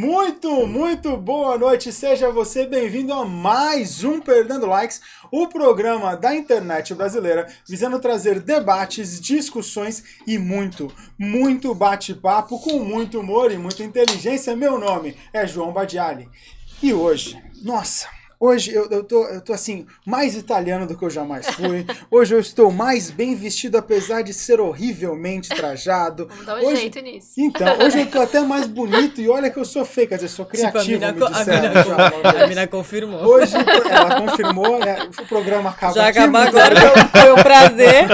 Muito, muito boa noite. Seja você bem-vindo a mais um Perdendo Likes, o programa da internet brasileira visando trazer debates, discussões e muito, muito bate-papo com muito humor e muita inteligência. Meu nome é João Badiali. E hoje, nossa, Hoje eu, eu, tô, eu tô assim, mais italiano do que eu jamais fui. Hoje eu estou mais bem vestido, apesar de ser horrivelmente trajado. Vamos dar um hoje, jeito nisso. Então, hoje eu tô até mais bonito e olha que eu sou feio, quer dizer, sou criativo, tipo, a mina, me disseram, a mina, já a mina confirmou. Hoje ela confirmou, né, o programa acaba Já aqui, agora, obrigado. foi um prazer.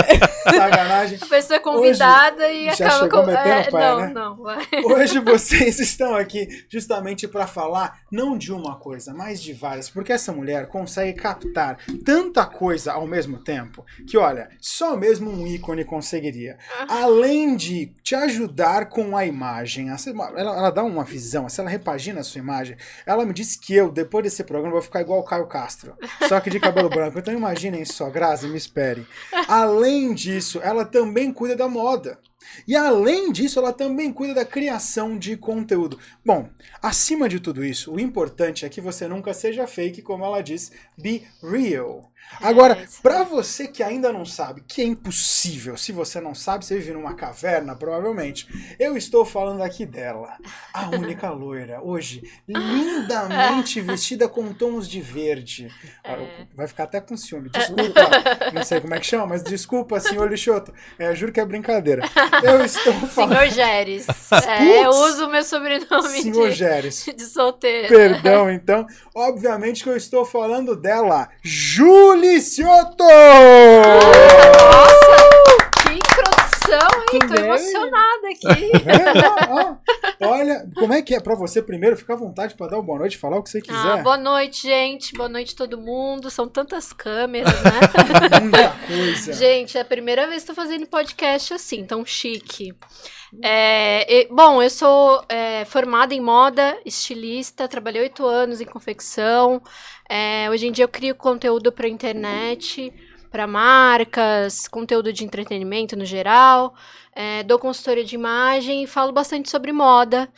Sacanagem. A pessoa é convidada e já acaba com. É, o pé, não, né? não, vai. Hoje vocês estão aqui justamente para falar não de uma coisa, mas de várias, porque essa mulher consegue captar tanta coisa ao mesmo tempo que, olha, só mesmo um ícone conseguiria. Além de te ajudar com a imagem, ela, ela dá uma visão, se ela repagina a sua imagem, ela me disse que eu, depois desse programa, vou ficar igual o Caio Castro, só que de cabelo branco. Então imaginem só, Grazi, me espere. Além disso, ela também cuida da moda. E além disso, ela também cuida da criação de conteúdo. Bom, acima de tudo isso, o importante é que você nunca seja fake, como ela diz, be real. Agora, É, isso para você que ainda não sabe, que é impossível, se você não sabe, você vive numa caverna, provavelmente. Eu estou falando aqui dela, a única loira, hoje, lindamente vestida com tons de verde. É. Vai ficar até com ciúme, desculpa, não sei como é que chama, mas desculpa, senhor Lixoto, é, juro que é brincadeira. Eu estou falando. Senhor Geres. É, eu uso o meu sobrenome Senhor de, Geres. de solteiro. Perdão, então. Obviamente que eu estou falando dela, Julicioto! Nossa, que introdução, hein? Tudo Tô bem? emocionada aqui. É, ó, ó. Olha, como é que é pra você primeiro? Fica à vontade pra dar uma boa noite, falar o que você Ah, quiser. boa noite, gente. Boa noite, todo mundo. São tantas câmeras, né? Muita coisa. Gente, é a primeira vez que tô fazendo podcast assim, tão chique. É, e- bom, eu sou é, formada em moda, estilista, trabalhei oito anos em confecção. É, hoje em dia eu crio conteúdo para internet, para marcas, conteúdo de entretenimento no geral. É, dou consultoria de imagem e falo bastante sobre moda.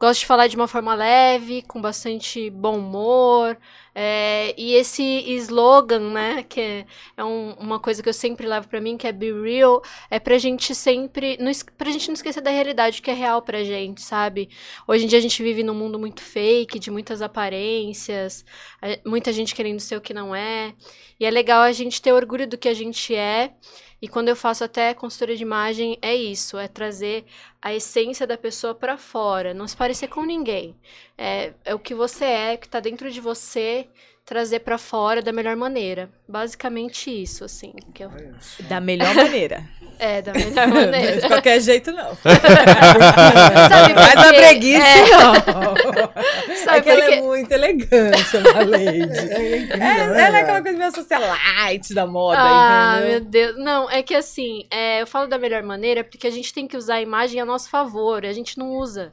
Gosto de falar de uma forma leve, com bastante bom humor. É, e esse slogan, né, que é, é um- uma coisa que eu sempre levo pra mim, que é be real, é pra gente sempre, não, pra gente não esquecer da realidade que é real pra gente, sabe? Hoje em dia a gente vive num mundo muito fake, de muitas aparências, muita gente querendo ser o que não é, e é legal a gente ter orgulho do que a gente é, e quando eu faço até consultoria de imagem, é isso, é trazer a essência da pessoa pra fora, não se parecer com ninguém. É, é o que você é, que tá dentro de você, trazer pra fora da melhor maneira. Basicamente isso, assim. Que eu... Só. Da melhor maneira. É, da melhor maneira. De qualquer jeito, não. Sabe Mas a preguiça, É, não. Sabe é que ela por quê? é muito elegante, uma lady. É, é incrível, É, né? ela é aquela coisa meio socialite da moda, Ah, meu entendeu? Deus. Não, é que assim, é, eu falo da melhor maneira porque a gente tem que usar a imagem a nosso favor. A gente não usa.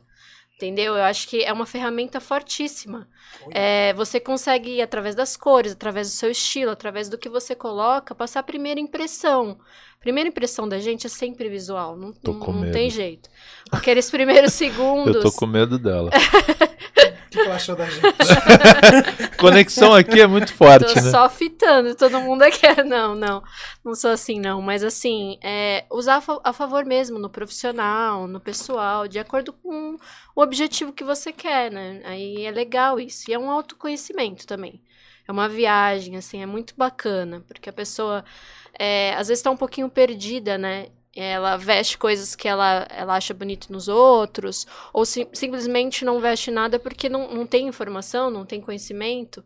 Entendeu? Eu acho que é uma ferramenta fortíssima. É, você consegue, através das cores, através do seu estilo, através do que você coloca, passar a primeira impressão. Primeira impressão da gente é sempre visual, não, Tô não- com não medo. tem jeito. Aqueles primeiros segundos. Eu tô com medo dela. O que ela achou da gente? Conexão aqui é muito Tô forte, né? só fitando todo mundo aqui. Não, não. Não sou assim, não. Mas assim, é, usar a favor mesmo no profissional, no pessoal, de acordo com o objetivo que você quer, né? Aí é legal isso. E é um autoconhecimento também. É uma viagem, assim, é muito bacana. Porque a pessoa, é, às vezes, tá um pouquinho perdida, né? Ela veste coisas que ela, ela acha bonito nos outros, ou sim- simplesmente não veste nada porque não, não tem informação, não tem conhecimento.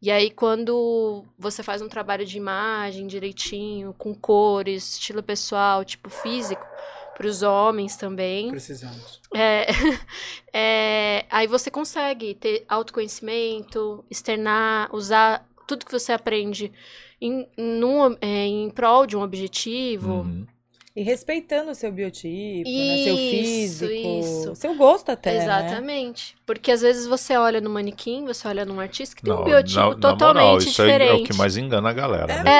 E aí, quando você faz um trabalho de imagem direitinho, com cores, estilo pessoal, tipo físico, para os homens também, Precisamos. é, é, aí você consegue ter autoconhecimento, externar, usar tudo que você aprende em, num, é, em prol de um objetivo. Uhum. E respeitando o seu biotipo, né, seu Isso, físico, isso. seu gosto até, né? Exatamente. Porque às vezes você olha no manequim, você olha num artista que tem um Não, biotipo na- na totalmente moral, isso aí diferente. é o que mais engana a galera, né?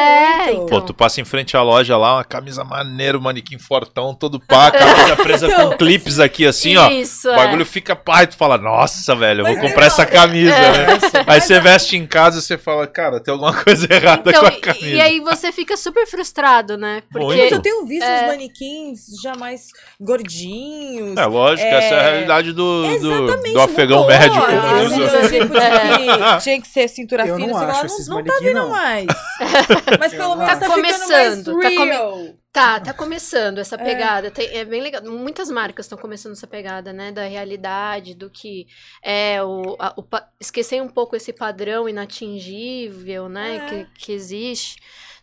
É, então. Pô, tu passa em frente à loja lá, uma camisa maneira, um manequim fortão, todo pá, camisa presa Então, com clipes aqui assim, ó. Isso, O é. bagulho fica pá, e tu fala, nossa, velho, eu vou Mas comprar essa camisa, É. né? Aí você veste em casa e você fala, cara, tem alguma coisa errada Então, com a e- camisa. e aí você fica super frustrado, né? Porque Muito. Mas eu tenho visto É. uns manequins já mais gordinhos. É lógico, É, essa é a realidade do, do, do afegão mudou. médio, que tinha que ser cintura Eu fina, não acho não, esses não tá vindo não. mais. Mas pelo menos tá, Tá começando, tá come- real. Tá, tá começando essa pegada. Tem- é bem legal. Muitas marcas estão começando essa pegada, né? Da realidade, do que é o. a- o pa- esquecer um pouco esse padrão inatingível, né? É. Que, que existe,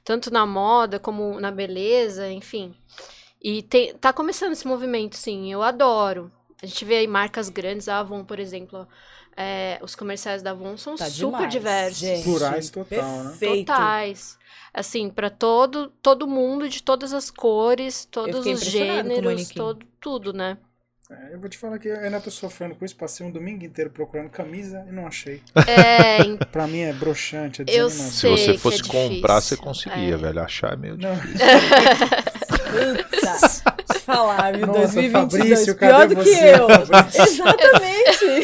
tanto na moda como na beleza, enfim. E tem, tá começando esse movimento, sim. Eu adoro. A gente vê aí marcas grandes, a Avon, por exemplo. é, os comerciais da Avon são Tá super demais, diversos. gente. Plurais total, né? Perfeito. Totais. Assim, pra todo, todo mundo, de todas as cores, todos os gêneros, todo, tudo, né? É, eu vou te falar que eu ainda tô sofrendo com isso. Passei um domingo inteiro procurando camisa e não achei. É, em- Pra mim é broxante, é Eu desanimador. Se sei você que é fosse comprar, você difícil. conseguia, É. velho. Achar é meio Não, Puta, te falar, viu? Nossa, 2022, Fabrício, pior do que você, eu. Fabrício? Exatamente.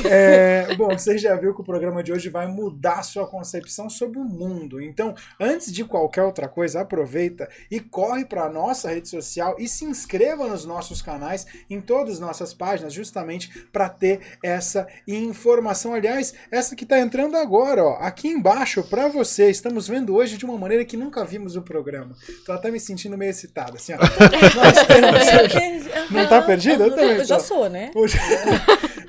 É, bom, você já viu que o programa de hoje vai mudar a sua concepção sobre o mundo. Então, antes de qualquer outra coisa, aproveita e corre para a nossa rede social e se inscreva nos nossos canais, em todas as nossas páginas, justamente para ter essa informação. Aliás, essa que está entrando agora, ó, aqui embaixo para você. Estamos vendo hoje de uma maneira que nunca vimos no programa. Tô até me sentindo meio excitado, assim, ó. Nós temos hoje- Não tá perdido? Eu também Eu já tô. sou, né? Hoje,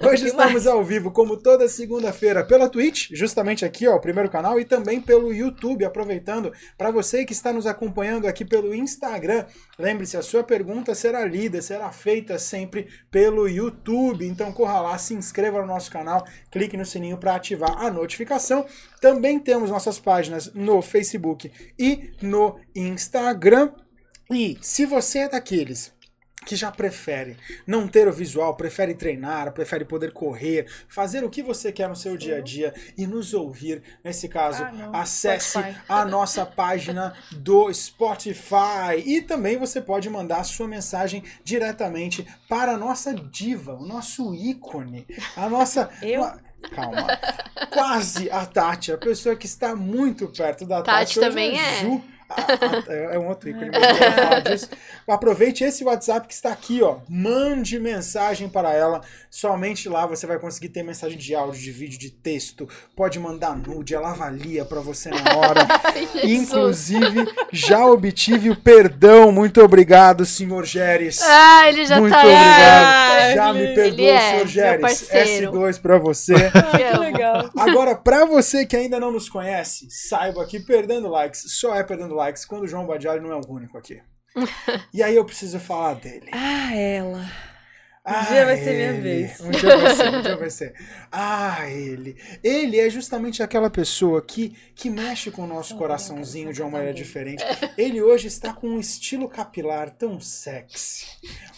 hoje estamos ao vivo, como toda segunda-feira, pela Twitch, justamente aqui, ó, o primeiro canal, e também pelo YouTube, aproveitando para você que está nos acompanhando aqui pelo Instagram. Lembre-se, a sua pergunta será lida, será feita sempre pelo YouTube. Então corra lá, se inscreva no nosso canal, clique no sininho para ativar a notificação. Também temos nossas páginas no Facebook e no Instagram. E se você é daqueles que já prefere não ter o visual, prefere treinar, prefere poder correr, fazer o que você quer no seu dia a dia e nos ouvir, nesse caso, Ah, acesse Spotify. a nossa página do Spotify e também você pode mandar a sua mensagem diretamente para a nossa diva, o nosso ícone, a nossa Eu? Calma. Quase a Tati, a pessoa que está muito perto da Tati Tati. hoje também é. Ju. A- a- é é um outro ícone. Aproveite esse WhatsApp que está aqui, ó. Mande mensagem para ela. Somente lá você vai conseguir ter mensagem de áudio, de vídeo, de texto. Pode mandar nude, ela avalia para você na hora. Inclusive, já obtive o perdão. Muito obrigado, senhor Geres. Ah, ele já Muito tá obrigado. Já me perdoou, é, senhor Geres. parceiro. S2 para você. Ah, que legal. Agora, pra você que ainda não nos conhece, saiba que perdendo likes só é perdendo likes quando o João Badiali não é o único aqui. E aí eu preciso falar dele. Ah, ela. Ah, dia vai ser minha ele. vez. Um dia vai ser, um dia vai ser. Ah, ele. Ele é justamente aquela pessoa que, que mexe com o nosso coraçãozinho de uma maneira diferente. Ele hoje está com um estilo capilar tão sexy.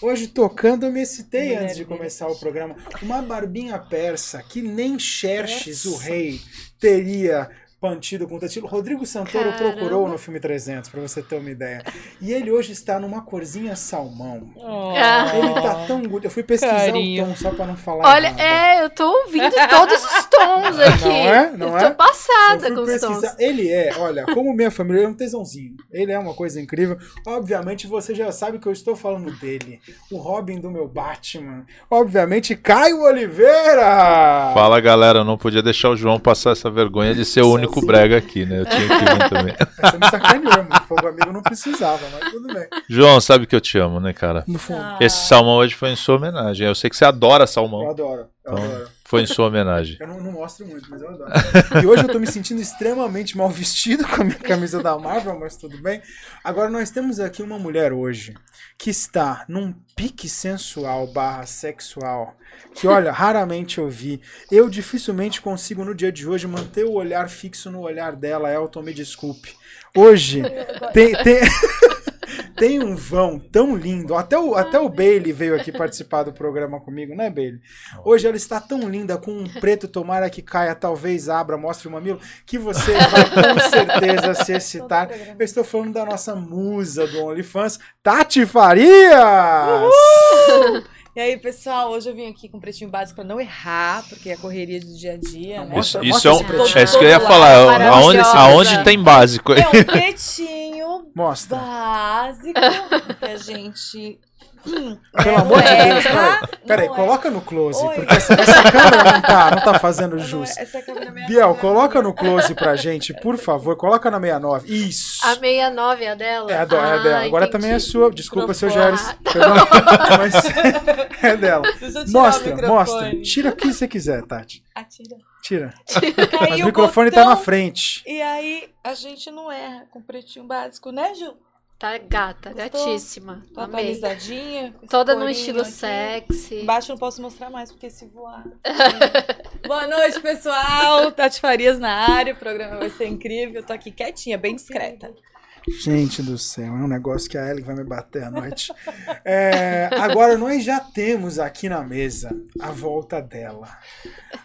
Hoje tocando, eu me excitei antes de começar o programa. Uma barbinha persa que nem Xerxes, o rei, teria mantido com o. Rodrigo Santoro Caramba. procurou no filme 300, pra você ter uma ideia. E ele hoje está numa corzinha salmão. Ah. Ele tá tão good. Eu fui pesquisar Carinho. o tom só pra não falar Olha, errado. é, eu tô ouvindo todos os tons aqui. Não é? Não eu é? tô passada Eu com os tons. Ele é, olha, como minha família, ele é um tesãozinho. Ele é uma coisa incrível. Obviamente, você já sabe que eu estou falando dele. O Robin do meu Batman. Obviamente, Caio Oliveira! Fala galera, eu não podia deixar o João passar essa vergonha de ser o único Sozinho. brega aqui, né? Eu tinha que vir também. Você me sacaneou, meu fogo amigo não precisava, mas tudo bem. João, sabe que eu te amo, né, cara? No fundo, Ah. Esse salmão hoje foi em sua homenagem. Eu sei que você adora eu salmão, adoro. Eu Então, adoro. Foi em sua homenagem. Eu não, não mostro muito, mas eu adoro. E hoje eu tô me sentindo extremamente mal vestido com a minha camisa da Marvel, mas tudo bem. Agora nós temos aqui uma mulher hoje que está num pique sensual barra sexual que, olha, raramente eu vi. Eu dificilmente consigo no dia de hoje manter o olhar fixo no olhar dela, Elton, me desculpe. Hoje tem... tem... tem um vão tão lindo. Até o, até o Bailey veio aqui participar do programa comigo, né, Bailey? Hoje ela está tão linda com um preto, tomara que caia, talvez abra, mostre o mamilo, que você vai com certeza se excitar. Eu estou falando da nossa musa do OnlyFans, Tati Farias! E aí, pessoal, hoje eu vim aqui com um pretinho básico pra não errar, porque é a correria do dia a dia, né? Mostra- Isso, mostra isso é um. pretinho. É isso que eu ia falar. Aonde, aonde tem básico? É um pretinho Mostra. básico que a gente. hum, Pelo não amor de Deus, peraí. Peraí, não coloca no close, Oi. porque essa, essa câmera não tá, não tá fazendo jus. É- essa câmera é minha- Biel, coloca no close pra gente, por favor. Coloca na 69. Isso. A 69 é a dela? É a, do, é a Ah, dela. Agora entendi. também é sua. Desculpa, seu. Perdão. Mas é dela. Mostra, mostra. Tira o que você quiser, Tati. Atira. Tira. Caiu Mas o microfone tá botão, na frente. E aí, a gente não erra com pretinho básico, né, Ju? Tá gata, Gostou? gatíssima. Tá Amei. atualizadinha. Toda no estilo aqui. sexy. Embaixo eu não posso mostrar mais, porque se voar. Boa noite, pessoal. Tati Farias na área. O programa vai ser incrível. Eu tô aqui quietinha, bem discreta. Gente do céu, é um negócio que a Ellie vai me bater à noite. É, agora, nós já temos aqui na mesa a volta dela.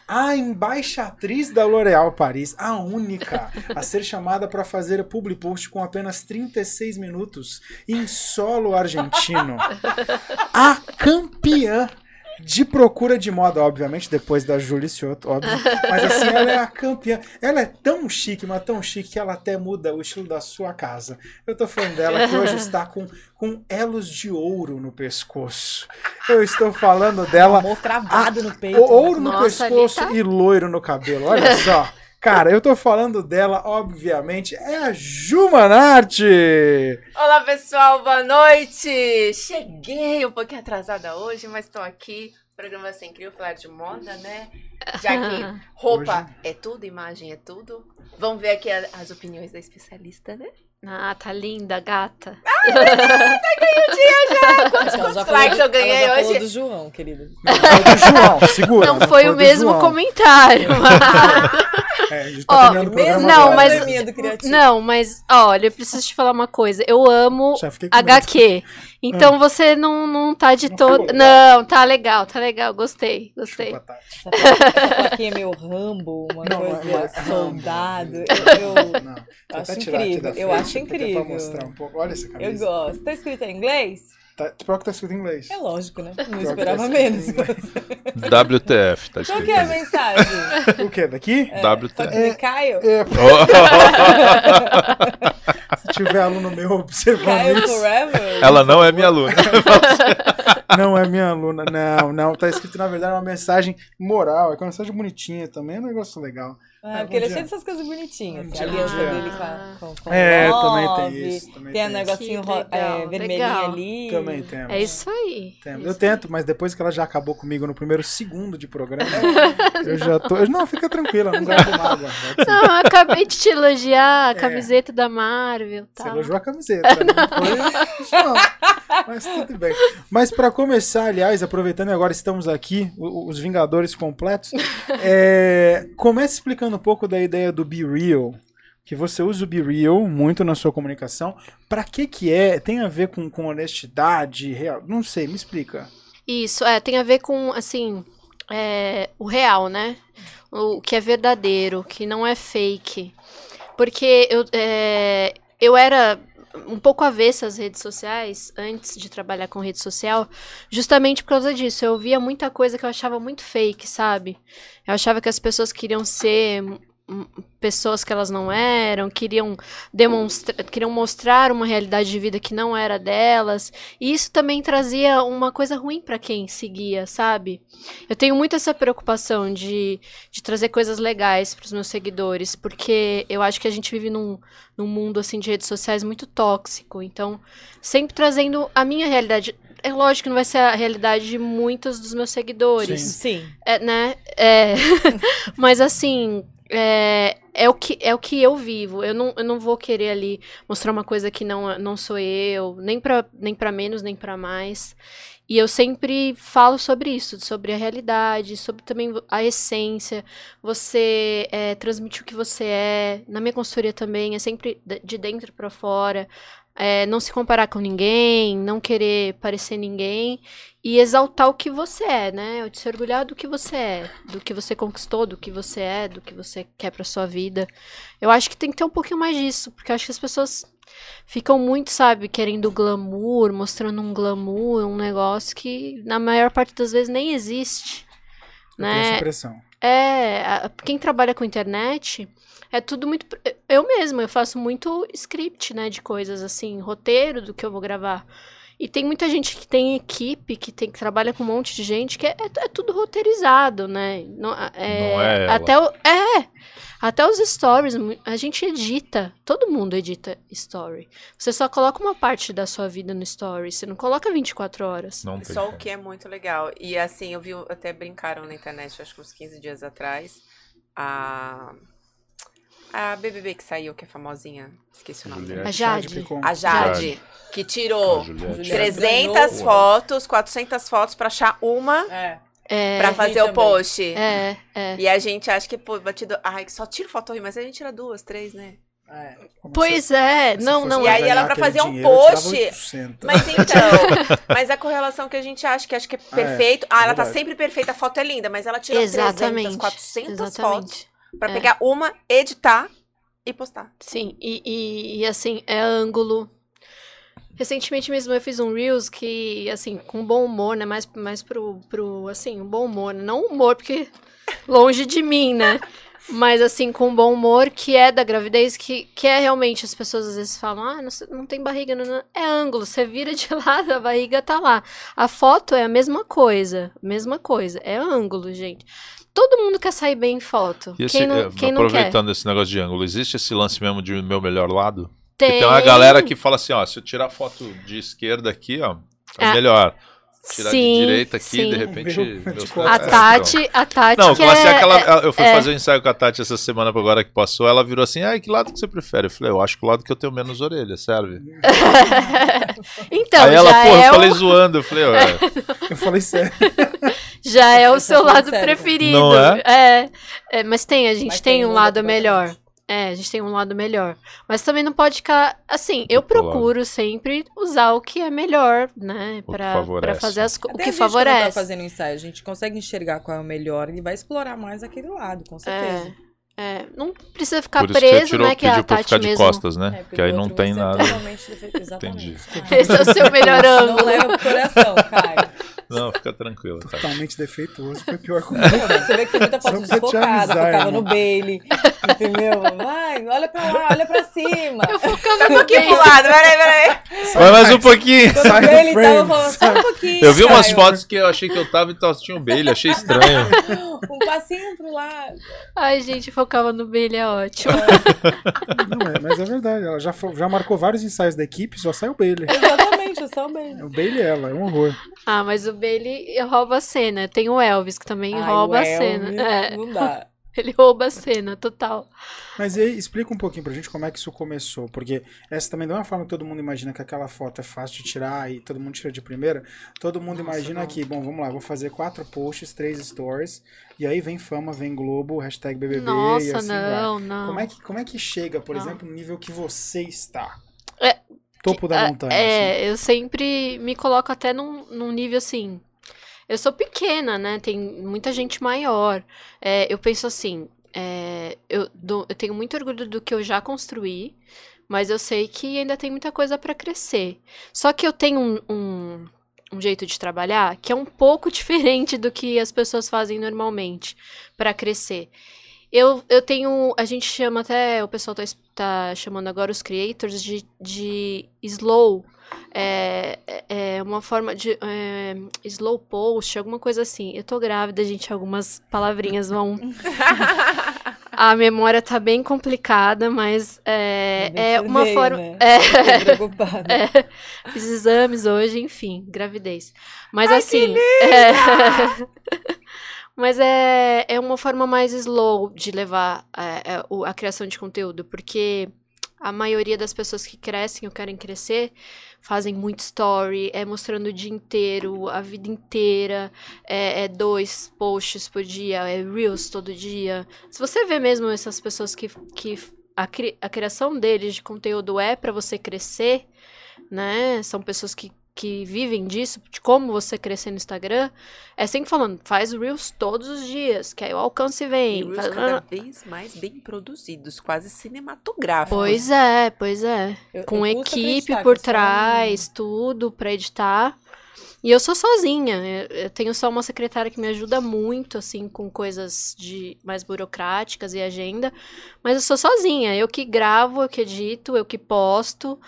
A embaixatriz da L'Oréal Paris, a única a ser chamada para fazer a public post com apenas 36 minutos em solo argentino. A campeã de procura de moda, obviamente, depois da Julie Ciotto, óbvio. Mas assim, ela é a campeã. Ela é tão chique, mas tão chique que ela até muda o estilo da sua casa. Eu tô falando dela que hoje está com, com elos de ouro no pescoço. Eu estou falando dela, Amor cravado no peito. o- ouro no Nossa, pescoço tá- e loiro no cabelo. Olha só. Cara, eu tô falando dela, obviamente, é a Ju Manarte. Olá pessoal, boa noite! Cheguei um pouquinho atrasada hoje, mas tô aqui. Programa ser incrível falar de moda, né? Já que roupa é tudo, imagem é tudo. Vamos ver aqui as opiniões da especialista, né? Ah, tá linda, gata. Quantos, Ela já quantos likes eu ganhei ela já falou hoje? do João, querido. Não, foi do João, segura. Não foi o mesmo João. comentário. mas- É, a gente tá Ó, terminando o programa Não, agora. mas- Probleminha do criativo. Não, mas olha, eu preciso te falar uma coisa. Eu amo. HQ. Então você não, não tá de todo. ficou Não, tá legal, tá legal. Gostei, gostei. Desculpa, essa plaquinha é meio Rambo, uma Não, coisa é- não, soldado. Eu, eu, Não, acho aqui incrível, eu frente, acho é incrível. mostrar um pouco. Olha essa eu camisa. gosto. Tá escrito em inglês? Tá, pior que tá escrito em inglês. É lógico, né? Não Pior que esperava tá menos. WTF, tá Qual escrito. que é a mensagem? O que? Daqui? WTF. Toque Caio? É, Oh, se tiver aluno meu observando Caio isso, Forever? Ela não é minha aluna. não é minha aluna. Não, não. Tá escrito, na verdade, uma mensagem moral. É uma mensagem bonitinha também. É um negócio legal. Ah, porque ele é cheio dessas coisas bonitinhas. Assim, a aliança dele com, a- com, com É, o também tem isso. Também Tem isso. negocinho ro- legal, é, vermelhinho legal. ali. Também temos. É isso aí. Temos. É Eu isso tento, mas depois que ela já acabou comigo no primeiro segundo de programa, eu já tô. Não, fica tranquila, não mágoa. aí. Não, eu acabei de te elogiar, a É. camiseta da Marvel. Você Tá. elogiou a camiseta, não foi? Não, mas tudo bem. Mas para começar, aliás, aproveitando agora estamos aqui, os Vingadores completos, é, comece explicando um pouco da ideia do Be Real, que você usa o Be Real muito na sua comunicação. Para que que é? Tem a ver com, com honestidade, real? Não sei, me explica. Isso, é, tem a ver com, assim, é, o real, né? O que é verdadeiro, que não é fake. Porque eu, é, eu era um pouco avessa às redes sociais antes de trabalhar com rede social, justamente por causa disso. Eu via muita coisa que eu achava muito fake, sabe? Eu achava que as pessoas queriam ser pessoas que elas não eram, queriam demonstrar, queriam mostrar uma realidade de vida que não era delas. E isso também trazia uma coisa ruim pra quem seguia, sabe? Eu tenho muito essa preocupação de, de trazer coisas legais pros meus seguidores, porque eu acho que a gente vive num, num mundo assim de redes sociais muito tóxico. Então, sempre trazendo a minha realidade. É lógico que não vai ser a realidade de muitos dos meus seguidores. Sim. É, né? É, mas assim, é, é, o que, é o que eu vivo. Eu não, eu não vou querer ali mostrar uma coisa que não, não sou eu, nem pra, nem menos, nem pra mais. E eu sempre falo sobre isso, sobre a realidade, sobre também a essência, você é, transmitir o que você é. Na minha consultoria também, é sempre de- de dentro para fora. É, não se comparar com ninguém, não querer parecer ninguém e exaltar o que você é, né? Se orgulhar do que você é, do que você conquistou, do que você é, do que você quer pra sua vida. Eu acho que tem que ter um pouquinho mais disso, porque eu acho que as pessoas ficam muito, sabe, querendo glamour, mostrando um glamour, um negócio que na maior parte das vezes nem existe. Eu tenho essa Né? impressão. É, a- quem trabalha com internet é tudo muito. Eu mesma, eu faço muito script, né, de coisas assim, roteiro do que eu vou gravar. E tem muita gente que tem equipe, que, tem, que trabalha com um monte de gente, que é, é tudo roteirizado, né? Não é, Não é ela. até o, É! Até os stories, a gente edita. Todo mundo edita story. Você só coloca uma parte da sua vida no story. Você não coloca 24 horas. Não Só o que é muito legal. E assim, eu vi, até brincaram na internet, acho que uns 15 dias atrás, a. A BBB que saiu, que é famosinha. Esqueci o nome dela. A Jade. A Jade, que tirou A Juliette. Juliette. 300 ganhou. fotos, 400 fotos pra achar uma É. É, pra fazer o também. post. é, é. E a gente acha que, pô, batido. Ai, só tira foto ruim, mas a gente tira duas, três, né? É. Pois se- é, se não, não. E aí ganhar ela pra aquele fazer um post, 800. Mas então, mas a correlação que a gente acha que acho que é é, perfeito. Ah, ela tá verdade. sempre perfeita, a foto é linda, mas ela tira 300, Exatamente. 400 fotos Pra É. pegar uma, editar e postar. Sim, e, e, e, assim, é ângulo. Recentemente mesmo eu fiz um Reels que, assim, com bom humor, né? Mais, mais pro, pro, assim, um bom humor. Não humor, porque longe de mim, né? Mas, assim, com bom humor, que é da gravidez, que, que é realmente, as pessoas às vezes falam, ah, não, não tem barriga, não, não. é ângulo, você vira de lado, a barriga tá lá. A foto é a mesma coisa, mesma coisa, é ângulo, gente. Todo mundo quer sair bem em foto. Esse, quem não, eh, quem não quer? aproveitando esse negócio de ângulo, existe esse lance mesmo de meu melhor lado? Tem, tem uma galera que fala assim, ó, se eu tirar foto de esquerda aqui, ó, é Ah, melhor. Tirar sim, de direita aqui, sim. de repente. Meu, meus A. Tati, a Tati Não, que eu passei é, aquela. é- Eu fui é. fazer um ensaio com a Tati essa semana agora que passou. Ela virou assim: ai, que lado que você prefere? Eu falei, eu acho que o lado que eu tenho menos orelha, serve. então, Aí ela, já, pô, é eu falei o, zoando. Eu falei, ué, Eu falei sério. já é o seu lado sério. preferido. Não é? É, é, mas tem, a gente Mas tem, tem, um lado melhor. É, a gente tem um lado melhor. Mas também não pode ficar. Assim, eu procuro sempre usar o que é melhor, né? que Pra, favorece. pra fazer as co- o que a gente quando favorece. tá fazendo ensaio, a gente consegue enxergar qual é o melhor e vai explorar mais aquele lado, com certeza. É, não precisa ficar por isso que preso, você tirou, né? Que a pediu pra eu Tati ficar de mesmo. costas, né? porque que aí não tem nada. totalmente. Exatamente. Esse é o seu melhor Não ângulo. leva pro coração, Caio. Não, fica tranquilo, tá? Totalmente defeituoso. Foi pior comigo. Você vê que tem muita foto desfocada, focava no Bailey, entendeu? Vai, olha pra lá, olha pra cima. Eu focava Um pouquinho pro lado, peraí, peraí. Vai mais um pouquinho. Sai o do Bailey frame, tava falando, um pouquinho. Eu vi umas fotos que eu achei que eu tava e tava- tinha um Bailey, achei estranho. Um passinho pro lado. Ai, gente, focava no Bailey, é ótimo. Não, é, mas é verdade. Ela já, já marcou vários ensaios da equipe, só sai o Bailey. Exatamente, só o Bailey. O Bailey é ela, é um horror. Ah, mas o Bailey rouba a cena. Tem o Elvis que também Ai, rouba o a cena. É, Não dá. ele rouba a cena, total. Mas e aí, explica um pouquinho pra gente como é que isso começou. Porque essa também não é uma forma que todo mundo imagina que aquela foto é fácil de tirar e todo mundo tira de primeira. Todo mundo Nossa, imagina não. que, bom, vamos lá, vou fazer quatro posts, três stories, e aí vem fama, vem Globo, hashtag BBB e Nossa, assim vai. não, não. Como é, que, como é que chega, por Não. exemplo, no nível que você está? Topo da É, montanha. assim. É, eu sempre me coloco até num, num nível assim. Eu sou pequena, né? Tem muita gente maior. É, eu penso assim. é, eu, dou- eu tenho muito orgulho do que eu já construí, mas eu sei que ainda tem muita coisa para crescer. Só que eu tenho um, um, um jeito de trabalhar que é um pouco diferente do que as pessoas fazem normalmente para crescer. Eu, eu tenho. A gente chama até. O pessoal tá, tá chamando agora os creators de, de slow. É, é é uma forma de. é, slow post, alguma coisa assim. Eu tô grávida, gente. Algumas palavrinhas vão. A memória tá bem complicada, mas é, é uma veio, forma. né? É, Tô preocupada. é, fiz exames hoje, enfim, gravidez. Mas Ai, assim. é- Mas é, é uma forma mais slow de levar é, é, a criação de conteúdo, porque a maioria das pessoas que crescem ou querem crescer fazem muito story, é mostrando o dia inteiro, a vida inteira, é, é dois posts por dia, é reels todo dia. Se você vê mesmo essas pessoas que, que a, cri, a criação deles de conteúdo é para você crescer, né? São pessoas que que vivem disso, de como você crescer no Instagram, é sempre falando, faz Reels todos os dias, que aí o alcance vem. E Reels faz- cada vez mais bem produzidos, quase cinematográficos. Pois é, pois é. Eu- Com eu equipe por só trás, tudo pra editar. E eu sou sozinha. Eu, eu tenho só uma secretária que me ajuda muito, assim, com coisas de mais burocráticas e agenda. Mas eu sou sozinha. Eu que gravo, eu que edito, eu que posto.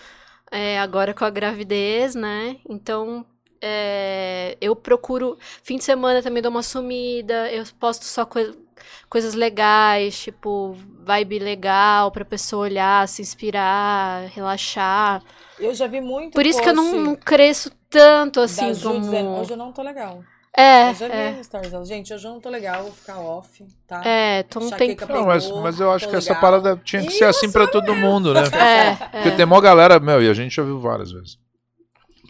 É, agora com a gravidez, né? Então, é, eu procuro. Fim de semana também dou uma sumida. Eu posto só coi- coisas legais, tipo, vibe legal pra pessoa olhar, se inspirar, relaxar. Eu já vi muito Por isso que eu não, cresço tanto assim como. hoje eu não tô legal. É, eu já é, no stories dela. Gente, hoje eu não tô legal, vou ficar off, tá? é, tô um Enxaqueca tempo. Não, mas, Pegou, mas eu acho que essa legal. parada tinha que Ih, ser assim pra todo mundo, né? É, Porque é. tem mó galera, meu, e a gente já viu várias vezes.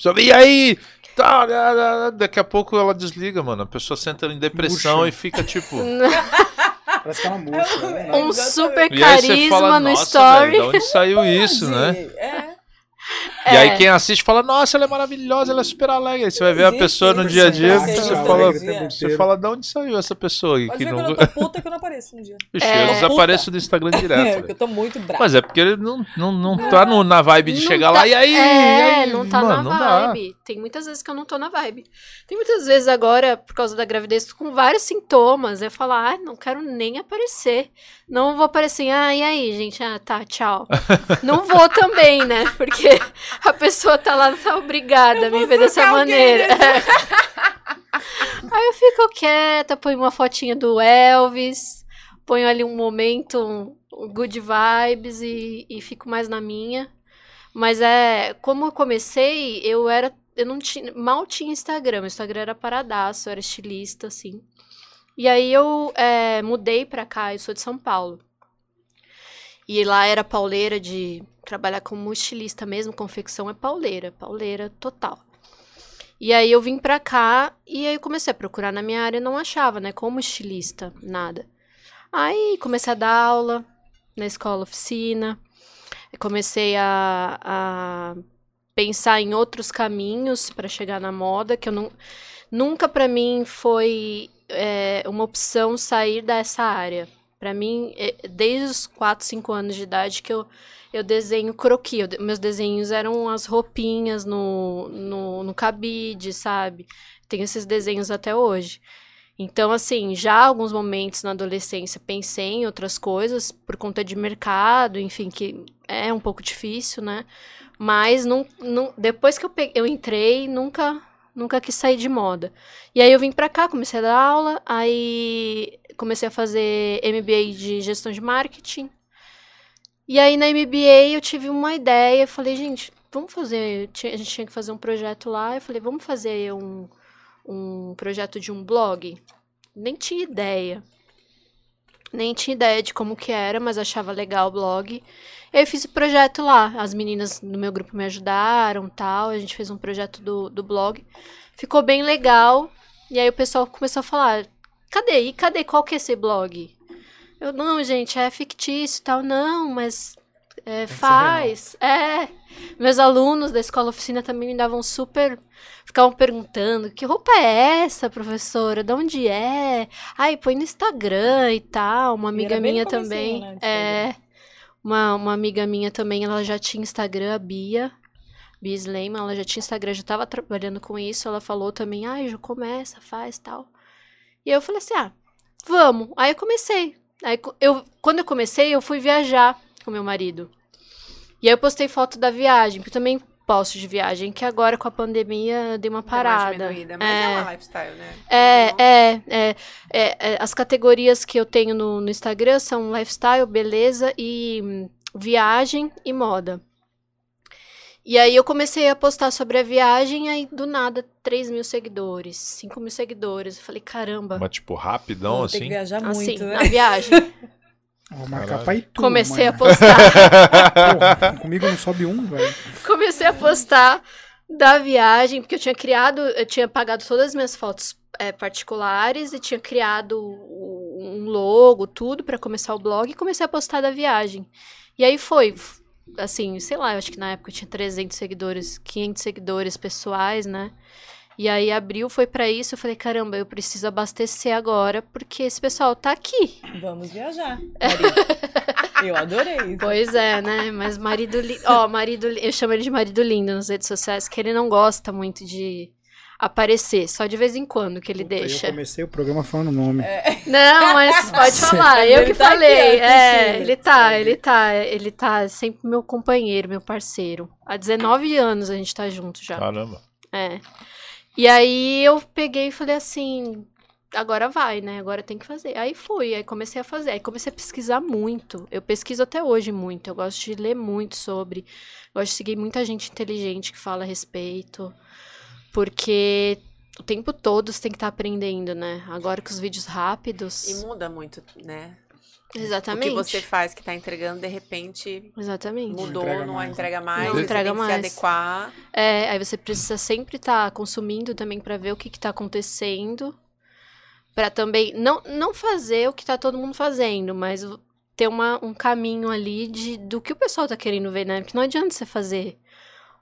Só, e aí? Tá, né, né, daqui a pouco ela desliga, mano. A pessoa senta em depressão e fica tipo. Parece que ela murcha. né? Um Exatamente. super E aí você carisma fala, no nossa, story. velho, de onde saiu isso, né? É. E É. aí quem assiste fala, nossa, ela é maravilhosa, ela é super alegre. Aí você vai ver a pessoa no dia a dia, né? você fala, tempo você fala, de onde saiu essa pessoa aí? Pode Que ver não... quando eu tô puta que eu não apareço no dia. Ixi, É. eu desapareço do Instagram É, direto. porque velho. eu tô muito brava. Mas é porque ele não, não, não tá no- na vibe de Não chegar tá- lá e aí, e É, aí? não tá Mano, na não dá. vibe. Tem muitas vezes que eu não tô na vibe. Tem muitas vezes agora, por causa da gravidez, tô com vários sintomas. Eu falo, ah, não quero nem aparecer. Não vou aparecer, ah, e aí, gente? Ah, tá, tchau. não vou também, né? Porque a pessoa tá lá, tá obrigada a me ver dessa maneira. aí eu fico quieta, ponho uma fotinha do Elvis, ponho ali um momento, um good vibes e, e fico mais na minha. Mas é, como eu comecei, eu era, eu não tinha, mal tinha Instagram, o Instagram era paradaço, eu era estilista, assim. E aí eu é, mudei pra cá, eu sou de São Paulo. E lá era pauleira de trabalhar como estilista mesmo, confecção é pauleira, pauleira total. E aí eu vim pra cá e aí eu comecei a procurar na minha área não achava, né, como estilista, nada. Aí comecei a dar aula na escola oficina, comecei a, a pensar em outros caminhos para chegar na moda, que eu não, nunca para mim foi é, uma opção sair dessa área. Para mim, é, desde os 4, 5 anos de idade que eu, eu desenho croquis. Eu meus desenhos eram as roupinhas no, no, no cabide, sabe? Tenho esses desenhos até hoje. Então, assim, já alguns momentos na adolescência pensei em outras coisas por conta de mercado, enfim, que é um pouco difícil, né? Mas não, não- depois que eu, peguei, eu entrei, nunca nunca quis sair de moda. E aí eu vim pra cá, comecei a dar aula, aí comecei a fazer MBA de gestão de marketing. E aí na MBA eu tive uma ideia, eu falei, gente, vamos fazer, a gente tinha que fazer um projeto lá, eu falei, vamos fazer um, um projeto de um blog? Nem tinha ideia. Nem tinha ideia de como que era, mas achava legal o blog. Eu fiz o projeto lá. As meninas do meu grupo me ajudaram tal. A gente fez um projeto do, do blog. Ficou bem legal. E aí o pessoal começou a falar: cadê? E cadê? Qual que é esse blog? Eu, não, gente, é fictício e tal. Não, mas é, ser faz. É. Meus alunos da escola oficina também me davam super. Ficavam perguntando: que roupa é essa, professora? De onde é? Ai, põe no Instagram e tal. Uma amiga minha também. né, é. Uma, uma amiga minha também, ela já tinha Instagram, a Bia. Bia Sleiman, ela já tinha Instagram, já tava trabalhando com isso. Ela falou também: ai, já começa, faz tal. E eu falei assim: ah, vamos. Aí eu comecei. Aí eu, quando eu comecei, eu fui viajar com meu marido. E aí eu postei foto da viagem, porque eu também posto de viagem, que agora com a pandemia deu uma Deu uma parada. mas é. uma lifestyle, né? É, Então, é, é, é, é, As categorias que eu tenho no, no Instagram são lifestyle, beleza e hum, viagem e moda. E aí eu comecei a postar sobre a viagem, aí do nada 3 mil seguidores, 5 mil seguidores. Eu falei, caramba, Mas tipo, rapidão Tem assim. que viajar assim, muito, né? na viagem. Vou marcar Comecei a postar. Porra, comigo não sobe um, velho. comecei a postar da viagem, porque eu tinha criado, eu tinha pagado todas as minhas fotos é, particulares e tinha criado um logo, tudo pra começar o blog e comecei a postar da viagem. E aí foi, assim, sei lá, eu acho que na época eu tinha 300 seguidores, 500 seguidores pessoais, né? E aí abriu, foi pra isso, eu falei, caramba, eu preciso abastecer agora, porque esse pessoal tá aqui. Vamos viajar. marido. Eu adorei isso. Pois é, né? Mas marido lindo. Ó, marido li- Eu chamo ele de marido lindo nas redes sociais, que ele não gosta muito de aparecer, só de vez em quando que ele Puta, deixa. Eu comecei o programa falando o nome. Não, mas pode falar, eu que tá falei. é, assistindo, ele tá, ele tá, ele tá sempre meu companheiro, meu parceiro. Há 19 anos a gente tá junto já. Caramba. É. E aí eu peguei e falei assim, agora vai, né? Agora tem que fazer. Aí fui, aí comecei a fazer. Aí comecei a pesquisar muito. Eu pesquiso até hoje muito. Eu gosto de ler muito sobre. Gosto de seguir muita gente inteligente que fala a respeito. Porque o tempo todo você tem que estar aprendendo, né? Agora com os vídeos rápidos. E muda muito, né? Exatamente. O que você faz que tá entregando, de repente, Exatamente. mudou, entrega não mais, né? entrega mais. Não você entrega tem que mais. se adequar. É, aí você precisa sempre estar consumindo também pra ver o que, que tá acontecendo. Pra também não, não fazer o que tá todo mundo fazendo, mas ter uma, um caminho ali de, do que o pessoal tá querendo ver, né? Porque não adianta você fazer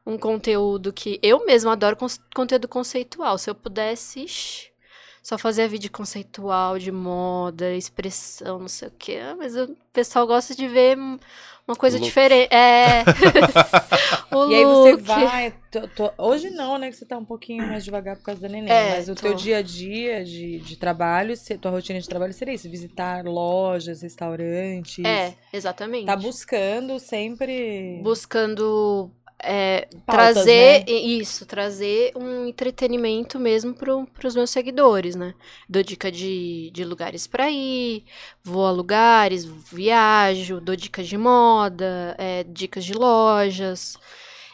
um conteúdo que. Eu mesma adoro cons- conteúdo conceitual. Se eu pudesse. só fazia vídeo conceitual de moda, expressão, não sei o quê. Ah, Mas o pessoal gosta de ver uma coisa Look. diferente. É. o E aí você look. vai. tô- tô- hoje não, né? Que você tá um pouquinho mais devagar por causa da neném. É, mas o tô. teu dia a dia de, de trabalho, se- tua rotina de trabalho seria isso: visitar lojas, restaurantes. É, exatamente. Tá buscando sempre. Buscando é, Pautas, trazer né? isso, trazer um entretenimento mesmo pro, pros meus seguidores, né? Dou dica de, de lugares pra ir, vou a lugares, viajo, dou dicas de moda, é, dicas de lojas.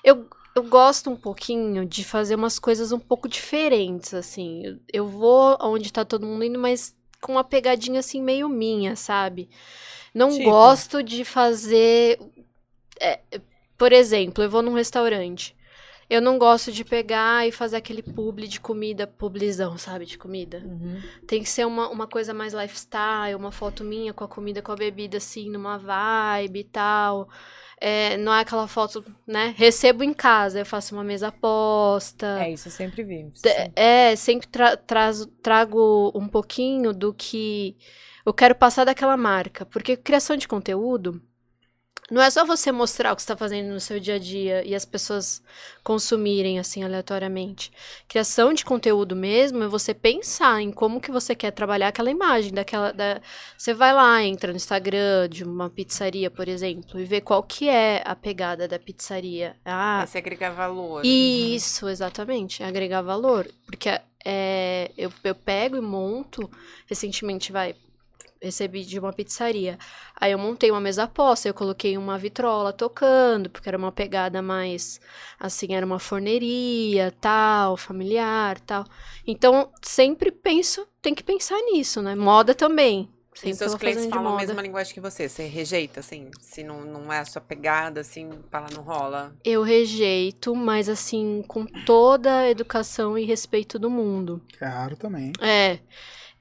Eu, eu gosto um pouquinho de fazer umas coisas um pouco diferentes, assim. Eu, eu vou onde tá todo mundo indo, mas com uma pegadinha assim meio minha, sabe? Não Tipo? gosto de fazer. é, por exemplo, eu vou num restaurante. Eu não gosto de pegar e fazer aquele publi de comida, publizão, sabe? De comida. Uhum. Tem que ser uma, uma coisa mais lifestyle, uma foto minha com a comida, com a bebida, assim, numa vibe e tal. É, não é aquela foto, né? Recebo em casa, eu faço uma mesa posta. É, isso eu sempre vi. Sempre- É, sempre tra- traz- trago um pouquinho do que eu quero passar daquela marca. Porque criação de conteúdo não é só você mostrar o que você está fazendo no seu dia a dia e as pessoas consumirem assim aleatoriamente. Criação de conteúdo mesmo é você pensar em como que você quer trabalhar aquela imagem daquela. Da... Você vai lá, entra no Instagram de uma pizzaria, por exemplo, e vê qual que é a pegada da pizzaria. Ah, Aí você agrega valor. isso, exatamente, agregar valor. Porque é, eu, eu pego e monto, recentemente, vai, recebi de uma pizzaria. Aí eu montei uma mesa posta, eu coloquei uma vitrola tocando, porque era uma pegada mais, assim, era uma forneria, tal, familiar, tal. Então, sempre penso, tem que pensar nisso, né? Moda também. E Sempre seus tô clientes falam a moda. mesma linguagem que você. Você rejeita, assim? Se não, não é a sua pegada, assim, fala, não rola. Eu rejeito, mas assim, com toda a educação e respeito do mundo. É raro também. É,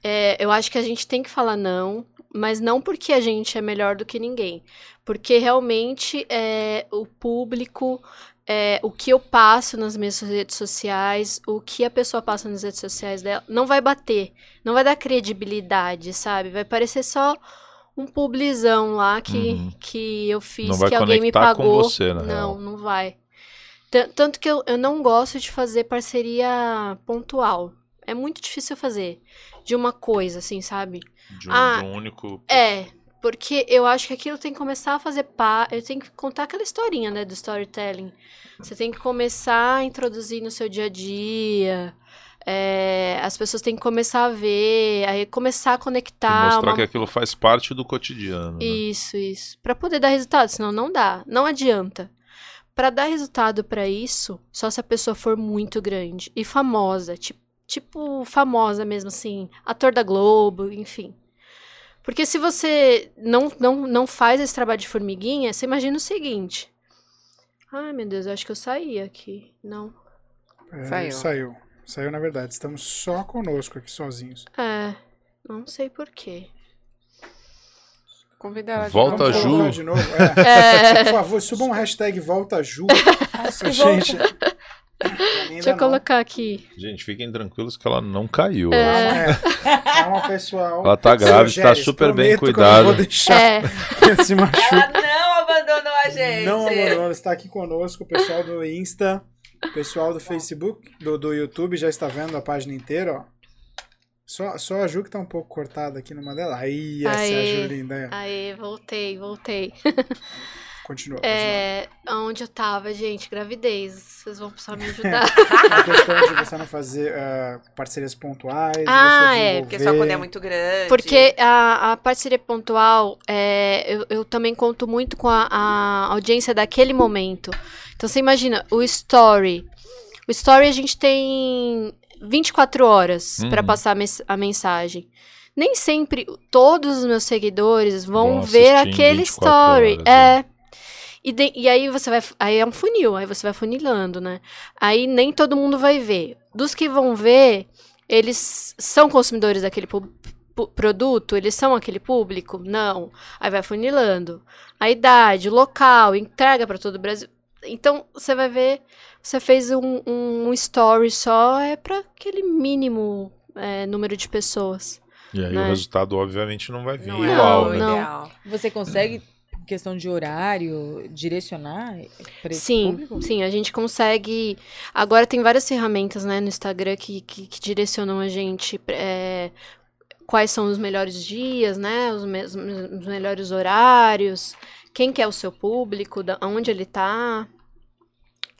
é, eu acho que a gente tem que falar não, mas não porque a gente é melhor do que ninguém. Porque realmente é, o público, é, o que eu passo nas minhas redes sociais, o que a pessoa passa nas redes sociais dela, não vai bater, não vai dar credibilidade, sabe? Vai parecer só um publizão lá que, Uhum. que eu fiz, que alguém me pagou. você, não, real. não vai. Tan- Tanto que eu, eu não gosto de fazer parceria pontual. É muito difícil fazer de uma coisa, assim, sabe? De um, Ah, de um único. É, porque eu acho que aquilo tem que começar a fazer pá. Eu tenho que contar aquela historinha, né, do storytelling. Você tem que começar a introduzir no seu dia a dia. é, as pessoas têm que começar a ver, aí começar a E conectar. mostrar uma- que aquilo faz parte do cotidiano. né? Isso, isso. Pra poder dar resultado, senão não dá, não adianta. Pra dar resultado pra isso, só se a pessoa for muito grande e famosa, tipo, tipo famosa mesmo assim, ator da Globo, enfim. Porque se você não, não, não faz esse trabalho de formiguinha, você imagina o seguinte. Ai, meu Deus, eu acho que eu saí aqui. Não. É, Saiu. Saiu. Saiu, na verdade. Estamos só conosco aqui sozinhos. É. Não sei porquê. Convida ela de Volta, novo. Ju. de novo. É. Por favor, suba um hashtag Volta Ju. Nossa, gente. Deixa eu colocar aqui. Gente, fiquem tranquilos que ela não caiu. É. Calma, pessoal. Ela tá grávida, tá Rogério, super bem cuidada. vou deixar É. se machuque. Ela não abandonou a gente. Não, Aurora, está aqui conosco, o pessoal do Insta, o pessoal do Facebook, do, do YouTube já está vendo a página inteira, ó. Só, só a Ju que tá um pouco cortada aqui numa dela. Aí, essa é a Aê. Ju linda. aí. Aê, voltei, voltei. Continua. É, onde eu tava, gente? Gravidez. Vocês vão precisar me ajudar. A questão de você não fazer ah, parcerias pontuais, Ah, você é, Porque só quando é muito grande. Porque a, a parceria pontual, é, eu, eu também conto muito com a, a audiência daquele momento. Então você imagina, o story. O story a gente tem 24 horas Uhum. pra passar a, mens- a mensagem. Nem sempre todos os meus seguidores vão Vão ver aquele 24 story. horas, é. E, de- e aí você vai. Aí é um funil, aí você vai funilando, né? Aí nem todo mundo vai ver. Dos que vão ver, eles são consumidores daquele produto? Eles são aquele público? Não. Aí vai funilando. A idade, o local, entrega para todo o Brasil. Então você vai ver, você fez um, um story só, é para aquele mínimo é, número de pessoas. E aí Né? o resultado, obviamente, não vai vir não é igual, o né? não. ideal. Você consegue, questão de horário, direcionar para esse Sim, público? sim, a gente consegue. Agora tem várias ferramentas, né, no Instagram que, que, que direcionam a gente é, quais são os melhores dias, né, os, me- os melhores horários, quem que é o seu público, da, onde ele tá.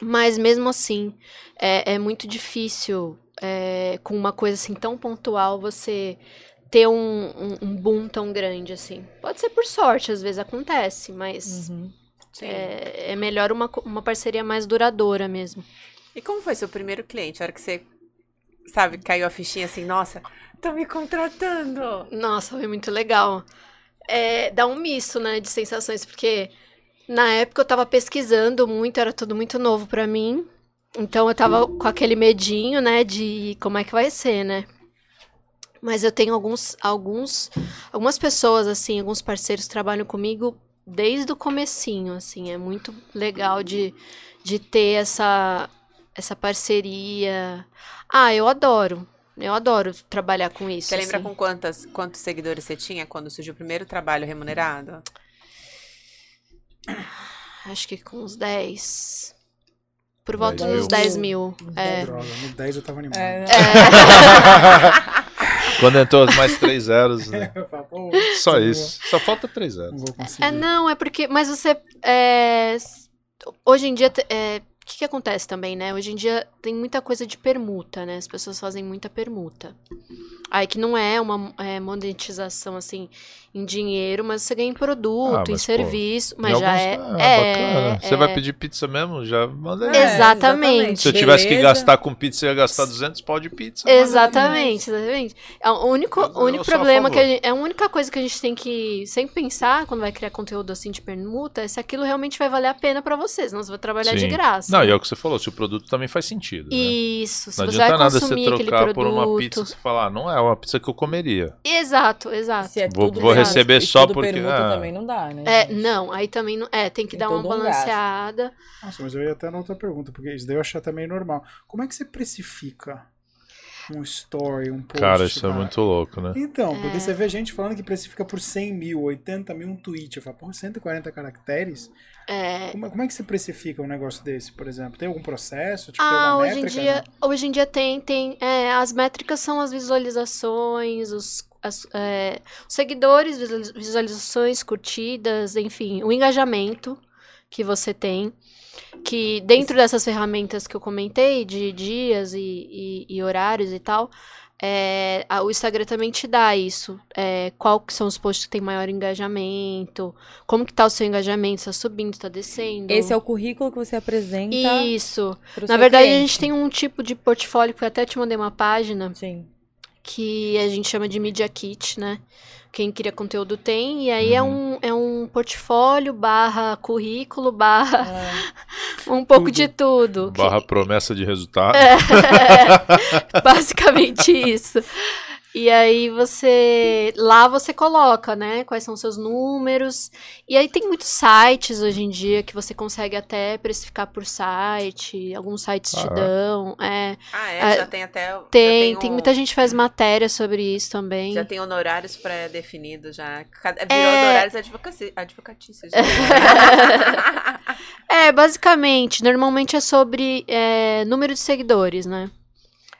Mas mesmo assim, é, é muito difícil é, com uma coisa assim tão pontual você ter um, um, um boom tão grande assim. Pode ser por sorte, às vezes acontece, mas Uhum. É, é melhor uma, uma parceria mais duradoura mesmo. E como foi seu primeiro cliente? A hora que você, sabe, caiu a fichinha assim, nossa, tá me contratando. Nossa, foi muito legal. É, dá um misto, né, de sensações, porque na época eu tava pesquisando muito, era tudo muito novo pra mim. Então eu tava com aquele medinho, né, de como é que vai ser, né? Mas eu tenho alguns, alguns, algumas pessoas, assim, alguns parceiros que trabalham comigo desde o comecinho, assim, é muito legal de, de ter essa, essa parceria. Ah, eu adoro, eu adoro trabalhar com isso. Você lembra assim. com quantas, quantos seguidores você tinha quando surgiu o primeiro trabalho remunerado? Acho que com uns 10. Por 10 volta dos 10 mil. É. Droga, no 10 eu tava animado. É, Quando entrou mais três zeros, né? Só isso. Só falta três zeros. Não vou conseguir. É, não, é porque. Mas você. é, hoje em dia. é, que, que acontece também, né? Hoje em dia tem muita coisa de permuta, né? As pessoas fazem muita permuta. Aí que não é uma é, monetização assim em dinheiro, mas você ganha em produto, Ah, em pô, serviço. Mas já alguns- é. Ah, é, bacana. Você é. vai pedir pizza mesmo? Já manda aí. É, Exatamente. Se eu tivesse que Beleza. gastar com pizza, eu ia gastar 200 pau de pizza. aí. Exatamente, exatamente. É o único, o único problema que a gente, é a única coisa que a gente tem que sempre pensar quando vai criar conteúdo assim de permuta é se aquilo realmente vai valer a pena pra vocês, senão você vai trabalhar de Sim. graça. Não, e é o que você falou, se o produto também faz sentido. né? Isso, se Não você vai adianta nada você trocar por uma pizza e você falar, ah, não é uma pizza que eu comeria. Exato, exato. Se é Vou- vou receber e só tudo porque- permuta ah. também não dá, né? É, não, aí também não, é, tem que Tem dar uma todo um balanceada. Nossa, mas eu ia até na outra pergunta, porque isso daí eu acho até meio normal. Como é que você precifica um story, um post? Cara, isso é cara? muito louco, né? Então, porque É. você vê gente falando que precifica por 100 mil, 80 mil um tweet. Eu falo, pô, 140 caracteres? É, Como, como é que você precifica um negócio desse, por exemplo? Tem algum processo? Tipo, tem Ah, alguma hoje em métrica? dia, hoje em dia tem, tem é, as métricas são as visualizações, os, as- é, os seguidores, visualiz- visualizações, curtidas, enfim, o engajamento que você tem. Que dentro dessas ferramentas que eu comentei, de dias e, e- e horários e tal, é, a- o Instagram também te dá isso. É, qual que são os posts que tem maior engajamento, como que tá o seu engajamento, se tá subindo, se tá descendo. Esse é o currículo que você apresenta Isso. Na verdade, a cliente. gente tem um tipo de portfólio que eu até te mandei uma página Sim. que a gente chama de Media Kit, né? Quem cria conteúdo tem, e aí é, um, é um portfólio barra currículo, barra um pouco Tudo. de tudo. que- Barra promessa de resultado. É, basicamente isso. E aí você. Lá você coloca, né? Quais são os seus números. E aí tem muitos sites hoje em dia que você consegue até precificar por site. Alguns sites te Ah, é? dão. É, Ah, é? Ah, já tem até. já tem, um- tem muita gente que faz matéria sobre isso também. Já tem honorários pré-definidos já. Virou É. honorários advocatícios. É, basicamente, normalmente é sobre é, número de seguidores, né?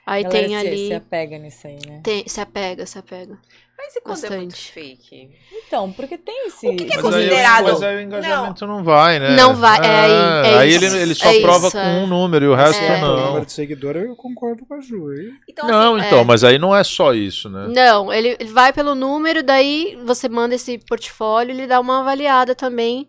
Aí Galera tem se, ali. se apega nisso aí, né? tem- se apega, se apega. Mas e quando é muito Bastante. fake? Então, porque tem esse. O que que é Mas aí, considerado- mas aí o engajamento não, vai, né? Não vai, é aí, é aí isso, ele, ele só é prova isso, com é. um número e o resto É. O não. número de seguidor, eu concordo com a Ju. aí. Então, Não, assim, então, é. mas aí não é só isso, né? Não, ele, ele vai pelo número, daí você manda esse portfólio, ele dá uma avaliada também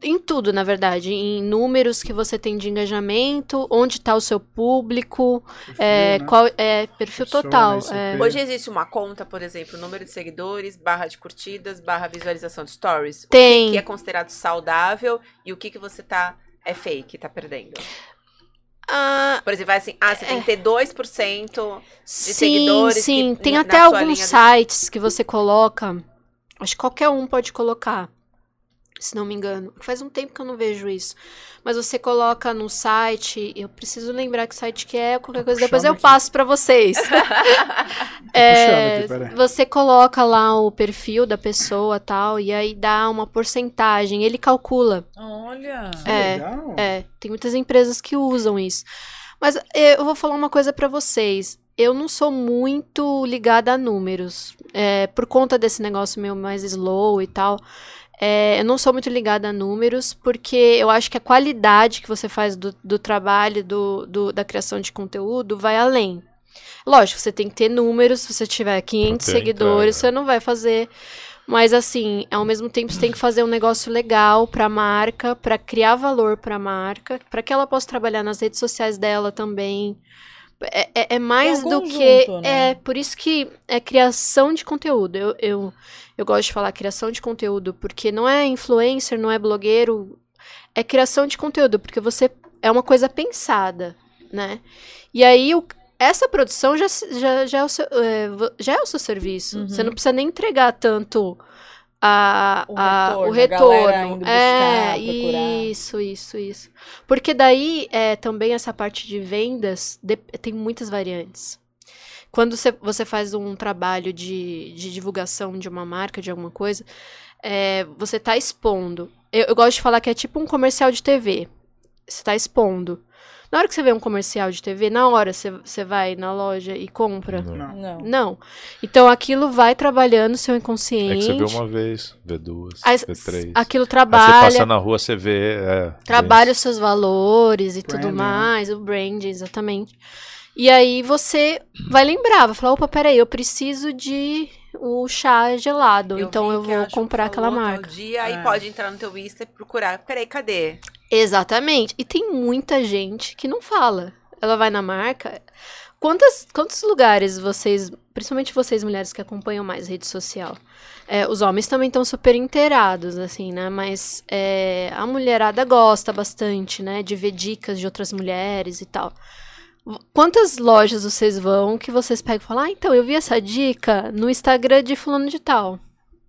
em tudo, na verdade, em números que você tem de engajamento, onde está o seu público, Perfil, é, né? qual é perfil Persona, total. ICP. é. Hoje existe uma conta, por exemplo, número de seguidores, barra de curtidas, barra visualização de stories. O Tem. que, que é considerado saudável e o que, que você tá. É fake, tá perdendo. Ah, Por exemplo, vai assim, ah, você tem que ter 2%. sim, seguidores sim, que tem na- até alguns sites que você coloca, acho que qualquer um pode colocar. Se não me engano. Faz um tempo que eu não vejo isso. Mas você coloca no site. Eu preciso lembrar que site que é, qualquer coisa. Depois eu aqui. passo pra vocês. É, aqui, você coloca lá o perfil da pessoa tal, e aí dá uma porcentagem. Ele calcula. Olha. É, Legal. É, tem muitas empresas que usam isso. Mas eh, eu vou falar uma coisa pra vocês. Eu não sou muito ligada a números. É, por conta desse negócio meu mais slow e tal. É, eu não sou muito ligada a números, porque eu acho que a qualidade que você faz do, do trabalho, do, do- da criação de conteúdo, vai além. Lógico, você tem que ter números. Se você tiver 500 ter seguidores, você não vai fazer. Mas assim, ao mesmo tempo você tem que fazer um negócio legal pra marca, pra criar valor pra marca, pra que ela possa trabalhar nas redes sociais dela também. É, é- é mais É do conjunto, que. né? É por isso que é criação de conteúdo. Eu, eu, eu gosto de falar criação de conteúdo, porque não é influencer, não é blogueiro. É criação de conteúdo, porque você é uma coisa pensada, né? E aí o- essa produção já, já, já, é o seu, é, já é o seu serviço. Uhum. Você não precisa nem entregar tanto a, O a- retorno, o indo buscar, é, isso, isso, isso. Porque daí é, também essa parte de vendas de- tem muitas variantes. Quando você, você faz um trabalho de, de divulgação de uma marca, de alguma coisa, é, você está expondo. Eu, eu gosto de falar que é tipo um comercial de TV. Você está expondo. Na hora que você vê um comercial de TV, na hora você, você vai na loja e compra. Não. Não. Não. Então aquilo vai trabalhando seu É inconsciente. que você vê uma vez, vê duas, Aí, vê três. Aquilo Aí você trabalha, passa na rua, você vê. É, trabalha os seus valores e tudo Branding, né? mais, o branding, exatamente. E aí você vai lembrar, vai falar, opa, peraí, eu preciso de o chá gelado, então eu que a vou comprar aquela marca. dia, aí É. pode entrar no teu Insta e procurar. Peraí, cadê? Exatamente. E tem muita gente que não fala. Ela vai na marca. Quantas, quantos lugares vocês, principalmente vocês mulheres que acompanham mais rede social, é, os homens também estão super inteirados, assim, né? Mas é, a mulherada gosta bastante, né? De ver dicas de outras mulheres e tal. Quantas lojas vocês vão que vocês pegam e falam, ah, então, eu vi essa dica no Instagram de fulano de tal.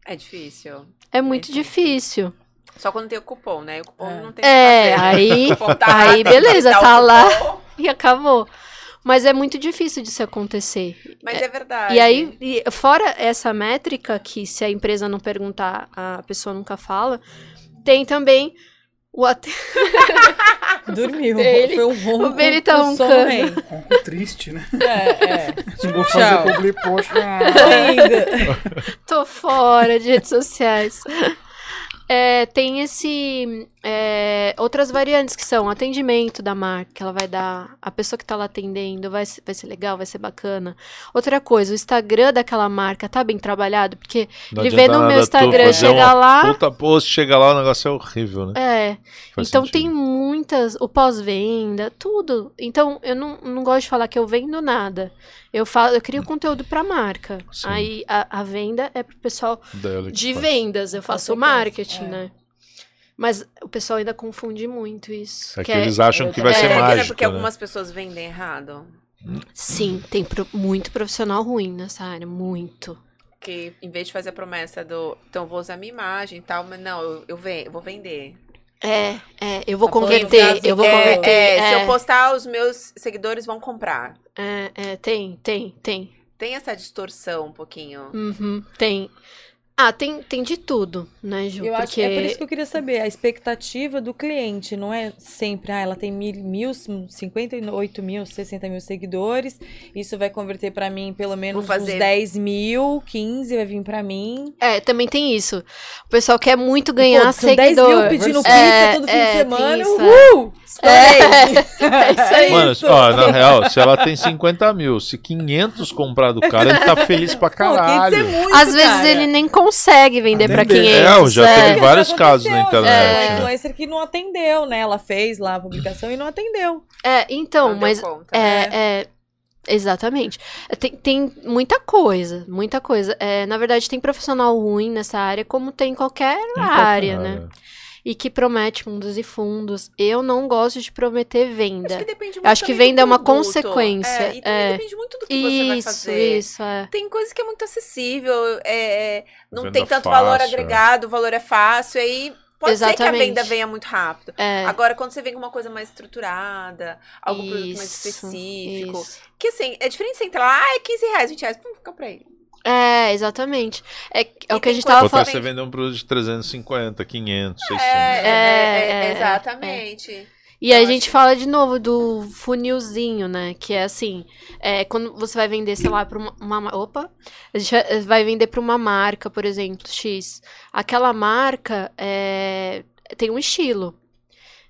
É difícil. É muito sim. difícil. Só quando tem o cupom, né? O cupom É. não tem É, fazer, aí, tá lá, aí que beleza, tá lá. cupom, e acabou. Mas é muito difícil disso acontecer. Mas é, verdade. E aí, e fora essa métrica, que se a empresa não perguntar, a pessoa nunca fala, tem também o at- Dormiu. Ele- Foi um ronco. o Beni tá rei. Ronco triste, né? É, é. Não vou fazer Tchau. publi post. Ainda. Tô fora de redes sociais. É, tem esse, é, outras variantes que são atendimento da marca, que ela vai dar, a pessoa que tá lá atendendo, vai, ser- vai ser legal, vai ser bacana. Outra coisa, o Instagram daquela marca tá bem trabalhado, porque Não ele vê no meu Instagram, chega lá. Puta post, chega lá, o negócio é horrível, né? É, Faz então sentido. tem muitas, o pós-venda, tudo. Então eu não, não gosto de falar que eu vendo nada. Eu falo, eu crio conteúdo pra marca. Sim. Aí a, a venda é pro pessoal de faz. vendas, eu faço marketing, é. né? Mas o pessoal ainda confunde muito isso. É que que eles acham que vai É, ser é mágico, porque né? algumas pessoas vendem errado? Sim, tem pro- muito profissional ruim nessa área, muito. Que em vez de fazer a promessa do. Então, vou usar minha imagem e tal, mas não, eu, eu, ven- eu vou vender. É, é, eu vou Tá converter, eu vou é, converter. é, se é, eu postar, os meus seguidores vão comprar. é, é, tem, tem, tem. Tem essa distorção um pouquinho. Uhum, tem. Ah, tem, tem de tudo, né, Ju? Eu acho Porque que é por isso que eu queria saber, a expectativa do cliente, não é sempre, ah, ela tem mil, mil 58 mil, 60 mil seguidores, isso vai converter pra mim pelo menos uns 10 mil, 15 vai vir pra mim. É, também tem isso. O pessoal quer muito ganhar Pô, são 10 seguidor. mil pedindo pizza É, todo fim é, de tem semana, isso, uhul! Estourei! É isso aí. Mano, isso. ó, na real, se ela tem 50 mil, se 500 comprar do cara, ele tá feliz pra Pô, caralho. 500 é muito, Às vezes cara. ele nem consegue vender pra Atender. 500. É, eu já é. teve vários casos na internet. né? Uma influencer que não atendeu, né? Ela fez lá a publicação e não atendeu. É, então, Não mas conta, né? É, é, exatamente. É, Tem, tem muita coisa, muita coisa. É, na verdade, tem profissional ruim nessa área, como tem em qualquer Em qualquer área, né? E que promete mundos e fundos. Eu não gosto de prometer venda. Acho que depende muito Acho que venda é uma consequência, É, e também é. depende muito do que você vai Isso, fazer. isso, é. Tem coisa que é muito acessível, é, é, não Venda tem tanto fácil, valor agregado, o valor é fácil, aí pode ser que a Exatamente. venda venha muito rápido. É, Agora, quando você vem com uma coisa mais estruturada, algum produto mais isso, específico, isso. que assim, é diferente você entrar lá, ah, é 15 reais, 20 reais, pum, comprei. É, exatamente. É, é o que a gente tava falando. você vender um produto de 350, 500, 600. É, é, é, É, é, exatamente. E a gente fala de novo do funilzinho, né? Que é assim, é, quando você vai vender, sei lá, para uma, uma- Opa! A gente vai- vai vender para uma marca, por exemplo, X. Aquela marca é, tem um estilo.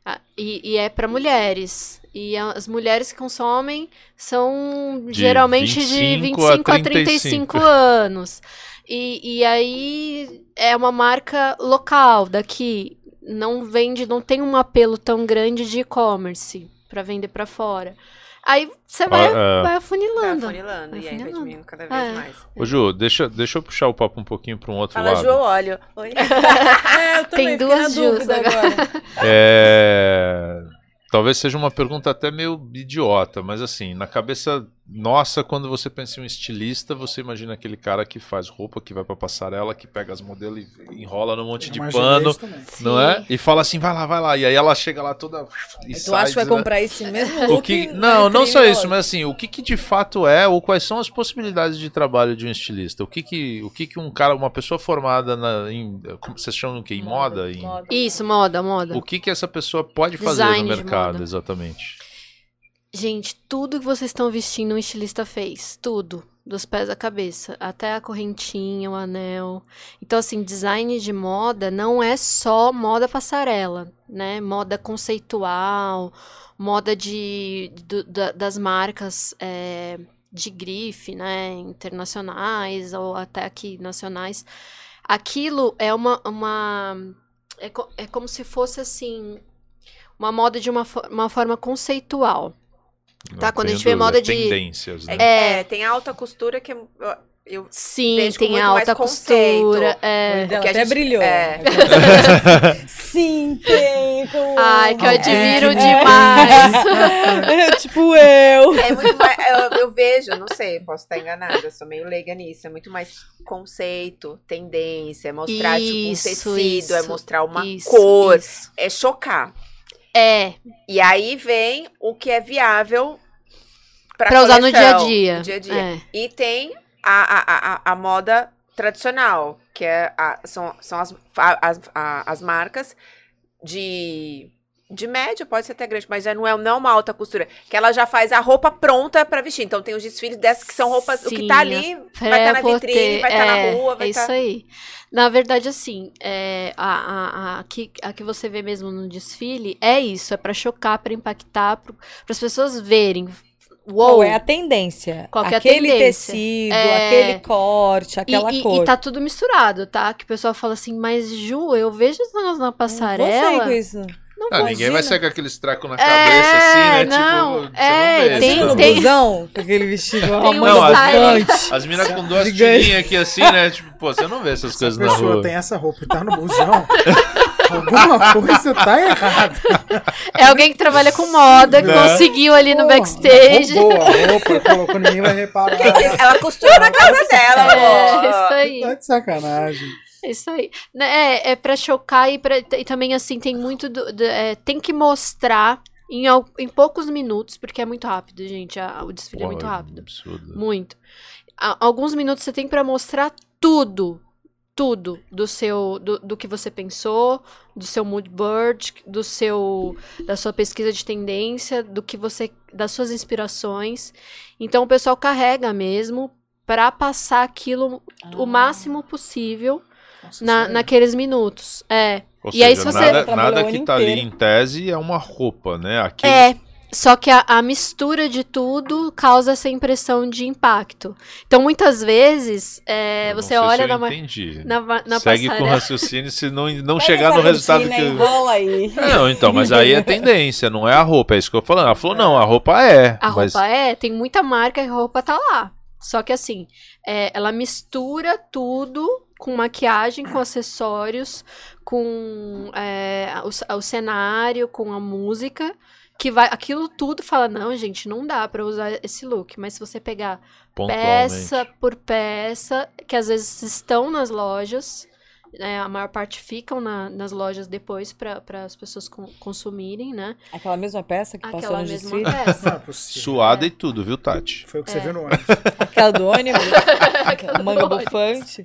Ah, E, e é para mulheres. E as mulheres que consomem são De geralmente 25 de a 25 a 35 anos. E, e aí é uma marca local daqui. Não vende, não tem um apelo tão grande de e-commerce para vender para fora. Aí você vai, Ah, é. vai Vai afunilando. afunilando, Vai e aí vai afunilando. diminuindo cada vez É. mais. Ô, Ju, deixa, deixa eu puxar o papo um pouquinho pra um outro Fala, lado. Ju, óleo. Oi. É, eu também Tem duas Jus agora. agora. É... Talvez seja uma pergunta até meio idiota, mas assim, na cabeça nossa, quando você pensa em um estilista, você imagina aquele cara que faz roupa, que vai pra passarela, que pega as modelos e enrola num monte de pano, não é? E fala assim, vai lá, vai lá. E aí ela chega lá toda. E Tu sai acha que vai dizendo- comprar esse mesmo o que, não, não só isso, mas assim, o que, que de fato é, ou quais são as possibilidades de trabalho de um estilista? O que que, o que, que um cara, uma pessoa formada na, em, como vocês chamam o quê? Em moda? Em, moda. Isso, moda, moda. o que que essa pessoa pode fazer Design no de mercado, moda. exatamente? Gente, tudo que vocês estão vestindo, um estilista fez. Tudo. Dos pés à cabeça. Até a correntinha, o anel. Então, assim, design de moda não é só moda passarela, né? Moda conceitual, moda de, do- da- das marcas é, de grife, né? Internacionais ou até aqui nacionais. Aquilo é uma. uma é, co- é como se fosse assim. Uma moda de uma, fo- uma forma conceitual. Tá, Não quando a gente vê moda de- tendências, né? É, tem alta costura que eu, eu Sim, Vejo com tem muito alta mais conceito. costura. É. a até gente- brilhou. é. Sim, tem. com- Ai, que eu admiro É. demais. tipo eu. É muito mais. Eu, eu vejo, não sei, posso estar enganada, sou meio leiga nisso. É muito mais conceito, tendência, é mostrar tipo, um Isso, tecido, é isso, mostrar uma Isso, cor, isso. é chocar. É, E aí vem o que é viável pra usar no dia a dia. no dia a dia. É. E tem a, a, a, a moda tradicional, que é a- são, são as, as, as marcas de de média, pode ser até grande, mas já não é, não é uma alta costura. Que ela já faz a roupa pronta pra vestir. Então tem os desfiles dessas que são roupas. o que tá Sim, ali vai estar na Pré-poder, vitrine, vai estar é, na rua, vai É estar. isso aí. Na verdade, assim, é, a, a, a, que, a que você vê mesmo no desfile é isso, é pra chocar, pra impactar, para as pessoas verem. Uou! Qual é a tendência? Qual que é a aquele tendência? tecido, É. aquele corte, aquela e, e- cor. e tá tudo misturado, tá? Que o pessoal fala assim, mas Ju, eu vejo negócio na Não passarela. sei com isso. Não Ah, ninguém vai sair com aqueles tracos na cabeça, assim, né? não, tipo, você é, não vê. tem- não tem- busão, com aquele vestido, style. bufante. As minas com duas tirinhas aqui assim, né? Tipo, pô, você não vê essas Se a coisas na pessoa rua. tem essa roupa e tá no busão, alguma coisa tá errada. É alguém que trabalha com moda, que Né? conseguiu ali no backstage. Roubou a roupa, colocou, ninguém vai reparar. Ela costura na casa dela, É, pô. isso aí. Tá de sacanagem. Isso aí. Né, É, é pra chocar e, pra, e também, assim, tem muito. do- do- é, tem que mostrar em, em poucos minutos, porque é muito rápido, gente. a- o desfile é muito rápido. Absurdo. Muito. A- alguns minutos você tem pra mostrar tudo. Tudo do seu do, do que você pensou, do seu mood board, do seu da sua pesquisa de tendência, do que você das suas inspirações. Então o pessoal carrega mesmo pra passar aquilo o máximo possível Nossa, na, naqueles minutos. É. Ou E aí, seja, se você- nada, nada o que tá ali em tese é uma roupa, né? Aquilo É. Só que a, a mistura de tudo causa essa impressão de impacto. Então, muitas vezes, é, você olha eu na, entendi. na, na Segue com o passarela. raciocínio se não, não chegar no resultado que. e aí. Não, então, mas aí é tendência, não é a roupa, é isso que eu tô falando. Ela falou, não, a roupa é. A mas roupa é, tem muita marca que a roupa tá lá. Só que assim, é, ela mistura tudo com maquiagem, com acessórios, com é, o, o cenário, com a música, que vai. Aquilo tudo fala, não, gente, não dá pra usar esse look. Mas se você pegar peça por peça, que às vezes estão nas lojas, né, a maior parte ficam na- nas lojas depois para as pessoas con- consumirem, né? Aquela mesma peça que passou Aquela no mesma desfile. Peça. é possível. Suada e tudo, viu, Tati? Foi o que você É. viu no ônibus. Aquela do ônibus. Aquela manga do ônibus. bufante.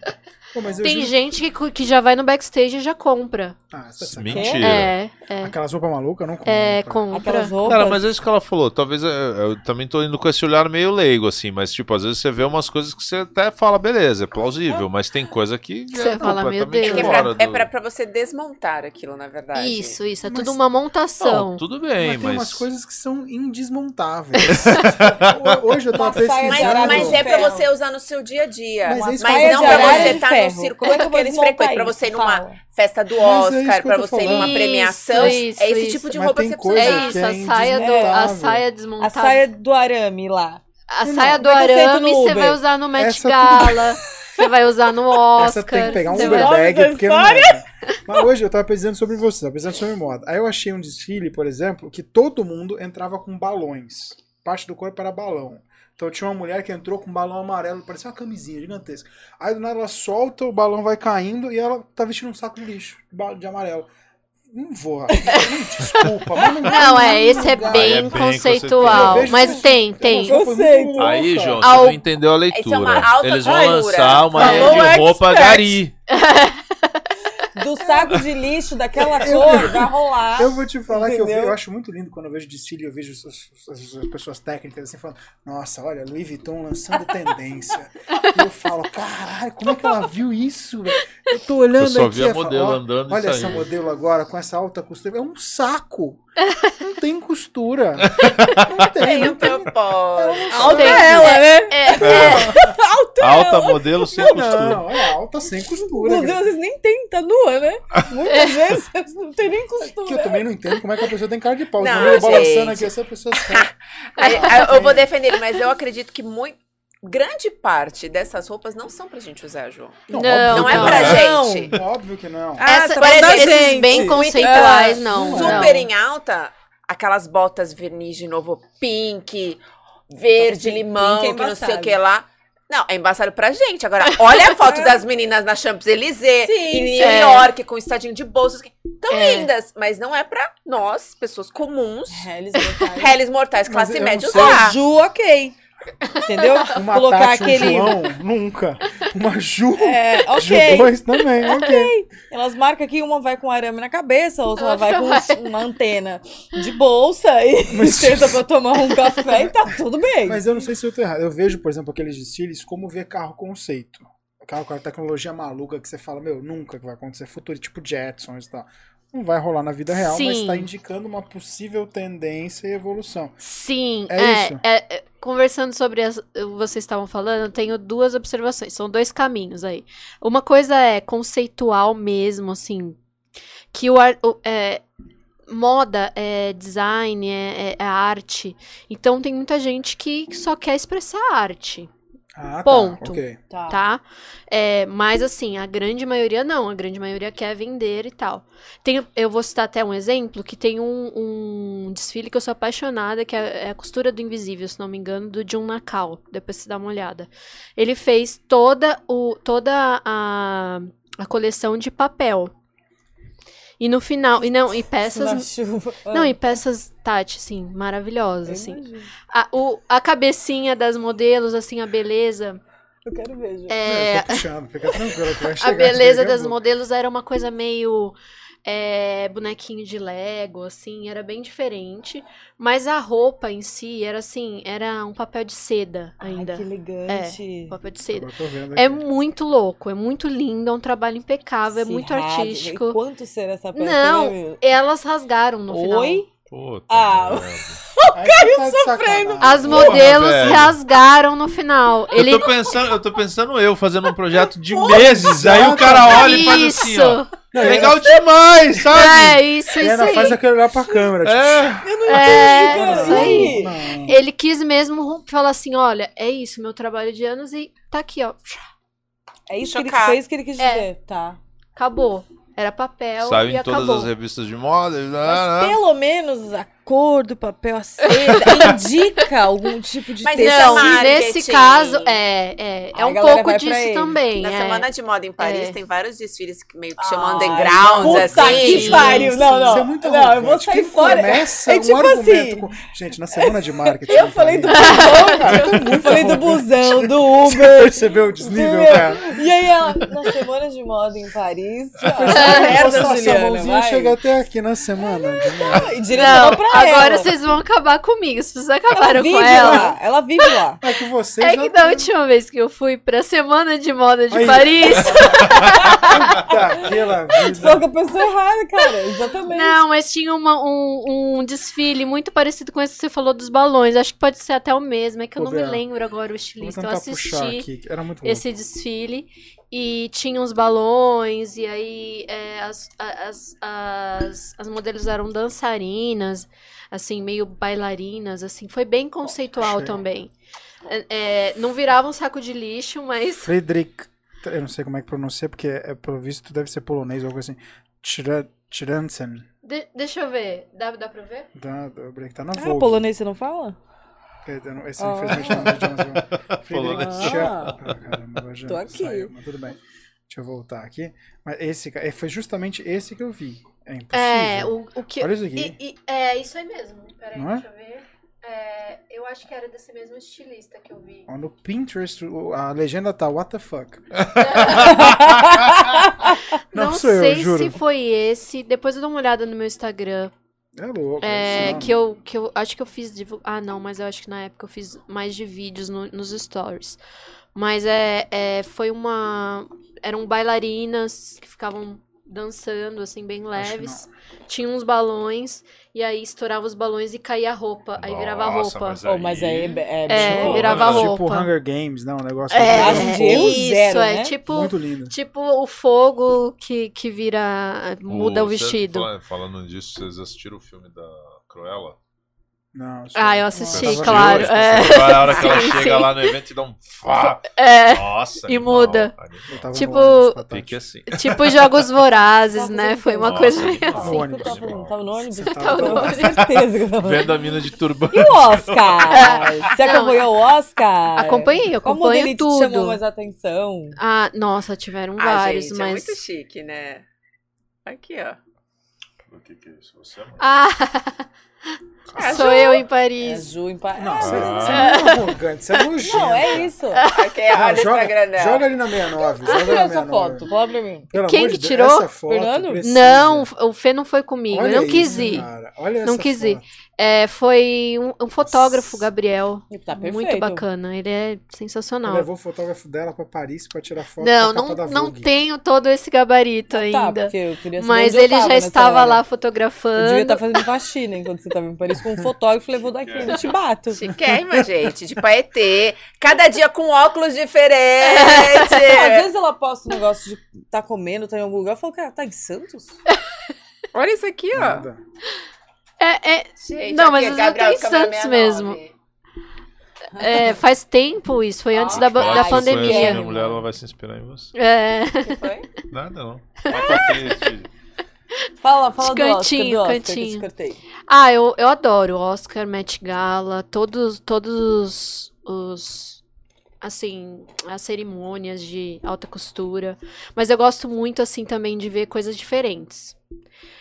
Pô, eu Tem juro- gente que, que já vai no backstage e já compra. Ah, você tá de sacanagem. Mentira. É, é. Aquelas roupas malucas, eu não compro. É, compra. Aquelas roupas. Cara, mas é isso que ela falou. Talvez é, eu também tô indo com esse olhar meio leigo, assim, mas, tipo, às vezes você vê umas coisas que você até fala, beleza, é plausível, mas tem coisa que Você é fala, meu Deus. É, pra, é do- pra, pra você desmontar aquilo, na verdade. Isso, isso. É Mas- tudo uma montação. Não, tudo Mas bem, tem mas. umas coisas que são indesmontáveis. Hoje eu tava saia Mas, mas é pra você usar no seu dia a dia. Mas Mas, é isso que eu tô não pra você de estar ferro. círculo Como é que eu vou aqueles desmontar frequentes, pra você ir numa Fala. festa do é Oscar, eu pra você ir numa premiação. Isso, é esse isso. tipo de Mas roupa que você precisa É isso, é a saia, do, a saia A desmontada. saia do arame lá. A Não, saia do é arame você vai usar no Met Essa tudo- Gala. Você vai usar no Oscar. Essa tem que pegar um você Uber vai- bag, porque não dá. Mas hoje eu tava pesquisando sobre você, tava pesquisando sobre moda. Aí eu achei um desfile, por exemplo, que todo mundo entrava com balões. Parte do corpo era balão. Então tinha uma mulher que entrou com um balão amarelo, parecia uma camisinha gigantesca. Aí do nada ela solta, o balão vai caindo e ela tá vestindo um saco de lixo de amarelo. Não vou, Rafa. Desculpa, mas não Não, é, esse é bem é bem conceitual. Vejo Mas isso- tem, é tem. Conceito. Aí, João, você Ao- não entendeu a leitura. É uma alta Eles vão lançar uma Falou linha de roupa expert. gari. Do saco de lixo daquela cor, vai rolar. Eu vou te falar que eu, Entendeu? eu acho muito lindo quando eu vejo desfile, eu vejo as, as- as pessoas técnicas assim falando, nossa, olha, Louis Vuitton lançando tendência. e eu falo, caralho, como é que ela viu isso? Eu tô olhando Eu só aqui. vi a falo, modelo ó, andando Olha essa saindo. modelo agora com essa alta costura. É um saco. Não tem costura. Não tem, Tem não um tem. propósito. Alta Tem. ela, né? É, é, Alta modelo sem costura. Não, é alta sem costura. Inclusive, cara. às vezes nem tem, tá nua, né? Muitas vezes não tem nem costura. Que eu também não entendo como é que a pessoa tem cara de pau. Não, Não, eu balançando gente. aqui, essa pessoa. Aí, aí eu vou defender ele, mas eu acredito que muito, grande parte dessas roupas não são pra gente usar, João. Não, Não é não. pra Não. gente. Óbvio que não. Ah, Essa, exemplo, esses gente. bem conceituais, não. Não. não. Super em alta, aquelas botas verniz de novo pink, verde, Pink limão, é que não sei o que lá. Não, é embaçado pra gente. Agora, olha a foto das meninas na Champs-Élysées, em New é. York, com estadinho de bolsas. Tão É. lindas, mas não é pra nós, pessoas comuns, Réis mortais. réis mortais, classe média, usar. Ju, ok. Entendeu? Uma Colocar Tati, um aquele. João, nunca. Uma Ju, É, Ju ok. 2 também, ok. Elas marcam que uma vai com arame na cabeça, a outra vai com Outra uma antena de bolsa e Mas- senta pra tomar um café e tá tudo bem. Mas eu não sei se eu tô errado. Eu vejo, por exemplo, aqueles desfiles como ver carro conceito. Carro com a tecnologia maluca que você fala, meu, nunca que vai acontecer futuro, tipo Jetsons e tal. Não vai rolar na vida real, mas Sim. tá indicando uma possível tendência e evolução. Sim, É é, isso? é, é, conversando sobre as vocês estavam falando, eu tenho duas observações. São dois caminhos aí. Uma coisa é conceitual mesmo, assim, que o, o- é, moda é design, é, é- é arte. Então tem muita gente que só quer expressar arte, Ah, tá. Ponto. Tá. tá? É, mas assim, a grande maioria não. A grande maioria quer vender e tal. Tem, eu vou citar até um exemplo que tem um, um desfile que eu sou apaixonada, que é, é a costura do invisível, se não me engano, do Jun Nakao. Depois você dá uma olhada. Ele fez toda, o, toda a, a coleção de papel. E no final. E não, e Na peças. chuva. Não, e peças, Tati, assim, maravilhosas, Eu assim. imagino. A, o, a cabecinha das modelos, assim, a beleza. Eu quero ver, gente. É, Eu tô puxando, fica tranquilo que vai chegar. a beleza das modelos era uma coisa meio é, bonequinho de Lego, assim, era bem diferente. Mas a roupa em si era assim, era um papel de seda ainda. Ai, que elegante. Papel de seda. É muito louco, é muito lindo, é um trabalho impecável, é Se muito rasga. artístico. E quanto será essa peça? Não, né? Elas rasgaram no final. Oi? Puta Ah, merda. Aí você tá sofrendo. As Porra, modelos velho. rasgaram no final. Ele Eu tô pensando, eu tô pensando eu fazendo um projeto de meses, aí o cara olha e faz assim, isso. ó. Não, e Legal demais, sabe? É, isso, isso aí. faz aquele olhar pra câmera. Tipo, É. É, cara, isso e aí. aí? Não. Ele quis mesmo falar assim: olha, é isso, meu trabalho de anos e tá aqui, ó. É isso que ele, isso que ele quis É. dizer. Tá. Acabou. Era papel Saiu e em todas acabou. as revistas de moda. Mas pelo menos a cor do papel, a seda, indica algum tipo de Mas texto. Esse Não, nesse caso, é, é, é A um pouco disso ele. também. Na é. Semana de Moda em Paris É. tem vários desfiles que meio que Ai, chamam undergrounds, Puta assim. que sim, pariu. Não, não. Isso é muito não, eu vou arrogante. sair Quem fora. Começa É tipo um argumento assim. com... Gente, na semana de marketing. Eu falei do busão, eu falei do busão, do Você Uber. percebeu o desnível, cara? E aí, ela, na semana de moda em Paris, Você merda, posso passar a Juliana, mãozinha chega até aqui na semana de moda. E Não, pra agora ela. vocês vão acabar comigo. Se vocês Ela acabaram vive com ela. lá, ela vive lá. É que você É que da última vez que eu fui pra Semana de Moda de Aí. Paris. aquela vida. com a pessoa errada, cara. Exatamente. Não, mas tinha uma- um, um desfile muito parecido com esse que você falou dos balões. Acho que pode ser até o mesmo. É que eu Ô, não me lembro agora o estilista. Eu tentar puxar assisti aqui. Era muito louco. esse desfile e tinha uns balões e aí é, as, as, as, as modelos eram dançarinas, assim, meio bailarinas, assim. Foi bem conceitual achei. também. É, é, não virava um saco de lixo, mas... Friedrich, eu não sei como é que pronuncia, porque é pelo visto deve ser polonês ou algo assim. Tira- Tiransen. De- deixa eu ver. Dá, dá pra ver? O break tá na Ah, Vogue. polonês você não fala? É, eu Esse Ah. infelizmente não é de Jones? Friedrich Ah. Ah, caramba, já Tô aqui. saiu, mas tudo bem. Deixa eu voltar aqui. Mas esse, é, foi justamente esse que eu vi. É impossível. É, o, o que... Olha isso aqui. E- e- é, isso aí mesmo. Peraí, Não é? deixa eu ver. É, eu acho que era desse mesmo estilista que eu vi. No Pinterest, o- a legenda tá What the fuck. Não, Não, sou eu, sei juro. se foi esse. Depois eu dou uma olhada no meu Instagram. É louco. É, isso que eu, que eu acho que eu fiz. Ah, não, mas eu acho que na época eu fiz mais de vídeos no- nos stories. Mas é, é, foi uma. Eram bailarinas que ficavam dançando, assim, bem leves. Tinha uns balões, e aí estourava os balões e caía a roupa. Aí virava a Nossa, roupa. mas Oh, mas aí é, é, É, bizarro. virava Tipo roupa. Hunger Games, não, um negócio É, erro isso, zero, é né? tipo. muito lindo. Tipo o fogo que, que vira. muda o Você- vestido. fala- Falando disso, vocês assistiram o filme da Cruella? Não, só- Ah, eu assisti, Nossa, claro. Assistiu? É. A hora que ela Sim, chega sim. lá no evento e dá um fá. É, Nossa, E animal, muda. eu tava no tipo- assim. tipo jogos vorazes, Tava né? Foi uma Nossa, coisa meio assim. No ônibus. Tava, falando, tava no ônibus? Você tava no Com ônibus. certeza que eu tava. Vendo a mina de turbante. E o Oscar? Você Não, acompanhou o Oscar? Acompanhei, Qual acompanho modelito te chamou tudo. mais atenção? Ah, nossa, tiveram Ah, vários, gente, é mas. muito chique, né? Aqui, ó. O que, que é isso? Você é Ah, É, sou eu em É Paris. Ju em Pa- Não, É, você, Ah. você é muito arrogante, você é nojento. Não, é isso. Aqui é Não, olha joga, joga ali na 69. Joga na essa 69. foto, fala pra mim. Pelo Quem que tirou? foto Fernando? precisa. Não, o Fê não foi comigo. Olha eu não quis ir. Olha Não quis ir. É, foi um, um fotógrafo, Gabriel. Tá perfeito. Muito bacana. Ele é sensacional. Levou o fotógrafo dela pra Paris pra tirar foto Não, não, da não tenho todo esse gabarito Tá, ainda. porque eu queria saber Mas onde eu ele tava já nessa estava hora. lá Eu fotografando. devia estar fazendo faxina enquanto você tava em Paris com um fotógrafo e levou daqui. Eu te bato. Chiquérrima, gente, de paetê. Cada dia com óculos diferentes. Às vezes ela posta um negócio de tá comendo, tá em algum lugar. Eu falo, cara, tá em Santos? Olha isso aqui, ó. Nada. É, é, Gente, Não, mas eu tô em Santos 69. mesmo. é, faz tempo isso, foi antes Ah, da, da pandemia. minha mulher, ela vai se inspirar em você. É, O que foi? Nada, não. Fala, fala do Oscar, Cantinho, do Oscar que eu cantinho. cortei. Ah, eu, eu adoro Oscar, Met Gala, todos, todos os, assim, as cerimônias de alta costura. Mas eu gosto muito, assim, também de ver coisas diferentes.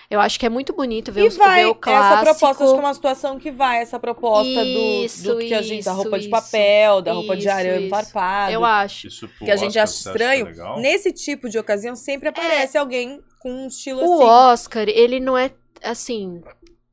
Eu acho que é muito bonito ver, E os, vai, ver o essa clássico. proposta, acho que é uma situação que vai, essa proposta Isso, do, do que a gente, da isso, roupa de isso. papel, da roupa de Isso, arame isso. farpado. Eu acho. Isso pro que a gente Oscar, acha você estranho. legal? Nesse tipo de ocasião, sempre aparece alguém com um estilo O assim. Oscar, ele não é, assim...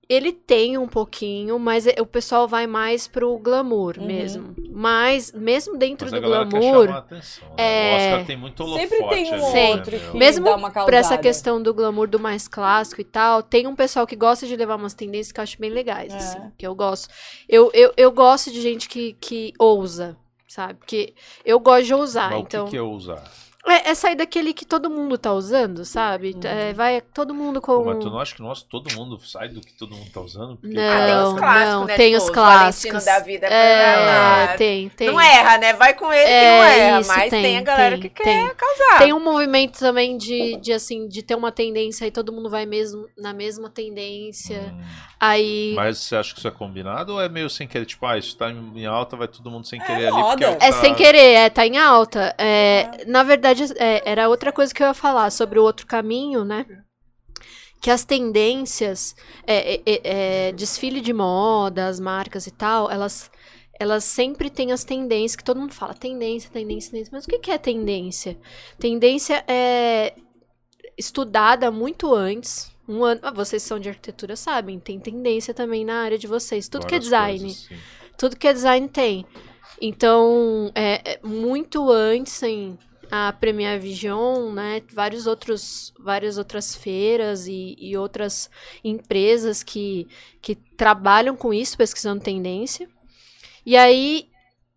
Ele tem um pouquinho, mas é- o pessoal vai mais pro glamour Uhum. mesmo. Mas, mesmo dentro Mas a do glamour... atenção. né? é- O Oscar tem muito holofote Sempre tem um ali, Sim. outro né? Mesmo dá uma causada. Pra essa questão do glamour do mais clássico e tal, tem um pessoal que gosta de levar umas tendências que eu acho bem legais, É. assim, que eu gosto. Eu, eu, eu gosto de gente que, que ousa, sabe? Porque eu gosto de ousar, Mas então... o que, que é usar? É, é sair daquele que todo mundo tá usando, sabe? Uhum. É, vai todo mundo Pô, com... mas tu não acha que nós, todo mundo sai do que todo mundo tá usando? Porque Não, Ah, tem os clássicos, não, né? tem Tipo, os clássicos. da vida É, tem, tem. Não erra, né? Vai com ele que É, não erra. isso, mas tem, a galera tem, que quer tem. causar. Tem um movimento também de, de, assim, de ter uma tendência e todo mundo vai mesmo na mesma tendência. Hum, Aí... Mas você acha que isso é combinado ou é meio sem querer? Tipo, ah, isso tá em alta, vai todo mundo sem É querer ali. moda. Porque é, que É tá- sem querer, é, tá em alta. É, Na verdade, é, era outra coisa que eu ia falar sobre o outro caminho, né? Que as tendências, é, é, é, é, desfile de moda, as marcas e tal, elas, elas sempre têm as tendências, que todo mundo fala, tendência, tendência, tendência. Mas o que que é tendência? Tendência é estudada muito antes. Um ano, ah, vocês são de arquitetura, sabem, tem tendência também na área de vocês. Tudo que é várias design. coisas. Tudo que é design tem. Então, é, é muito antes, em a Premier Vision, né, vários outros, várias outras feiras e, e outras empresas que, que trabalham com isso, pesquisando tendência. E aí,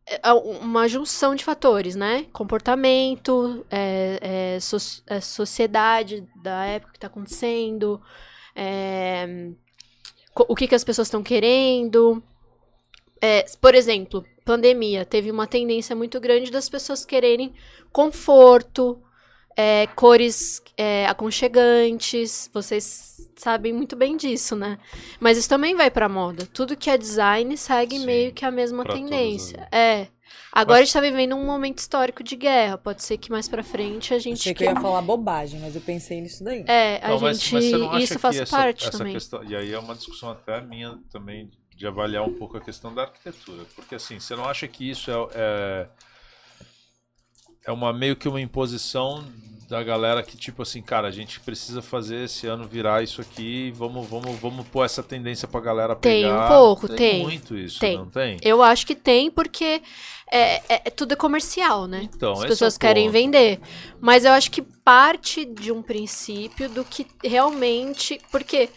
é, é uma junção de fatores, né? Comportamento, é, é, so- é, sociedade da época que está acontecendo, é, o que, que as pessoas estão querendo. Por exemplo, pandemia, teve uma tendência muito grande das pessoas quererem conforto, é, cores é, aconchegantes. Vocês sabem muito bem disso, né? Mas isso também vai pra moda. Tudo que é design segue Sim, meio que a mesma tendência. É. Agora Mas- a gente tá vivendo um momento histórico de guerra. Pode ser que mais pra frente a gente. Achei que eu ia falar bobagem, mas eu pensei nisso daí. É, a Não, mas- gente. mas você não acha isso faz essa, parte essa também. questão e aí é uma discussão até minha também de avaliar um pouco a questão da arquitetura porque assim você não acha que isso é é, é uma meio que uma imposição da galera que tipo assim cara a gente precisa fazer esse ano virar isso aqui vamos vamos vamos pôr essa tendência pra galera Tem pegar um pouco, tem. muito isso Tem. não tem Eu acho que tem, porque é, é- é- tudo é comercial, né? então As esse pessoas é querem ponto. vender. Mas eu acho que parte de um princípio do que realmente. Porque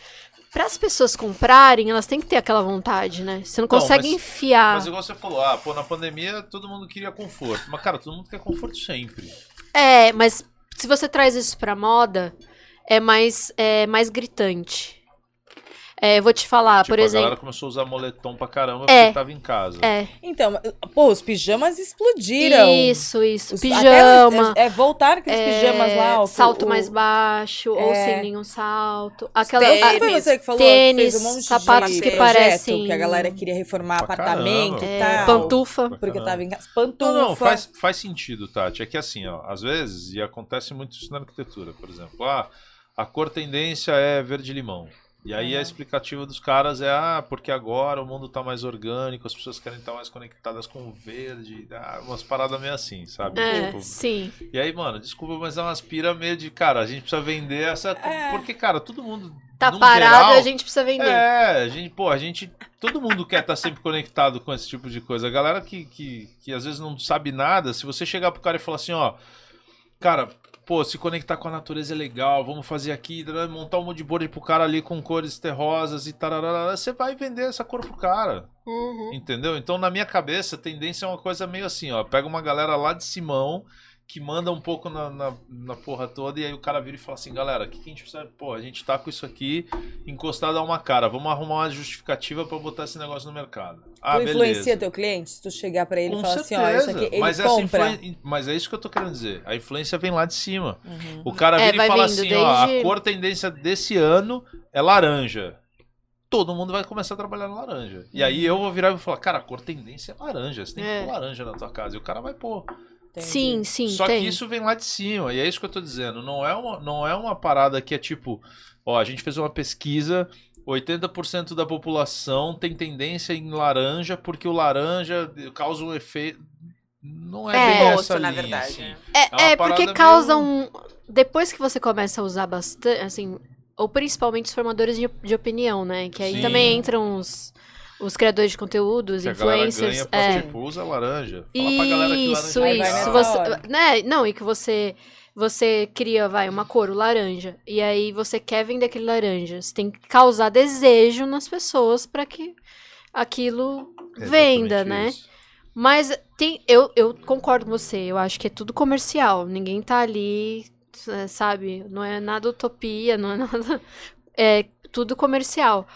para as pessoas comprarem, elas têm que ter aquela vontade, né? Você não consegue mas- enfiar. mas igual você falou ah pô na pandemia todo mundo queria conforto mas cara todo mundo quer conforto sempre É, mas se você traz isso pra moda, é mais, é mais gritante. É, eu vou te falar, tipo, por a exemplo. galera começou a usar moletom pra caramba É. porque tava em casa É, Então, pô, os pijamas explodiram. isso, isso. Os- Pijama. até, é, é, voltar aqueles é, pijamas lá. o- salto o- mais baixo, ou É. sem nenhum salto. Aquela, tênis. Foi você que falou Tênis, que fez um monte sapatos de que parecem- que a galera queria reformar Pra apartamento caramba. e é, tal. pantufa. Pra Porque tava em casa. Pantufa. Não, não, faz, faz sentido, Tati. É que assim, ó, às vezes, e acontece muito isso na arquitetura, por exemplo, ah, a cor tendência é verde-limão. E aí a explicativa dos caras é, ah, porque agora o mundo tá mais orgânico, as pessoas querem estar mais conectadas com o verde, ah, umas paradas meio assim, sabe? É, Tipo, sim. e aí, mano, desculpa, mas é umas pira meio de, cara, a gente precisa vender essa. É. Porque, cara, todo mundo. Tá parado, geral, a gente precisa vender. É, a gente, pô, a gente. Todo mundo quer estar sempre conectado com esse tipo de coisa. A galera que, que, que às vezes não sabe nada, se você chegar pro cara e falar assim, ó, cara, pô, se conectar com a natureza é legal, vamos fazer aqui, montar um moodboard pro cara ali com cores terrosas e tararara, você vai vender essa cor pro cara. Uhum. Entendeu? Então, na minha cabeça, a tendência é uma coisa meio assim, ó. Pega uma galera lá de Simão que manda um pouco na, na, na porra toda, e aí o cara vira e fala assim, galera, o que, que a gente precisa. Pô, a gente tá com isso aqui encostado a uma cara. Vamos arrumar uma justificativa pra botar esse negócio no mercado. Ah, tu influencia beleza. teu cliente? Se tu chegar pra ele Com e falar assim, certeza. ó, isso aqui, ele mas, compra. influen- mas é isso que eu tô querendo dizer. A influência vem lá de cima. Uhum. O cara É, vira vai e fala assim, ó, a desde- cor tendência desse ano é laranja. Todo mundo vai começar a trabalhar no laranja. E aí eu vou virar e vou falar, cara, a cor tendência é laranja. Você tem que É. pôr laranja na tua casa. E o cara vai pôr. Entendi. Sim, sim, Só tem. que isso vem lá de cima. E é isso que eu tô dizendo. Não é uma, não é uma parada que é tipo, ó, a gente fez uma pesquisa. 80% da população tem tendência em laranja porque o laranja causa um efeito. Não é, É. bem essa na linha, verdade, assim. né? É, É é porque causa meio- um. Depois que você começa a usar bastante, assim, ou principalmente os formadores de, de opinião, né? Que aí Sim. também entram os, os criadores de conteúdo, os Que a influencers. ganha é. tipo, usa laranja. Fala que Isso, laranja isso. Você, né? Não, e que você você cria, vai, uma cor, o laranja, e aí você quer vender aquele laranja. Você tem que causar desejo nas pessoas para que aquilo venda, Exatamente né? isso. Mas tem, eu, eu concordo com você, eu acho que é tudo comercial. Ninguém tá ali, é, sabe? Não é nada utopia, não é nada. É tudo comercial.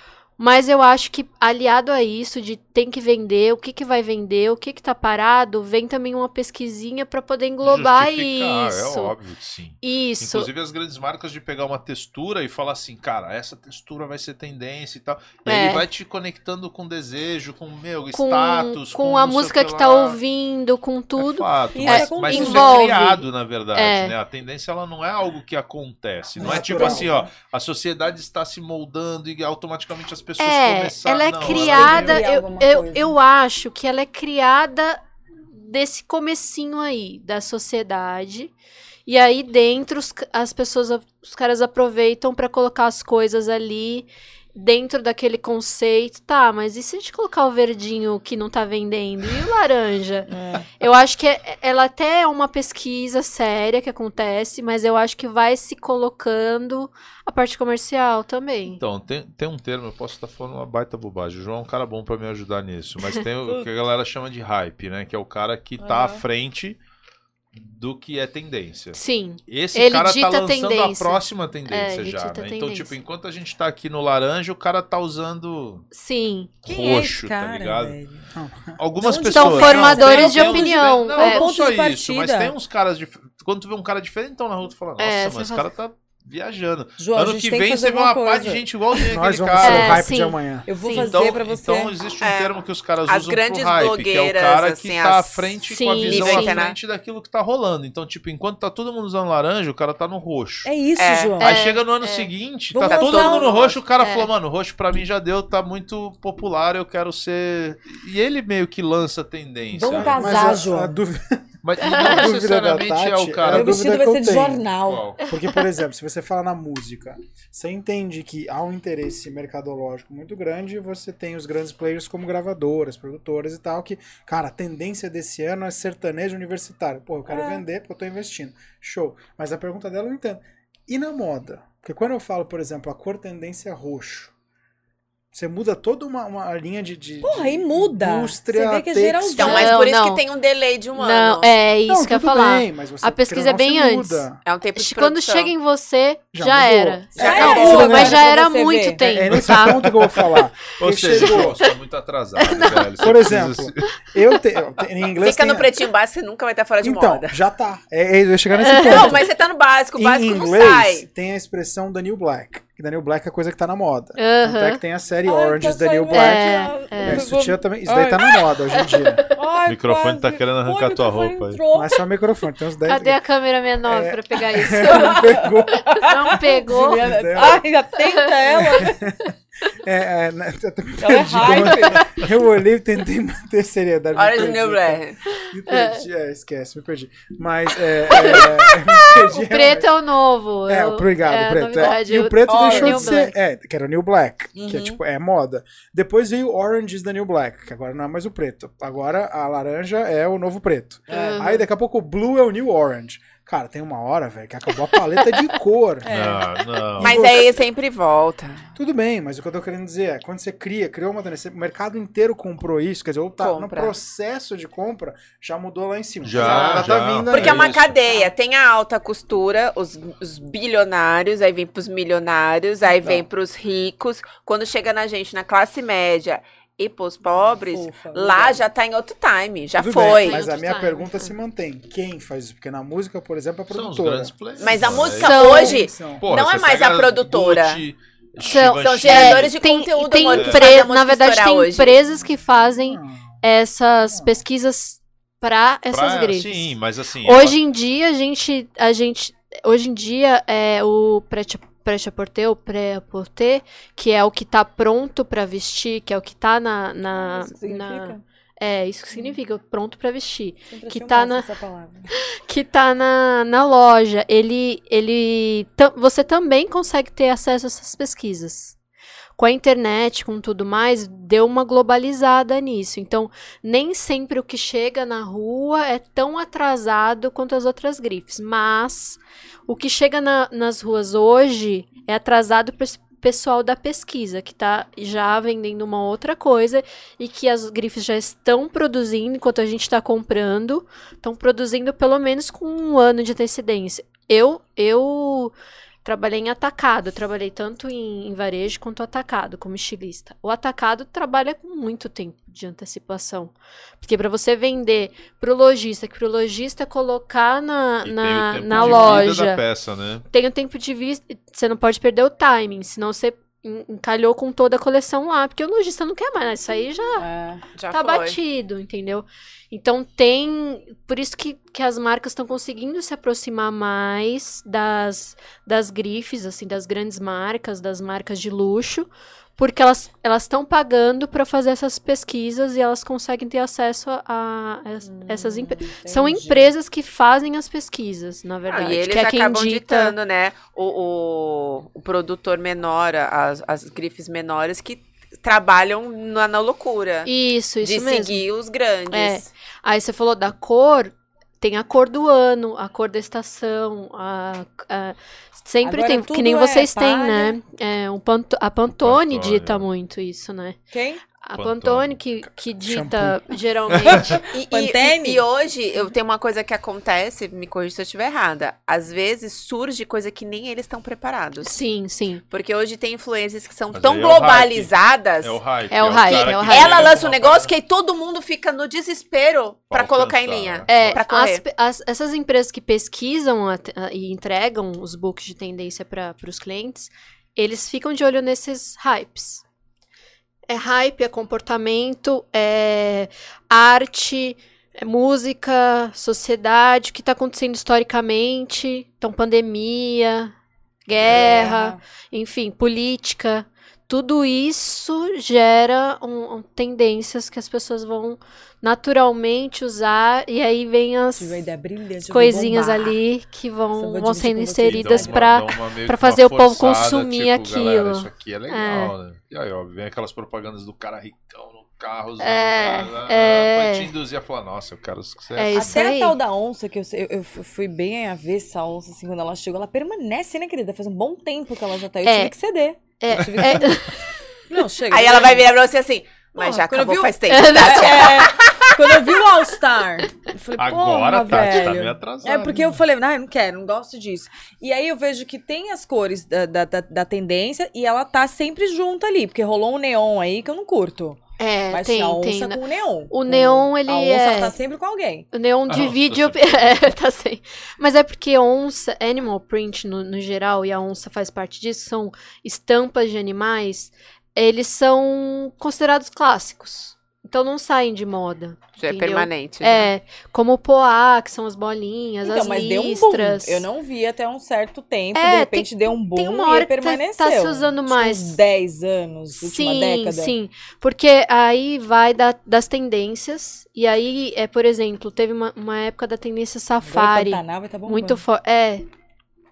Mas eu acho que aliado a isso de tem que vender, o que que vai vender, o que que tá parado, vem também uma pesquisinha para poder englobar Justificar, isso. É óbvio que sim. Isso. Inclusive as grandes marcas de pegar uma textura e falar assim, cara, essa textura vai ser tendência e tal. E É. aí ele vai te conectando com desejo, com meu com, status, com com a música que, que tá ouvindo, com tudo. É fato, Isso mas, é mas isso Envolve. é criado, na verdade, É. né? A tendência ela não é algo que acontece. Não é tipo assim, ó, a sociedade está se moldando e automaticamente as pessoas É, começaram. ela é não, criada. criar eu, eu, eu acho que ela é criada desse comecinho aí da sociedade. E aí dentro os as pessoas, os caras aproveitam pra colocar as coisas ali dentro daquele conceito. Tá, mas e se a gente colocar o verdinho que não tá vendendo e o laranja? É. Eu acho que é- ela até é uma pesquisa séria que acontece, mas eu acho que vai se colocando a parte comercial também. Então, tem, tem um termo, eu posso estar falando uma baita bobagem. O João é um cara bom pra me ajudar nisso, mas tem o que a galera chama de hype, né? Que é o cara que tá à Aham. frente do que é tendência. Sim. Esse Ele cara tá dita a lançando a tendência. próxima tendência É, ele já, dita a né? Então, tendência. tipo, enquanto a gente tá aqui no laranja, o cara tá usando Sim. Quem roxo, é esse tá cara, ligado? velho? Algumas São pessoas. formadores Não, de opinião, Não, é. não só de isso, mas tem uns caras. Dif... Quando tu vê um cara diferentão na rua, tu fala, nossa, É, mas esse fala- cara tá viajando. João, ano que vem fazer você vê uma pá de gente Nós aquele vamos ser cara. o É, hype sim. de amanhã. Eu vou Sim. fazer Então, pra você. então existe um É. termo que os caras As usam grandes pro hype, que é o cara que assim, tá à as- frente Sim, com a visão sim. à frente daquilo que tá rolando. Então, tipo, enquanto tá todo mundo usando laranja, o cara tá no roxo. É isso, É. João. Aí É, chega no ano é. seguinte, Vamos tá todo mundo no roxo, o cara É. falou, mano, roxo pra mim já deu, tá muito popular, eu quero ser... E ele meio que lança a tendência. Vamos né? casar. João. a dúvida, Mas não necessariamente é o cara... Meu vestido dúvida vai ser de jornal. Porque, por exemplo, se você fala na música, você entende que há um interesse mercadológico muito grande e você tem os grandes players como gravadoras, produtoras e tal, que, cara, a tendência desse ano é sertanejo universitário. Pô, eu quero É. vender porque eu tô investindo. Show. Mas a pergunta dela eu entendo. E na moda? Porque quando eu falo, por exemplo, a cor tendência é roxo, você muda toda uma, uma linha de, de Porra, e muda. indústria Você vê que é geralzão. Então, mas Não, por isso não. que tem um delay de um ano. Não, é isso Não, que eu ia falar. bem, mas você, A pesquisa é bem você antes. muda. É um tempo de Quando produção. chega em você, Já já, era. Já era, mas né? já era há muito ver. tempo, É nesse tá? ponto que eu vou falar. Ou seja, chegou- você tá muito atrasado, velho. Por exemplo, Eu, te, eu te- em inglês Fica tem- no pretinho básico, você nunca vai estar fora de Então, moda. já tá. É, é, eu ia chegar nesse ponto. Não, mas você tá no básico, o em básico não inglês sai. tem a expressão new black. Que da New Black é coisa que tá na moda. Aham. Até que tem a série Ai, Orange tá da New saindo- Black. É, É, sutiã também. Isso daí tá na moda hoje em dia. Ai, O microfone tá quase querendo arrancar o tua roupa aí. Não é só microfone, tem uns 10 Cadê a câmera menor É. pra pegar isso? Não pegou. Não pegou. Ai, atenta ela. É, é, né, eu também é. Eu olhei e tentei manter seriedade. Orange perdi, New Black. Me perdi, é, esquece, me perdi. Mas, é, é, me perdi O preto é o novo. É, o- obrigado, é preto. é. novidade. E o preto deixou New de ser. É, que era o New Black, que é Uhum. tipo, é moda. Depois veio Oranges da New Black, que agora não é mais o preto. Agora a laranja é o novo preto. Uhum. Aí daqui a pouco o blue é o New Orange. Cara, tem uma hora, velho, que acabou a paleta de cor. Não, não. Mas aí sempre volta. Tudo bem, mas o que eu tô querendo dizer é, quando você cria, criou uma tendência, o mercado inteiro comprou isso, quer dizer, ou tá no Compra. processo de compra, já mudou lá em cima. Já, ela já. tá vindo Porque é uma Isso. cadeia. Tem a alta costura, os, os bilionários, aí vem pros milionários, aí vem pros ricos. Quando chega na gente, na classe média e pros pobres, Ufa, lá já tá em outro time. Já Tudo foi. bem, mas a minha time. pergunta se mantém. Quem faz isso? Porque na música, por exemplo, é a São os produtora. Mas a música São- hoje São. Porra, não é mais a produtora. Gucci, São- são geradores de tem, conteúdo, tem amor, Na verdade, tem hoje. empresas que fazem Ah. essas pesquisas para essas pra- grifes. Sim, mas assim. Hoje em dia, a gente. A gente hoje em dia, é o prêt-à-porter, o pré-à-porter, que é o que tá pronto para vestir, que é o que tá na. na, Isso significa? na- é, isso que significa, pronto para vestir. Sempre que tá na- que tá na, na loja, ele, ele tam- você também consegue ter acesso a essas pesquisas. Com a internet, com tudo mais, deu uma globalizada nisso. Então, nem sempre o que chega na rua é tão atrasado quanto as outras grifes. Mas o que chega na- nas ruas hoje é atrasado para pessoal da pesquisa, que está já vendendo uma outra coisa e que as grifes já estão produzindo enquanto a gente está comprando estão produzindo pelo menos com um ano de antecedência. Eu, eu trabalhei em atacado, trabalhei tanto em, em varejo quanto atacado, como estilista. O atacado trabalha com muito tempo de antecipação. Porque para você vender para o lojista, que para o lojista colocar na, E tem o na, tempo na de vida loja, da peça, né? tem o tempo de vista, você não pode perder o timing, senão você encalhou com toda a coleção lá, porque o lojista não quer mais, isso aí já É. Já tá foi. batido, entendeu? Então tem. Por isso que, que as marcas estão conseguindo se aproximar mais das, das grifes, assim, das grandes marcas, das marcas de luxo, porque elas elas estão pagando para fazer essas pesquisas e elas conseguem ter acesso a, a es- essas empresas. São empresas que fazem as pesquisas, na Ah, verdade. e eles é acabam dita. ditando, né? O, o, o produtor menor, as, as grifes menores que trabalham na, na loucura. Isso, isso de mesmo. seguir os grandes. Aí você falou da cor, tem a cor do ano, a cor da estação, a, a- sempre Agora tem, que nem é vocês têm, né? É, Panto- a Pantone, Pantone. dita muito isso, né? Quem? A Pantone. Que, que dita geralmente. E, e- Pantene? e- e hoje eu tenho uma coisa que acontece, me corrija se eu estiver errada. Às vezes surge coisa que nem eles estão preparados. sim, sim. Porque hoje tem influências que são Mas tão aí é o hype. globalizadas. É o hype. É o hype, é o hype. Ela lança um negócio que aí todo mundo fica no desespero pra pra colocar em linha. É, Pra correr. as as- essas empresas que pesquisam a a- e entregam os books de tendência para os clientes, eles ficam de olho nesses hypes. É hype, é comportamento, é arte, é música, sociedade, o que está acontecendo historicamente, então pandemia, guerra, enfim, política. Tudo isso gera um- um- tendências que as pessoas vão naturalmente usar e aí vem as coisinhas ali que vão, vão sendo inseridas para fazer o povo consumir tipo, galera, aquilo. isso aqui é legal, né? E aí, ó, vem aquelas propagandas do cara ricão no carro, É, lá, é. pra te induzir a falar, nossa, eu quero ser É isso Até aí. a tal da onça, que eu, eu, eu fui bem a ver essa onça, assim, quando ela chegou, ela permanece, né, querida? Faz um bom tempo que ela já tá aí. Eu É. tive que ceder. É, é. Não, chega. Aí ela vai virar pra você assim, mas Porra, já quando eu acabou vi o- faz tempo, Tati. É, quando eu vi o All Star, eu falei, Agora, Tati, tá velho. meio atrasada. É porque eu falei, ah, eu não quero, não gosto disso. E aí eu vejo que tem as cores da, da, da- da tendência e ela tá sempre junto ali, porque rolou um neon aí que eu não curto. É, Mas tem, tinha onça tem. com o neon. O neon, ele a onça é- ela tá sempre com alguém. O neon Ah, divide. nossa, o- é, tá sem. Mas é porque onça, animal print no, no geral, e a onça faz parte disso, são estampas de animais, eles são considerados clássicos. Então não saem de moda. Já é permanente. né? É, como o poá, que são as bolinhas, Então, as mas deu um boom. listras. Eu não vi até um certo tempo. É, de repente deu um boom tem uma hora e que tá- permaneceu. tá se usando mais. Uns 10 anos, última Sim, década. sim. Porque aí vai da- das tendências. E aí, é, por exemplo, teve uma, uma época da tendência safari. Pantanal tá. Muito forte. É.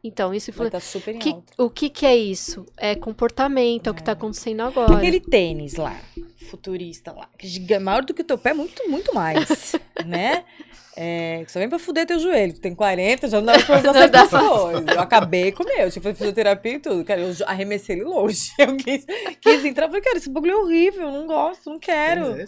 Então, isso influencia. tá super em Que- alta. o que, que é isso? É comportamento, é o que tá acontecendo Que agora. aquele tênis lá, futurista lá, é giga- maior do que o teu pé, muito, muito mais, né? É, só vem pra fuder teu joelho. Tu tem 40, já não dá pra usar essas dá. pessoas. Eu acabei com o meu, tive fisioterapia e tudo. Cara, eu arremessei ele longe. Eu quis, quis entrar, falei, cara, esse bagulho é horrível, eu não gosto, não quero. É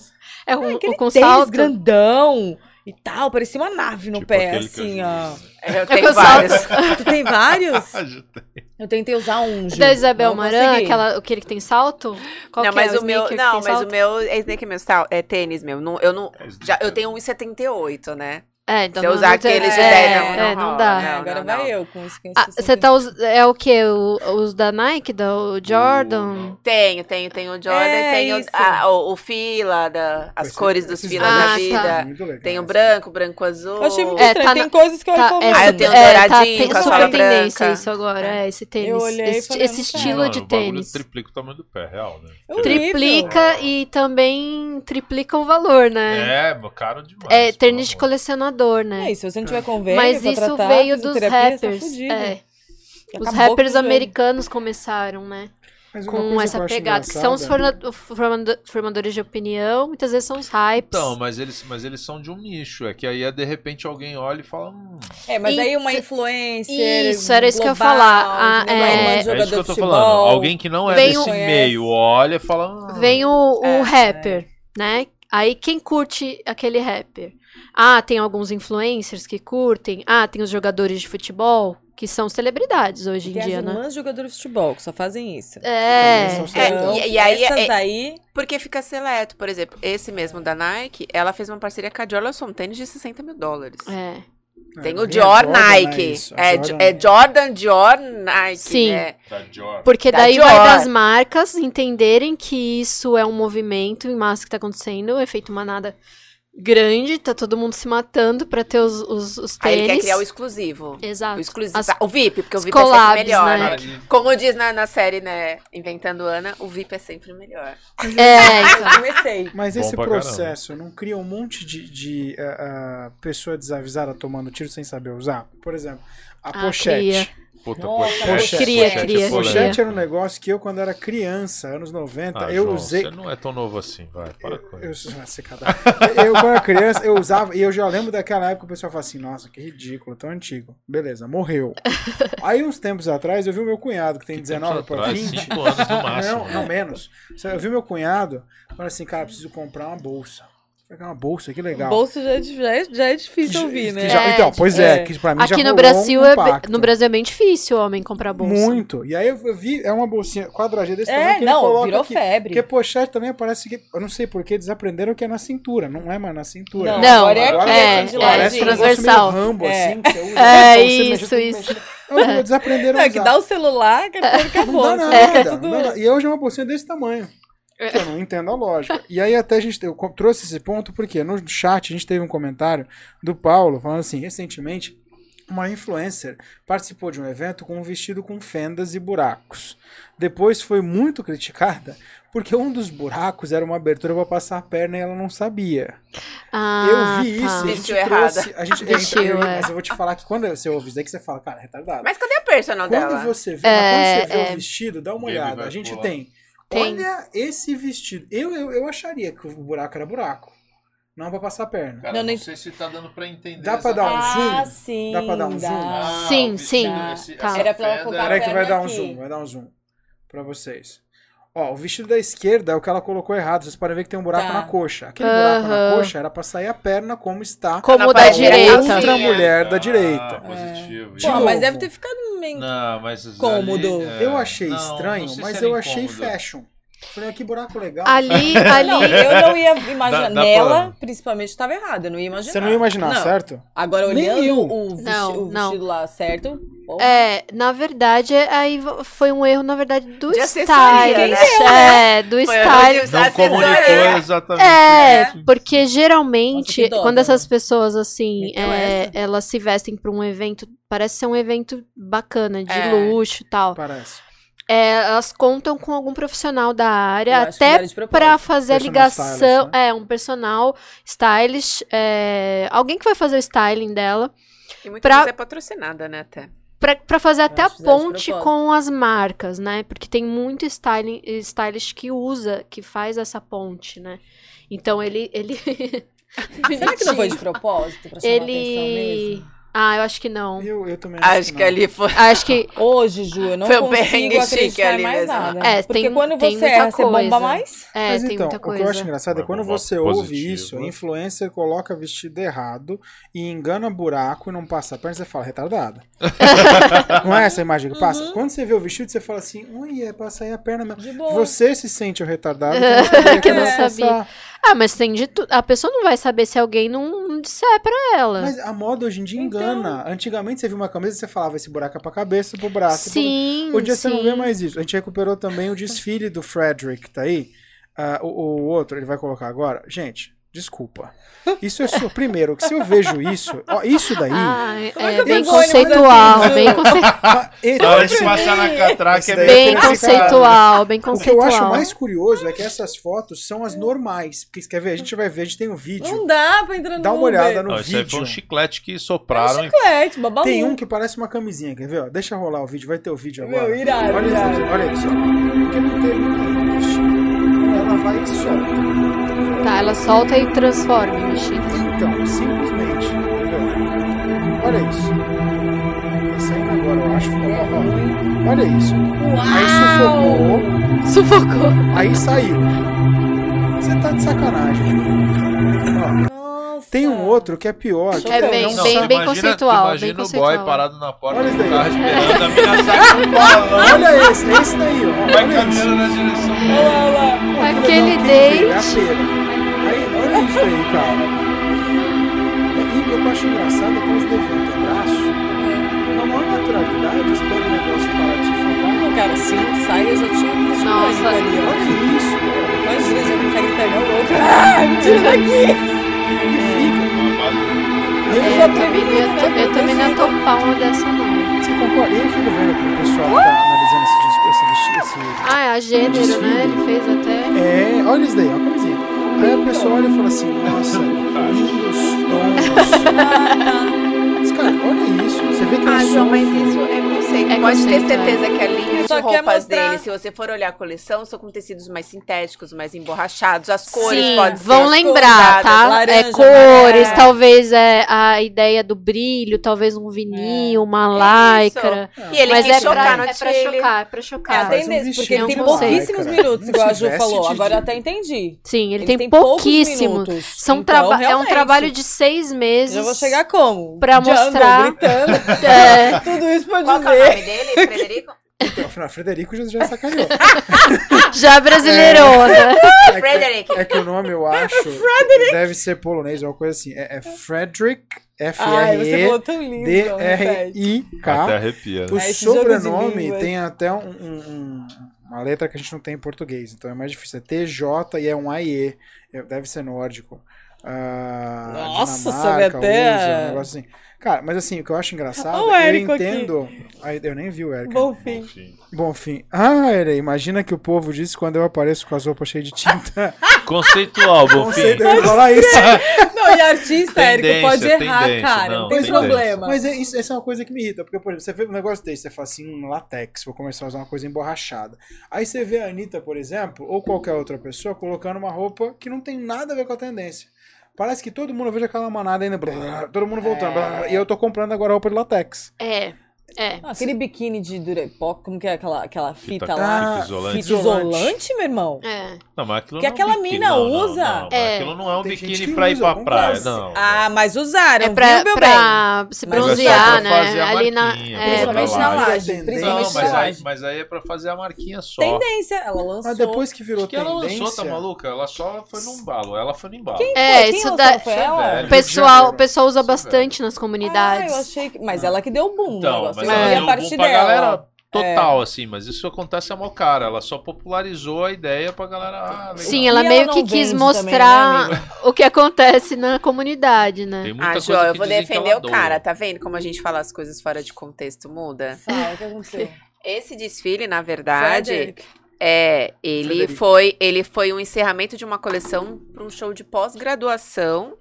É, um, aquele o com tênis grandão e tal, parecia uma nave no Tipo pé, assim, ó. Vi. Eu com tenho salto. vários. Tu tem vários? Eu tentei usar um, Ju. Da Isabel Maran, aquela, aquele que tem salto? Qual não, que é? mas o meu, sneaker que não, mas salto? o meu é sneaker meu, sal- é tênis meu. Não, eu não, É já, eu tenho 1,78, né? É, então Se eu usar aqueles de é, 10, não, não é, não rola, dá. É, Não, agora não, vai não. eu com isso. Ah, você tá us... É o quê? O- os da Nike, do Jordan? Tenho, tenho, tenho o Jordan, É, tenho isso. a- o, o fila, da, as Esse- cores dos filas Ah, da tá. vida. Legal. Tem o branco, branco azul. Eu achei muito É, estranho. tá tem na- coisas que eu Tá, é, Ah, eu mano, tenho é, tá, douradinho tem com a super tendência branca. isso agora, é, esse tênis. Eu olhei esse, falei, esse estilo de bagulho tênis. triplica o tamanho do pé, real, né? É. Triplica e também triplica o valor, né? É, caro demais. É, tênis de amor. Né? É, e se você não tiver convênio Mas pra isso tratar, veio dos tá rappers. fudido. é. Os rappers o americanos começaram, né? Mas Com essa pegada. Que são os formadores de opinião, muitas vezes são os hypes. Então, mas eles, mas eles são de um nicho. É que aí, de repente, alguém olha e fala. Hum, É, mas E- aí uma influencer. Isso, era isso que eu ia falar. Ah, é. Uma é isso que eu tô futebol. falando. Alguém que não é Vem desse um- meio olha e fala. Ah, Vem o, o É, rapper, né? Aí quem curte aquele rapper? Ah, tem alguns influencers que curtem. Ah, tem os jogadores de futebol, que são celebridades hoje em dia, as né? irmãs jogadores de futebol que só fazem isso. É. São É, celebridades. e, e aí, essas é- daí, porque fica seleto. Por exemplo, esse mesmo da Nike, ela fez uma parceria com a Dior, lançou um tênis de 60 mil dólares. É. Tem É, o é Dior Jordan, Nike. é, Jordan- é Jordan, Dior, Nike, Sim. né? Tá Dior. Porque Da daí Dior. vai das marcas entenderem que isso é um movimento em massa que tá acontecendo, efeito manada grande, tá todo mundo se matando pra ter os, os, os Aí ele quer tênis. criar o exclusivo. Exato. O exclusivo. As- tá, O VIP, porque o VIP é sempre collabs, melhor, né? né? Cara, e- Como diz na, na série, né? Inventando Ana, o VIP é sempre melhor. É, então. comecei. Mas Bom esse processo não cria um monte de, de ah, ah, pessoa desavisada tomando tiro sem saber usar? Por exemplo, a Ah, pochete. cria. Puta, Nossa, pochete. cria, pochete é cria. Pochete era um negócio que eu, quando era criança, anos 90, Ah, eu João, usei. Você não é tão novo assim, vai, para com Eu, isso. eu, cada- eu, quando era criança, eu usava, e eu já lembro daquela época o pessoal fala assim, nossa, que ridículo, tão antigo. Beleza, morreu. Aí, uns tempos atrás, eu vi o meu cunhado, que tem Que 19 tempos para atrás? 20. Cinco anos no máximo. Não, não menos. Eu vi meu cunhado, falando assim, cara, preciso comprar uma bolsa. Eu falei, uma bolsa, que legal. Bolso já é, já é, já é difícil Que- ouvir, que né? já- É, então, pois é, é. que pra mim já Aqui no rolou Brasil, um é, no Brasil é bem difícil o homem comprar bolsa. Muito. E aí eu vi, é uma bolsinha quadradinha desse tamanho É, que ele não, coloca virou aqui. febre. Porque pochete também parece que, eu não sei porquê, desaprenderam que é na cintura. Não é mais na cintura. Não, Não, agora é Agora aqui, é, de é. Parece negócio transversal. Rambo, É. assim, que você usa É, mexer isso, isso. Desaprenderam Não, a é que dá o celular, Não acabou. dá Você nada, fica não dá nada. E hoje é uma bolsinha desse tamanho. Que eu não entendo a lógica. E aí até a gente eu trouxe esse ponto porque no chat a gente teve um comentário do Paulo falando assim, recentemente uma influencer participou de um evento com um vestido com fendas e buracos. Depois foi muito criticada porque um dos buracos era uma abertura para passar a perna e ela não sabia. Ah, eu vi tá. isso, e a gente Vestiu errada. trouxe, a gente Vestiu, eu- é. mas eu vou te falar que quando você ouve isso daí que você fala, cara, é retardado. Mas cadê a personal Quando dela? você vê, É, quando você vê é. o vestido, dá uma olhada. A gente pular. tem. Tem. Olha esse vestido. Eu, eu, eu acharia que o buraco era buraco. Não pra passar a perna. Cara, Não, não, sei se tá dando pra entender. Dá pra dar um Ah, zoom? sim. Dá pra dar um zoom? Ah, Sim, sim. esse- Tá. Era pra ela colocar Peraí que vai dar um aqui. zoom, vai dar um zoom pra vocês. Ó, o vestido da esquerda é o que ela colocou errado. Vocês podem ver que tem um buraco Tá. na coxa. Aquele buraco na coxa era pra sair a perna como está Como Na da parede direita. outra é. mulher da Ah, direita. positivo. De Pô, novo. mas deve ter ficado meio... Não, mas Cômodo. ali, é, Eu achei não, estranho, não mas eu achei incômodo. fashion. Falei, "Ah, que buraco legal. Ali, ali. Não, eu não ia imaginar. Dá- dá Nela, pra- principalmente, estava errado. Eu não ia imaginar. Você não ia imaginar, Não. certo? Agora, olhando o, vesti- Não, o não. vestido lá certo. pô, É, na verdade, aí foi um erro, na verdade, do De stylist. né? É, do Foi stylist. Não comunicou assessoria. exatamente. É, isso. porque Nossa, geralmente, que dó, quando né? essas pessoas, assim, é, essa. elas se vestem pra um evento, parece ser um evento bacana, de É. luxo e tal. Parece. É, elas contam com algum profissional da área, até fizeram de propósito. pra fazer a ligação. stylist, né? É, um personal stylist, é, alguém que vai fazer o styling dela. E muitas Pra- vezes é patrocinada, né, até. Pra, pra fazer até a ponte com as marcas, né? Porque tem muito styling, stylist que usa, que faz essa ponte, né? Então ele. ele... Será que não foi de propósito? Pra chamar atenção ele. mesmo? Ah, eu acho que não. Eu, eu também Acho que não. ali foi. Acho que. Hoje, Ju, eu não Foi um consigo chique acreditar ali mais mesmo. nada. É, Porque tem- quando tem você muita erra, você bomba coisa. mais. É, Mas tem então, muita o que eu acho coisa. engraçado é quando você lá, ouve positivo. isso, influencer coloca vestido errado e engana buraco e não passa a perna, você fala, retardada. não é essa a imagem que passa? Uhum. Quando você vê o vestido, você fala assim, ui, é pra sair a perna mesmo. De boa. Você se sente o retardado que não sabia Que não ia sabia. Ah, mas tem de tudo. A pessoa não vai saber se alguém não, não disser pra ela. Mas a moda hoje em dia Então. engana. Antigamente você viu uma camisa e você falava, esse buraco é pra cabeça, pro braço. pro- sim. Hoje em dia sim. você não vê mais isso. A gente recuperou também o desfile do Frederick, tá aí? Ah, o, o outro, ele vai colocar agora. Gente, desculpa. Isso é só. Primeiro, que se eu vejo isso, ó, isso daí. Ah, é é, bem ônibus conceitual, bem, Ju? conce... ah, ele- Na hora de esse- passar na catraca é bem conceitual, bem O que eu conceitual. acho mais curioso é que essas fotos são as normais. Porque quer ver? A gente vai ver, a gente tem um vídeo. Não dá pra entrar no Dá uma olhada no Não, isso aí vídeo. foi um chiclete que sopraram e Chiclete, babalu. Tem um que parece uma camisinha, quer ver? ó? Deixa rolar o vídeo, vai ter o vídeo Meu, agora. irado, olha, isso irado. olha isso. Porque não vestido. Ela vai e solta. Tá, ela solta e transforma em. Então, simplesmente. Olha isso. Tá saindo agora, eu acho. Ó, ó. Olha isso. Aí sufocou, Sufocou. aí saiu. Você tá de sacanagem. Ó, Nossa. tem um outro que é pior. que É bem- não bem- bem imagina, conceitual, Imagina bem o boy parado na porta Olha do carro esperando, a mina sai com balão, Olha esse, é esse daí, ó. vai Olha isso. caminhando na direção Olha lá, Aquele? É a date. feira. Olha isso aí, cara. E eu acho engraçado é que eles levantam o braço, na maior naturalidade, espera o negócio parar de sufocar. Cara, se não sai, eu já tinha visto Nossa. coisa ali. Olha isso, cara. Imagina, já consegue pegar o outro. Ah, me tira daqui. E fica. É, Eu, eu também não ia, eu também não topar uma dessa, não. você concorda? Eu fico vendo que o pessoal que tá analisando esse disco, esse vestido, esse... Ah, é a gênero, né? Ele fez até. É, olha isso daí, ó, a camisinha. Aí a pessoa olha e fala assim, nossa, lindos tons. Mas, cara, olha isso. Você vê que Ah, João, mas isso é conceito. É Pode ter certeza que a linha Só de roupas mostrar. dele, se você for olhar a coleção, são com tecidos mais sintéticos, mais emborrachados. As cores Sim, podem ser vão lembrar, tá? laranja, é cores, amarelo. talvez é a ideia do brilho, talvez um vininho, uma lycra. E ele Mas quis é pra, chocar no é pra chocar, é pra É chocar. faz um porque ele tem pouquíssimos minutos, igual a Ju falou. Agora eu até entendi. Sim, ele Ele tem, poucos pouquíssimo. minutos. São Então, traba- é um trabalho de seis meses. Já vou chegar como? Pra mostrar-. É, Tudo isso pra é o nome dele, Frederico? Então, afinal, Frederico já, já sacaneou. já brasileirona. É que- Frederick. É que o nome eu acho deve ser polonês ou uma coisa assim. É, é Frederick, F-R-E-D-R-I-K. Até arrepia. O Né? Jogo de sobrenome tem até um- um- um- uma letra que a gente não tem em português, então é mais difícil. É TJ e é um AE. É, Deve ser nórdico. Nossa, sabe até- usa, um negócio assim. Cara, mas assim, o que eu acho engraçado, Ó o eu Érico aqui. entendo. Ai, eu nem vi o Érico. Bom fim. Enfim. Bom fim. Ah, Ere, imagina que o povo disse quando eu apareço com as roupas cheias de tinta. Conceitual, eu ia falar isso. Não, e artista, Érico, Tendência, pode errar, tendência, cara. não, Não tem tendência. problema. Mas é, isso, essa é uma coisa que me irrita, porque, por exemplo, você vê um negócio desse, você fala assim, um latex, vou começar a usar uma coisa emborrachada. Aí você vê a Anitta, por exemplo, ou qualquer outra pessoa, colocando uma roupa que não tem nada a ver com a tendência. Parece que todo mundo, eu vejo aquela manada ainda, blá, todo mundo voltando, blá, blá, e eu tô comprando agora roupa de latex. É. É. Ah, aquele biquíni de durepox, como que é aquela, aquela fita, Fita- lá? Ah, fita isolante. Fita isolante, meu irmão? É. Não, mas aquilo Que não é um aquela biquíni, mina não, não, usa. Não, mas É. Aquilo não é um Tem biquíni pra ir pra praia, não. Ah, mas usaram, É pra, viu, meu bem? pra se Mas bronzear, é né? Ali na. É, Principalmente pra na laje. Não, Principalmente Não, na mas aí, mas aí é pra fazer a marquinha só. Tendência, ela lançou. Mas depois que virou que ela tendência... lançou, tá maluca? Ela só foi num embalo. Ela foi num embalo. Quem É, foi? Quem isso da- é o pessoal usa bastante nas Ah, comunidades. eu achei que... Mas ela que deu o boom no Então. Mas eu ela vi a deu parte boom pra dela. galera total, assim. Mas isso acontece a mó cara. Ela só popularizou a ideia pra galera. Ah. Sim, ela E ela meio não que quis mostrar também, né, o que acontece na comunidade, né? Tem muita Ah, coisa Jo, eu vou defender ela o cara, tá vendo como a gente fala as coisas fora de contexto muda? Fala, o que aconteceu? Esse desfile, na verdade, Frederick. é, ele foi, ele foi um encerramento de uma coleção para um show de pós-graduação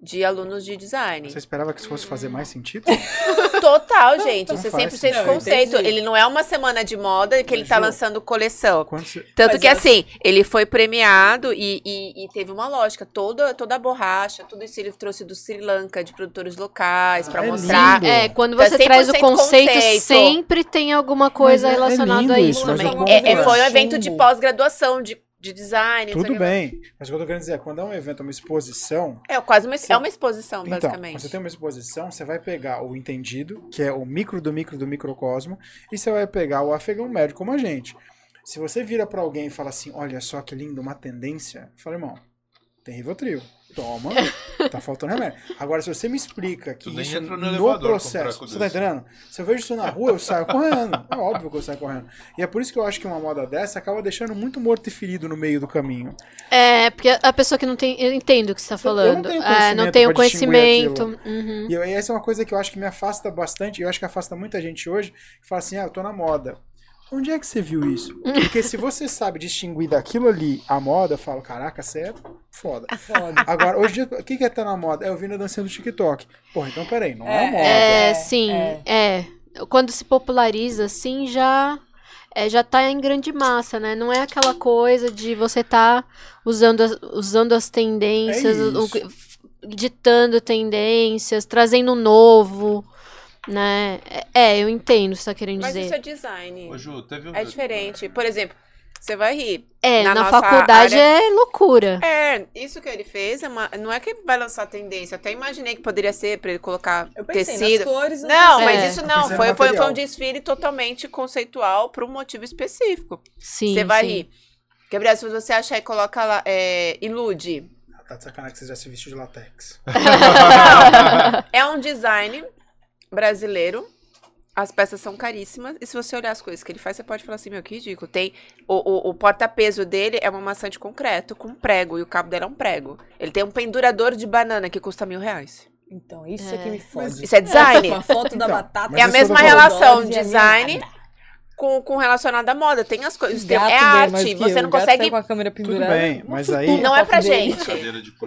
de alunos de design. Você esperava que isso fosse fazer mais sentido? Total, gente, Não isso é faz 100% sentido. conceito. Ele não é uma semana de moda que ele tá Ju, lançando coleção. Você... Tanto Mas que eu- assim, ele foi premiado e, e- e teve uma lógica. Toda, toda a borracha, tudo isso ele trouxe do Sri Lanka, de produtores locais, pra Ah, é mostrar. lindo. É, quando Tá você traz o 100% conceito, conceito. sempre tem alguma coisa Mas é- é relacionada lindo a isso, isso também. ponto É, é, é- foi um evento de pós-graduação, de, de design. Tudo bem, mas o que eu tô querendo dizer é, quando é um evento, uma exposição, É quase uma, Sim. é uma exposição, Então, basicamente. quando você tem uma exposição, você vai pegar o entendido, que é o micro do micro do microcosmo, e você vai pegar o afegão médio como a gente. Se você vira pra alguém e fala assim, olha só que lindo, uma tendência, eu falo, irmão, tem Rivotril. Toma, tá faltando remédio. Agora, se você me explica que Tu isso entra no no, processo. Você tá desse. entendendo? Se eu vejo isso na rua, eu saio correndo. É óbvio que eu saio correndo. E é por isso que eu acho que uma moda dessa acaba deixando muito morto e ferido no meio do caminho. É, porque a pessoa que não tem. Eu entendo o que você tá Eu- eu não falando. tenho É, não conhecimento tem o pra distinguir conhecimento. Uhum. E e essa é uma coisa que eu acho que me afasta bastante, e eu acho que afasta muita gente hoje, que fala assim, ah, eu tô na moda. Onde é que você viu isso? Porque se você sabe distinguir daquilo ali a moda, eu falo, caraca, certo? Foda. Foda. Agora, hoje, em dia, o que que é tá na moda? É eu vi na dancinha do TikTok. Porra, então peraí, não é, É, moda. É, É, sim, é. é. Quando se populariza, assim, já. É, já tá em grande massa, né? Não é aquela coisa de você tá usando as, usando as tendências, É o- ditando tendências, trazendo um novo, né? É, é, eu entendo o que você tá querendo Mas dizer. isso é design. Ô, Ju, teve um... É diferente. Por exemplo, você vai rir. É, na na, nossa faculdade área- é loucura. É, isso que ele fez é uma, não é que ele vai lançar tendência. Até imaginei que poderia ser pra ele colocar Eu pensei tecido. nas cores. Não, É. mas isso Eu não. no Foi, foi, foi um desfile totalmente conceitual para um motivo específico. Sim. Você vai sim. rir. Gabriel, se você achar e coloca lá, é, ilude. Tá de sacanagem que você já se vestiu de latex. Não, é um design brasileiro. As peças são caríssimas. E se você olhar as coisas que ele faz, você pode falar assim, meu, que ridículo. Tem o, o, o porta-peso dele é uma maçã de concreto com prego. E o cabo dela é um prego. Ele tem um pendurador de banana que custa mil reais. Então, isso é, É. que me fode. Isso é design. Com a foto da Então, batata. É a mesma relação e design. Com, com relacionado à moda. Tem as coisas. tem- é bem arte. Você eu. não consegue. com a câmera pendurada. bem, Uma mas aí- Não é pra gente.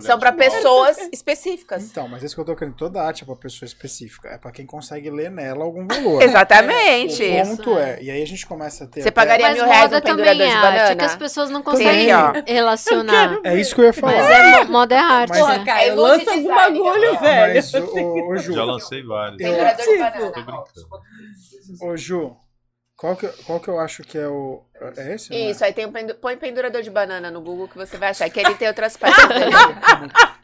São pra pessoas específicas. Então, mas é isso que eu tô querendo. Toda arte é pra pessoa específica. É pra quem consegue ler nela algum valor. Exatamente. O ponto é, e aí a gente começa a ter. Você até- pagaria Mas mil reais também pendurador é de arte, é que banana? as pessoas não conseguem ó. relacionar. É isso que eu ia falar. Mas é, mo- moda é arte, Mas- Porra, né? cara, É lanço algum bagulho, velho. Mas, ô, ô, Ju, Já lancei vários. Pendurador de Tipo, banana. Tô brincando. ô, Ju, qual que, qual que eu acho que é o. É esse? é? Isso, aí tem um pendu... põe pendurador de banana no Google que você vai achar. Que ele tem outras peças dele.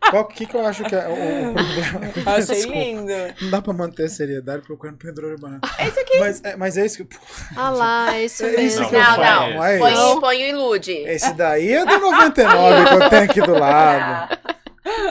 Qual que, que eu acho que é o, o problema? Achei Desculpa. lindo. Não dá pra manter a seriedade procurando pendurou de banana. É isso aqui. Mas é, mas é isso que. Ah lá, é isso É isso mesmo. Não, não. Não é Põe, isso. põe o ilude. Esse daí é do 99 que eu tenho aqui do lado.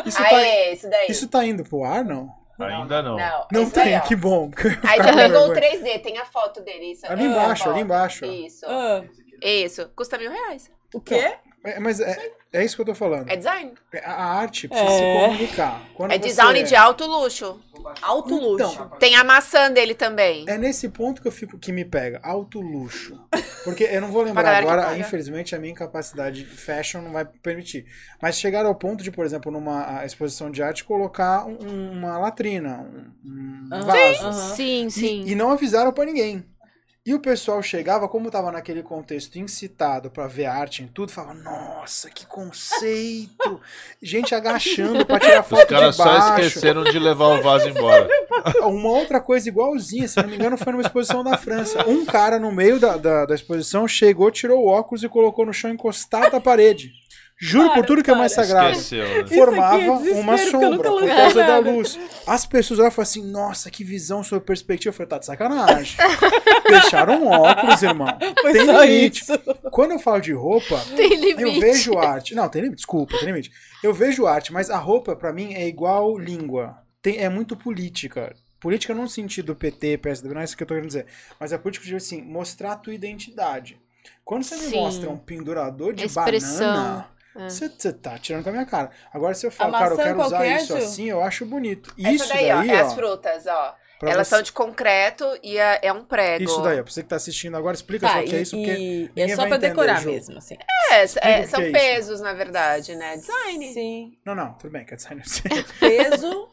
Isso tá, Aê, esse daí. isso tá indo pro ar, não? Ainda não. Não, Não tem, ó. que bom. Aí com pegou o vergonha. 3D, tem a foto dele. Isso. Ali Ah, embaixo, ali embaixo. Isso. Ah, Isso. Custa mil reais. o quê? É, mas é, é isso que eu tô falando. É design. A a arte precisa É. se comunicar. Quando É você- design de alto luxo. Alto luxo. Então, Tem a maçã dele também. É nesse ponto que eu fico que me pega, alto luxo. Porque eu não vou lembrar agora, infelizmente a minha incapacidade de fashion não vai permitir. Mas chegar ao ponto de, por exemplo, numa exposição de arte colocar um- uma latrina, um, um vaso. Aham. Sim, sim. E, e não avisaram pra ninguém. E o pessoal chegava, como tava naquele contexto incitado pra ver arte em tudo, falava, nossa, que conceito! Gente agachando pra tirar Os foto caras de só baixo. esqueceram de levar o vaso embora. Uma outra coisa igualzinha, se não me engano, foi numa exposição da França. Um cara no meio da, da, da exposição chegou, tirou o óculos e colocou no chão encostado à parede. Juro por Para, tudo que é mais para. sagrado. Esqueceu, né? Formava é uma sombra por causa da luz. As pessoas olhavam e falavam assim: nossa, que visão sobre perspectiva. Eu falei, tá de sacanagem. Deixaram um óculos, irmão. Foi Tem limite. isso. Quando eu falo de roupa, Tem eu vejo arte. Não, tem limite, desculpa, tem limite. Eu vejo arte, mas a roupa, pra mim, é igual língua. Tem, é muito política. Política não no sentido PT, PSDB, não é isso que eu tô querendo dizer. Mas é política de, assim, mostrar a tua identidade. Quando você me Sim. mostra um pendurador de Expressão. banana. Você você tá tirando com a minha cara. Agora, se eu falo, cara, eu quero usar isso assim, eu acho bonito. Essa Isso daí, daí, ó, é ó. as frutas, ó. Elas você- são de concreto e é, é um prego. Isso daí, ó. Pra você que tá assistindo agora, explica Tá, só o que é e, isso, porque. e- é só vai pra decorar. É, mesmo, assim. é, que são é isso. pesos, na verdade, né? Design. Sim. Não, não, tudo bem, quer design. Peso.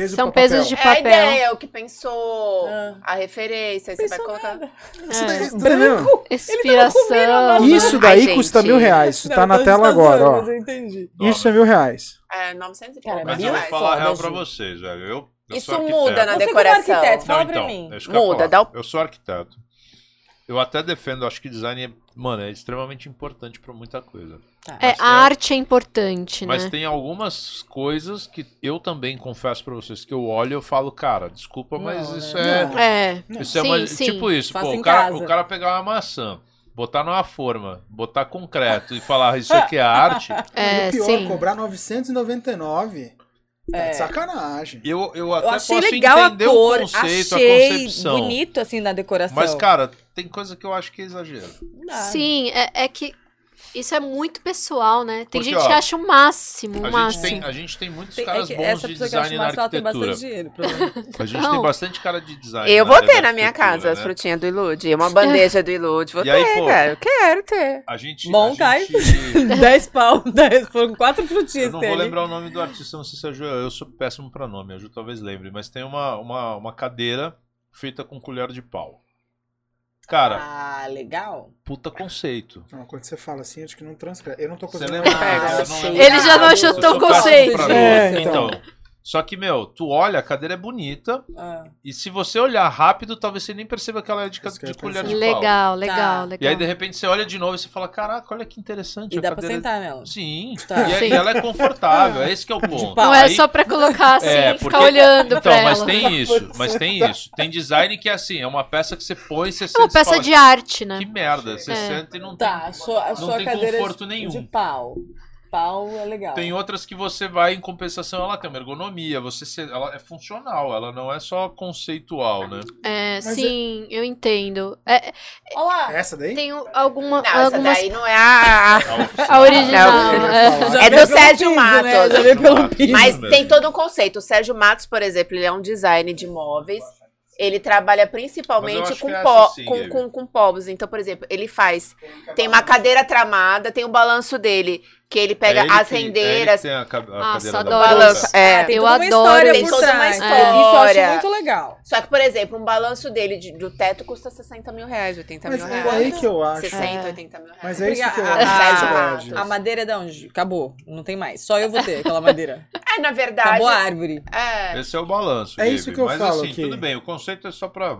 Peso São pesos papel. de É a papel. ideia, o que pensou, Ah. a referência, aí você vai colocar. nada. Isso É. daí, tá entendendo? Inspiração. Isso daí Ai, custa gente. mil reais. Isso Não, tá na tela tá agora, ó. mas eu entendi. Isso é mil reais. É, 900 e pouco Mas eu vou falar a real pra vocês, velho. Eu, eu Isso sou muda na Você como decoração. arquiteto, fala Não, pra então, mim. é Muda, dá o- Eu sou arquiteto. Eu até defendo, acho que design é, mano, é extremamente importante pra muita coisa. Tá. É, Mas a tem- arte é importante, Mas né? tem algumas coisas que eu também confesso pra vocês que eu olho e eu falo, cara, desculpa, mas Não, isso né? é, Não. É. isso é Sim, uma, sim. tipo isso, Faça pô, o cara, casa. o cara pegar uma maçã, botar numa forma, botar concreto e falar isso aqui é arte, É, e o pior, sim. cobrar 999. Tá É. de sacanagem. eu, eu até Eu achei posso legal a entender cor, o conceito, a achei concepção. bonito assim na decoração. Mas, cara, tem coisa que eu acho que é exagero. Não. Sim, é, é que isso é muito pessoal, né? Tem Porque, gente ó, que acha o máximo, o A gente, máximo. tem, a gente tem muitos Tem- é caras que bons essa de pessoa que acha design na arquitetura. bastante dinheiro. A gente Não. tem bastante cara de design. Eu vou ter na minha casa as né? frutinhas do Ilude. Uma bandeja do Ilude. Vou E aí, ter, pô, cara. Eu quero ter. A gente. Bom, a gente- 10 pau, 10, foram quatro frutinhas Eu não vou dele. lembrar o nome do artista, não sei se é Ju, eu sou péssimo pra nome, a Ju talvez lembre, mas tem uma, uma, uma cadeira feita com colher de pau. Cara, Ah, legal. puta conceito. Não, quando você fala assim, acho que não transcreve. Eu não tô Você conseguindo. lembra? Pega, Eu não. Ele já não achou tão conceito. pra É, então. então. Só que, meu, tu olha, a cadeira é bonita, Ah, e se você olhar rápido, talvez você nem perceba que ela é de, de colher de pau. Legal, legal, Tá. legal. E aí, de repente, você olha de novo e você fala, caraca, olha que interessante. e a dá pra cadeira... sentar nela. Sim, Tá. e, é- Sim. e ela é confortável, é esse que é o ponto. Não é Aí- só pra colocar assim É, e ficar porque- olhando Então, pra mas ela. tem isso, mas tem isso. Tem design que é assim, é uma peça que você põe e você É uma sente e peça fala, de arte, né? Que merda, você É. senta e não Tá, tem. a sua, a não sua tem cadeira conforto nenhum. de pau. Pau é legal. Tem outras que você vai, em compensação, ela tem uma ergonomia, você se- ela é funcional, ela não é só conceitual, né? É, Mas sim, eu entendo. É, Olha lá. Essa daí? tem alguma, Não, essa algumas. daí não é a. A original. Não, é. É do pelo Sérgio piso, Matos. Né? Já veio pelo piso. Mas tem todo um conceito. O Sérgio Matos, por exemplo, ele é um design de móveis. Ele trabalha principalmente com, é pó, essa sim, com, com, com povos. Então, por exemplo, ele faz. Tem uma cadeira tramada, tem um balanço dele, que ele pega É ele as que- é ele rendeiras. que tem a, ca- a Nossa, adoro balanço. É. Ah, tem Eu adoro história Tem toda uma história. Isso eu acho muito legal. Só que, por exemplo, um balanço dele de- do teto custa 60 mil reais, 80 Mas mil é reais. aí que eu acho. 60, É. 80 mil reais. Mas é isso que eu a- acho. Verdade. Matos. A madeira é de onde? Acabou. Não tem mais. Só eu vou ter aquela madeira. É, na verdade. Acabou a árvore. É. Esse é o balanço. É Gabe. isso que eu Mas falo assim, que- tudo bem, o conceito é só pra,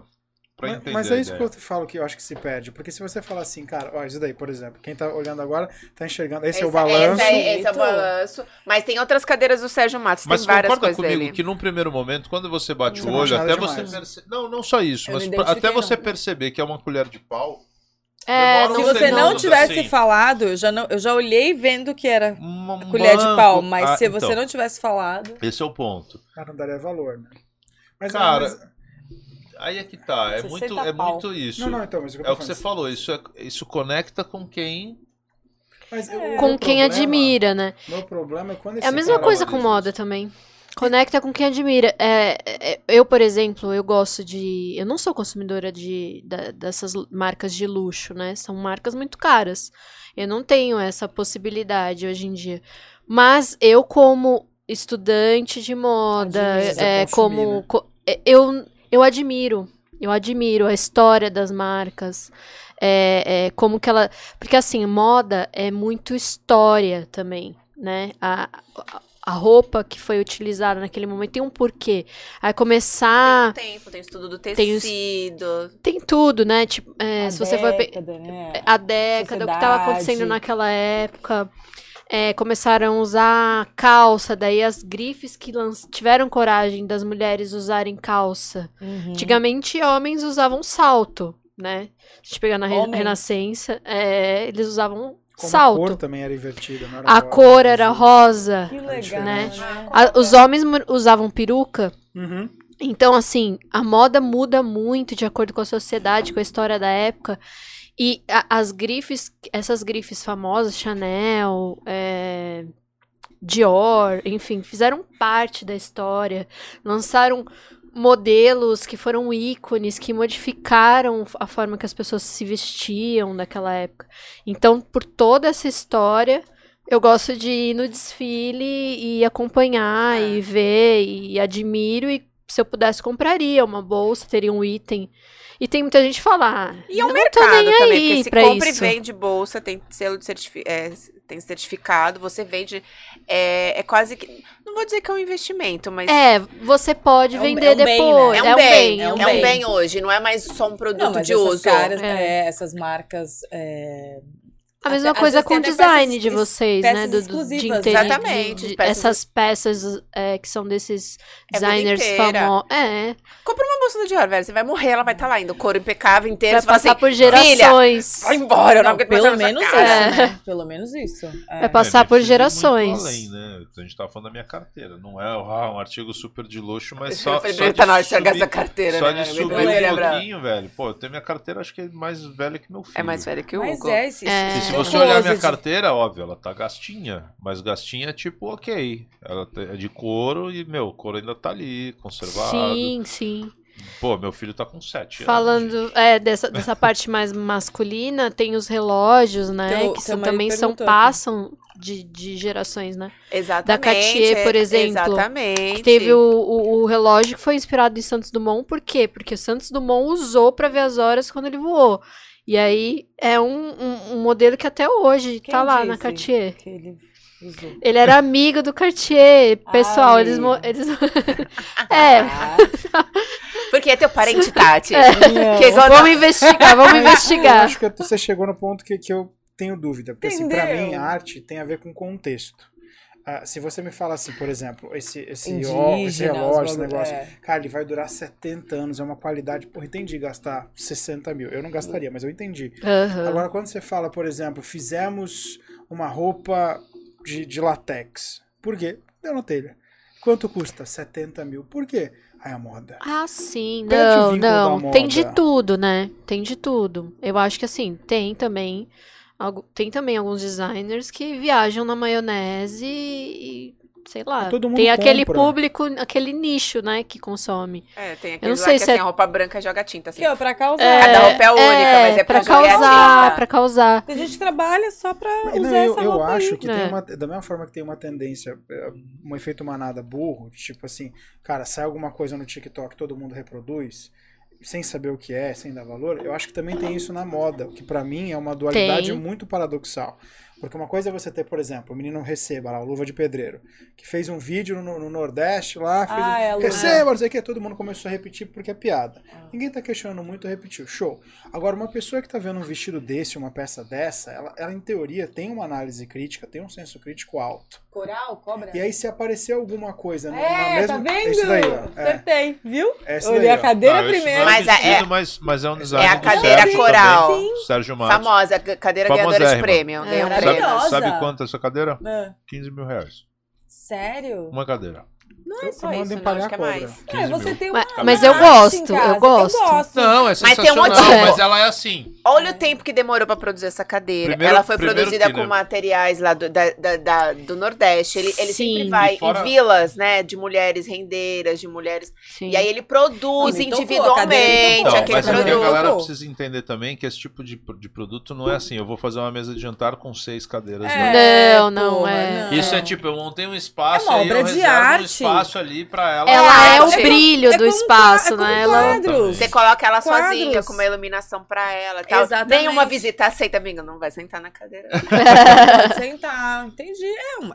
pra Mas, entender. mas é isso que eu falo que eu acho que se perde. Porque se você falar assim, cara, ó, isso daí, por exemplo, quem tá olhando agora tá enxergando. Esse, é o balanço. Esse, é, esse é o balanço. Mas tem outras cadeiras do Sérgio Matos, Mas tem várias concorda coisas comigo dele. que num primeiro momento, quando você bate Você o não olho, até você demais. percebe. Não, não só isso, Eu mas não pra- até você não. perceber que é uma colher de pau. É, Se você não tivesse assim. falado, eu já, não, eu já olhei vendo que era uma- um colher de banco. pau. Mas Ah, se você então, não tivesse falado. Esse é o ponto. Cara, não daria valor, né? Mas, Cara, mas- Aí é que tá. É 60 muito, é pau. muito isso. Não, não, então, mas o que eu É o que você falando. falou, isso, é- isso conecta com quem. Mas o com quem problema- admira, né? Meu problema é quando É a mesma cara- coisa com moda também. Conecta com quem admira. É, é, eu, por exemplo, eu gosto de. Eu não sou consumidora de, da- dessas marcas de luxo, né? São marcas muito caras. Eu não tenho essa possibilidade hoje em dia. Mas eu, como estudante de moda, Admira, é, consumir, como. né? co- é, eu, eu admiro. Eu admiro a história das marcas. É, é, como que ela. Porque assim, moda é muito história também, né? A, a, a roupa que foi utilizada naquele momento tem um porquê. Aí começar. Tem tempo, tem estudo do Tem tecido. Tem tudo, né? Tipo, é, A se você for. década, né? a década, o que estava acontecendo Sociedade. naquela época. É, começaram a usar calça, daí as grifes que tiveram coragem das mulheres usarem calça. Uhum. Antigamente, homens usavam salto, né? Se a gente pegar na Homens. Renascença, é, eles usavam Como a salto. cor também era invertida, não era A rosa, cor era azul. rosa. Que legal, né? A- os homens usavam peruca. Uhum. Então, assim, a moda muda muito de acordo com a sociedade, com a história da época. E a- as grifes, essas grifes famosas, Chanel, é, Dior, enfim, fizeram parte da história. Lançaram modelos que foram ícones, que modificaram a forma que as pessoas se vestiam naquela época. Então, por toda essa história, eu gosto de ir no desfile e acompanhar É. e ver e admiro e se eu pudesse compraria uma bolsa, teria um item. E tem muita gente que fala, ah, E é um mercado também, porque se pra compra isso. e vende bolsa, tem selo de certifi é, tem certificado, você vende. É, é quase que. Não vou dizer que é um investimento, mas. É, você pode É um- vender é bem, né? depois. É um, bem, é um é um bem. bem hoje, não é mais só um produto Não, mas de essas uso. caras, É. é, essas marcas. É, A mesma Até- coisa com o design peças de vocês, peças né? Do, do, de Exatamente, de- de- peças- essas peças é, que são desses É designers famosos. É, Compra uma bolsa do Dior, velho. Você vai morrer, ela vai estar lá ainda. O couro impecável inteiro. vai você fala passar assim, por Filha, gerações. vai embora, eu não Não, aguento pelo menos isso, cara. né? Pelo menos isso. É. Vai passar por gerações. além, né? A gente tava falando da minha carteira. Não é ah, um artigo super de luxo, mas só. falei, só de tá na hora de subir- essa carteira, Só né? de subir um pouquinho, velho. Pô, eu tenho minha carteira, acho que é mais velha que meu filho. É mais velho que o Mas Hugo. é, esse, É. Esse se você olhar minha carteira, óbvio, ela tá gastinha. Mas gastinha é tipo, ok. Ela é de couro e, meu, o couro ainda tá ali, conservado. Sim, sim. Pô, meu filho tá com 7 anos. Falando é, dessa, dessa parte mais masculina, tem os relógios, né? Teu- que são, também são, passam de, de gerações, né? Exatamente. Da Cartier, por é- exemplo, Exatamente. Que teve o, o, o relógio que foi inspirado em Santos Dumont, por quê? Porque Santos Dumont usou pra ver as horas quando ele voou. E aí é um, um, um modelo que até hoje Quem tá lá na Cartier. ele usou? Ele era amigo do Cartier, pessoal. Ai. Eles, eles. é. Porque é teu parente, Tati. não. Que igual Vamos investigar, vamos Eu investigar. acho que você chegou no ponto que, que eu tenho dúvida. Porque, assim, pra Entendeu? mim, a arte tem a ver com contexto. Ah, se você me fala assim, por exemplo, esse, esse, ó, esse Indígena, relógio, esse negócio, é. cara, ele vai durar 70 anos, é uma qualidade. Porra, entendi gastar 60 mil. Eu não gastaria, mas eu entendi. Aham. Agora, quando você fala, por exemplo, fizemos uma roupa de, de latex. Por quê? Deu na telha. Quanto custa? 70 mil. Por quê? Aí a moda. Ah, sim. Perde o Não, não. Tem de tudo, né? Tem de tudo. Eu acho que assim, tem também. Tem também alguns designers que viajam na maionese e. sei lá. Todo mundo tem aquele compra. público, aquele nicho, né, que consome. É, tem Eu aquele não lá sei que se assim, é- a roupa branca joga tinta. Assim. Que, ó, pra causar. Cada roupa é única, mas é pra pra jogar causar, tinta. pra causar. Tem gente que trabalha só pra Mas, usar não, eu, essa eu roupa acho aí. que É. tem uma. Da mesma forma que tem uma tendência, é, um efeito manada burro, tipo assim, cara, sai alguma coisa no TikTok todo mundo reproduz, sem saber o que é, sem dar valor, eu acho que também tem isso na moda, o que pra mim é uma dualidade Tem. muito paradoxal. Porque uma coisa é você ter, por exemplo, o menino Receba lá, o Luva de Pedreiro, que fez um vídeo no, no Nordeste lá, fez Ah, um, é. Receba, não sei o que, todo mundo começou a repetir porque é piada. Ah. Ninguém tá questionando muito, repetiu, show. Agora, uma pessoa que tá vendo um vestido desse, uma peça dessa, ela, ela em teoria tem uma análise crítica, tem um senso crítico alto. Coral, cobra. E aí, se aparecer alguma coisa na- na É, mesma. tá vendo? É isso daí, ó. É, Acertei, viu? é isso Olhei daí, a cadeira isso primeiro. é Mas é- vestido, é- mas, mas é um design É a cadeira Sérgio coral. também, Sérgio Matos. Famosa, ca- cadeira ganhadora de prêmio. É, Ganhou um sabe- prêmio. Maravilhosa. Sabe quanto é essa cadeira? Ah, 15 mil reais. sério? Uma cadeira. Não é só Eu isso, não, acho que é mais. É, 15 você tem uma, Mas- uma mas eu arte gosto, eu gosto. Não, é Mas tem um sensacional, motivo. mas ela é assim. Olha o tempo que demorou pra produzir essa cadeira. Primeiro- ela foi produzida com materiais lá do, da, da- da- do Nordeste. Ele, ele Sim. sempre vai fora- em vilas, né? De mulheres rendeiras, de mulheres. Sim. E aí ele produz Não, a me individualmente. Então, aquele mas é que a produto. galera precisa entender também que esse tipo de, de produto não é assim, eu vou fazer uma mesa de jantar com seis cadeiras. É, Não, não, porra, é. não. Isso é tipo, eu montei um espaço É uma aí eu obra de reservo um arte, espaço ali pra ela. Ela é, É o brilho é do espaço, é né? Ela quadros. Você coloca ela Quadros. sozinha, com uma iluminação pra ela. Tal. Exatamente. Nenhuma visita aceita, amiga. Não vai sentar na cadeira. Sentar, entendi.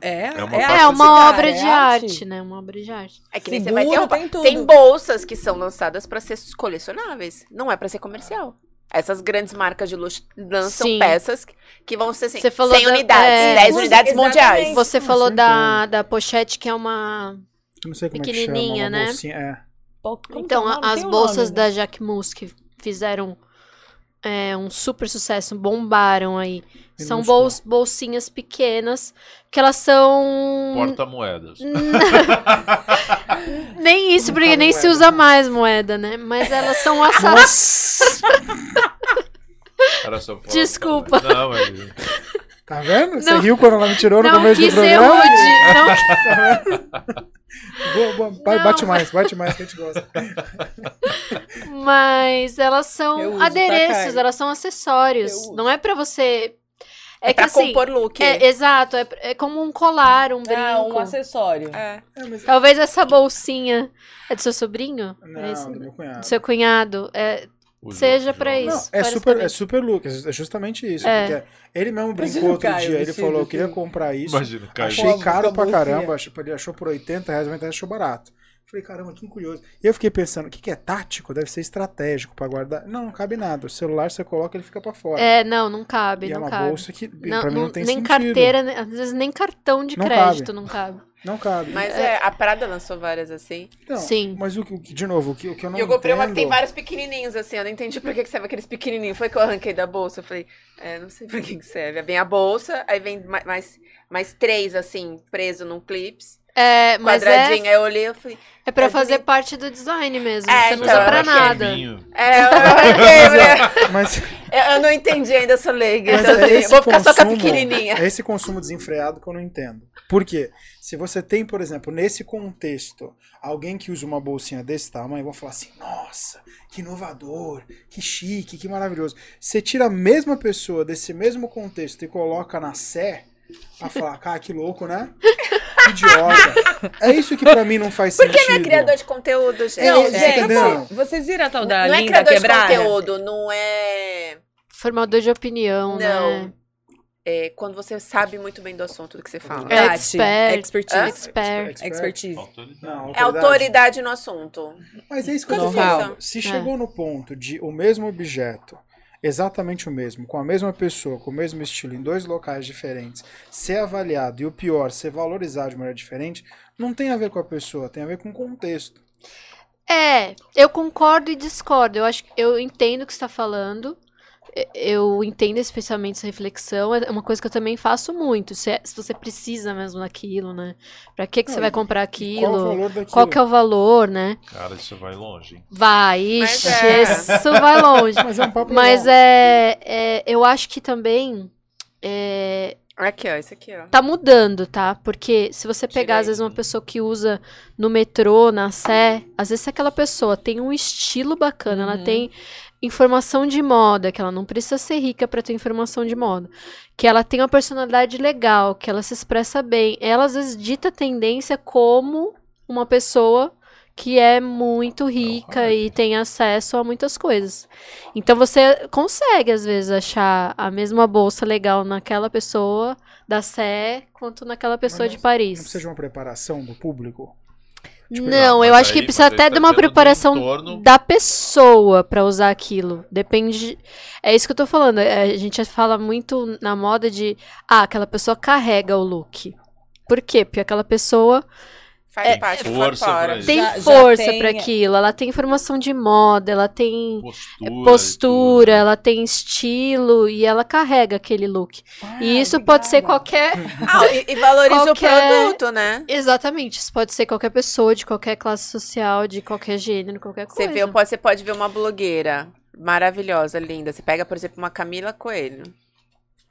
É, é, É uma é, é uma arte, obra é de arte, né? Uma obra de arte. É que nem você vai ter um... tem tudo. Tem bolsas que são lançadas pra ser colecionáveis. Não é pra ser comercial. Essas grandes marcas de luxo lançam Sim. peças que, vão ser assim, Você falou 100 da- unidades, é, 10 Exatamente. unidades mundiais. Você falou da, da pochete, que é uma. Eu não sei como é que chama. Pequenininha, né? bolsinha, É. Então, é o nome? as bolsas nome, da Jacquemus que fizeram é, um super sucesso, bombaram aí. São bols, bolsinhas pequenas, que elas são. Porta-moedas. Nem isso, porque nem se usa mais moeda, né? Mas elas são assa... Nossa! Era só falar Desculpa. ela. Não, mas... Tá vendo? Você Não. riu quando ela me tirou no começo do quis ser programa? rude. Não Boa, boa. Vai, Não. Bate mais, bate mais que a gente gosta. Mas elas são uso, tá, adereços, elas são acessórios. Não é pra você. É, É que pra assim. compor look. É, exato, é, é como um colar, um brinco. Ah, um acessório. É. É, mas... Talvez essa bolsinha é do seu sobrinho? é esse? Não, do meu cunhado. Do seu cunhado? É, Seja pra jogo- Não, isso. é super, é super look, é justamente isso. É. Porque ele mesmo Imagina brincou o outro Caio dia, ele vestido falou, eu queria assim. comprar isso. Imagina, Caio. Achei caro pra caramba, achei- ele achou por 80 reais, mas ele achou barato. Falei, caramba, que curioso. E eu fiquei pensando, o que, que é tático? Deve ser estratégico pra guardar. Não, não cabe nada. O celular você coloca, ele fica pra fora. É, não, não cabe, e é não uma cabe. bolsa que Não, pra mim não, não- tem nem sentido. carteira, às vezes nem cartão de Não crédito cabe. não cabe. Não cabe. Mas é, a Prada lançou várias assim. Então, Sim. Mas o que, de novo, o que, o que eu não e eu comprei uma que tem entendo- vários pequenininhos assim. Eu não entendi por que, que serve aqueles pequenininhos. Foi que eu arranquei da bolsa. Eu falei, é, não sei por que, que serve. Vem a bolsa, aí vem ma- mais, mais três assim, preso num clips. É, mas é, Quadradinho. Aí eu olhei e falei, é pra é fazer bonito. parte do design mesmo. É, você não então, usa pra eu nada. É, eu arranquei. né? Mas Eu, eu não entendi ainda, sou leiga. Mas Então, é assim, vou ficar só com a pequenininha. É esse consumo desenfreado que eu não entendo. Por quê? Se você tem, por exemplo, nesse contexto, alguém que usa uma bolsinha desse tamanho, vão falar assim: nossa, que inovador, que chique, que maravilhoso. Você tira a mesma pessoa desse mesmo contexto e coloca na Sé, a falar, cara, que louco, né? Que idiota. É isso que pra mim não faz Por sentido. que não é criador de conteúdo, gente? É, Não, é, gente, entendeu? vocês viram a tal da não é criador quebrada? de conteúdo, não é... Formador de opinião, Não. né? é quando você sabe muito bem do assunto do que você fala. É expert. Expertise. Expert. Expertise. Autoridade. Não, É autoridade no assunto. Mas é isso que eu tô falando. Se É. chegou no ponto de o mesmo objeto, exatamente o mesmo, com a mesma pessoa, com o mesmo estilo, em dois locais diferentes, ser avaliado e o pior, ser valorizado de maneira diferente, não tem a ver com a pessoa, tem a ver com o contexto. É, eu concordo e discordo. Eu acho eu entendo o que está falando. Eu entendo especialmente essa reflexão. É uma coisa que eu também faço muito. Se, é- se você precisa mesmo daquilo, né? Pra que, que Não, você vai comprar Qual o aquilo? valor daquilo? Qual que é o valor, né? Cara, isso vai longe. hein? Vai, ixi, é. isso vai longe. Mas é um papo Mas é, é, eu acho que também é, Aqui, ó, esse aqui, ó. tá mudando, tá? Porque se você pegar, às vezes, uma pessoa que usa no metrô, na Sé, às vezes aquela pessoa tem um estilo bacana, ela Uhum. tem informação de moda, que ela não precisa ser rica pra ter informação de moda, que ela tem uma personalidade legal, que ela se expressa bem. Ela, às vezes, dita tendência como uma pessoa que é muito rica e tem acesso a muitas coisas. Então você consegue, às vezes, achar a mesma bolsa legal naquela pessoa da Sé quanto naquela pessoa Mas de Não Paris. precisa de uma preparação do público? Tipo, Não, Não, eu acho que precisa até tá de uma do preparação entorno. da pessoa pra usar aquilo. Depende. É isso que eu tô falando. é, A gente fala muito na moda de. Ah, aquela pessoa carrega o look. Por quê? Porque aquela pessoa Faz parte do força fora. pra isso. tem Já- força tem- pra aquilo. Ela tem informação de moda, ela tem Postura. É postura, ela tem estilo e ela carrega aquele look. e isso pode ser qualquer. Ah, e, e valoriza Qualquer- o produto, né? Exatamente, isso pode ser qualquer pessoa, de qualquer classe social, de qualquer gênero, qualquer Você, coisa. vê, pode, você pode ver uma blogueira maravilhosa, linda. Você pega, por exemplo, uma Camila Coelho.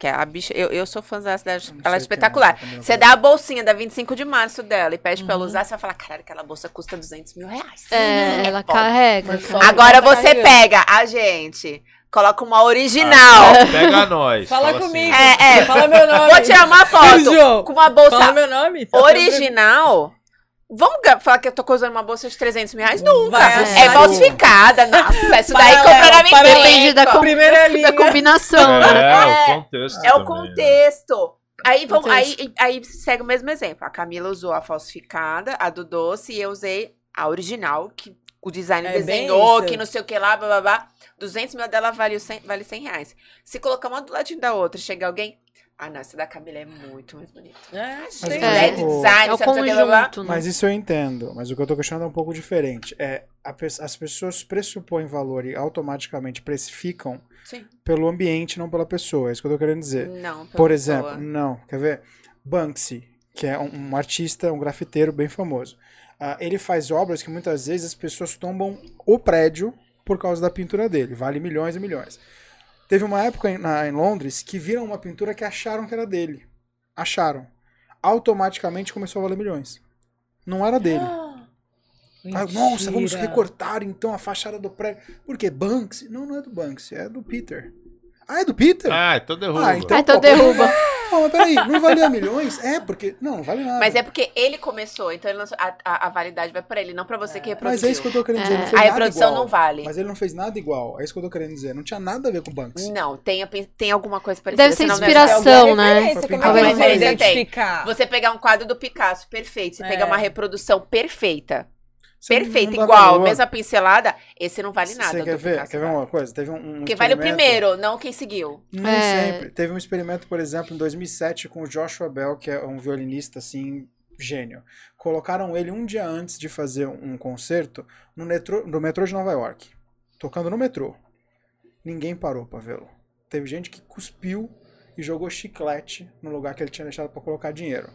Que é a bicha. Eu, eu sou fãzão dela. Ela é espetacular. Você Coelho. dá a bolsinha da 25 de março dela e pede pra ela Uhum. usar, você vai falar: caralho, aquela bolsa custa 200 mil reais. É, ela foda. carrega. Mas cara. fala- Agora Ela tá você pega a gente, coloca uma original. Pega nós. Fala, assim, comigo. É, é. Fala meu nome. Vou tirar uma foto com uma bolsa Fala meu nome. original. Vamos falar que eu tô usando uma bolsa de 300 mil reais? Nunca. Vai é achar falsificada. Nossa, isso daí na paralelo. Depende da, com- Primeira linha. da combinação, né? É, o contexto. É o né? contexto. Aí, vamos, aí, aí segue o mesmo exemplo. A Camila usou a falsificada, a do doce, e eu usei a original, que o designer É desenhou, que não sei o que lá, blá blá blá. 200 mil dela vale, o 100, vale 100 reais. Se colocar uma do ladinho da outra, chega alguém. Ah, não, essa da Camila é muito mais bonita. É, Mas tem- o- É, o- design, É o conjunto, né? Mas isso eu entendo. Mas o que eu tô questionando é um pouco diferente. É, a as pessoas pressupõem valor e automaticamente precificam Sim. pelo ambiente, não pela pessoa. É isso que eu tô querendo dizer. Não, pela Por pessoa. exemplo, não, quer ver? Banksy, que é um, um artista, um grafiteiro bem famoso. Ah, ele faz obras que muitas vezes as pessoas tombam o prédio por causa da pintura dele. Vale milhões e milhões. Teve uma época em, na- em Londres que viram uma pintura que acharam que era dele. Acharam. Automaticamente começou a valer milhões. Não era dele. Ah, nossa, vamos recortar então a fachada do prédio. Por quê? Banksy? Não, não é do Banksy, é do Peter. Ah, é do Peter? Ah, então derruba. Ah, então- Ah, então pô, derruba. Não, mas peraí, não valia milhões? É, porque. Não, não vale nada. Mas é porque ele começou, então ele lançou- a, a, a validade vai pra ele, não pra você que Mas reproduziu. é isso que eu tô querendo dizer. É. Não fez A nada reprodução igual. não vale. Mas ele não fez nada igual. É isso que eu tô querendo dizer. Não tinha nada a ver com o Banksy. Não, tem, tem alguma coisa parecida. Deve ser é inspiração. né? Como é que identificar? Você pegar um quadro do Picasso perfeito, você É. pegar uma reprodução perfeita, Você dá igual, valor. mesma pincelada, esse não vale Você nada. quer do ver? Quer ver vale. uma coisa? Teve um. um Porque vale o experimento- primeiro, não quem seguiu. Nem É. sempre. Teve um experimento, por exemplo, em 2007 com o Joshua Bell, que é um violinista assim gênio. Colocaram ele um dia antes de fazer um concerto no metrô, no metrô de Nova York, tocando no metrô. Ninguém parou pra vê-lo. Teve gente que cuspiu e jogou chiclete no lugar que ele tinha deixado pra colocar dinheiro.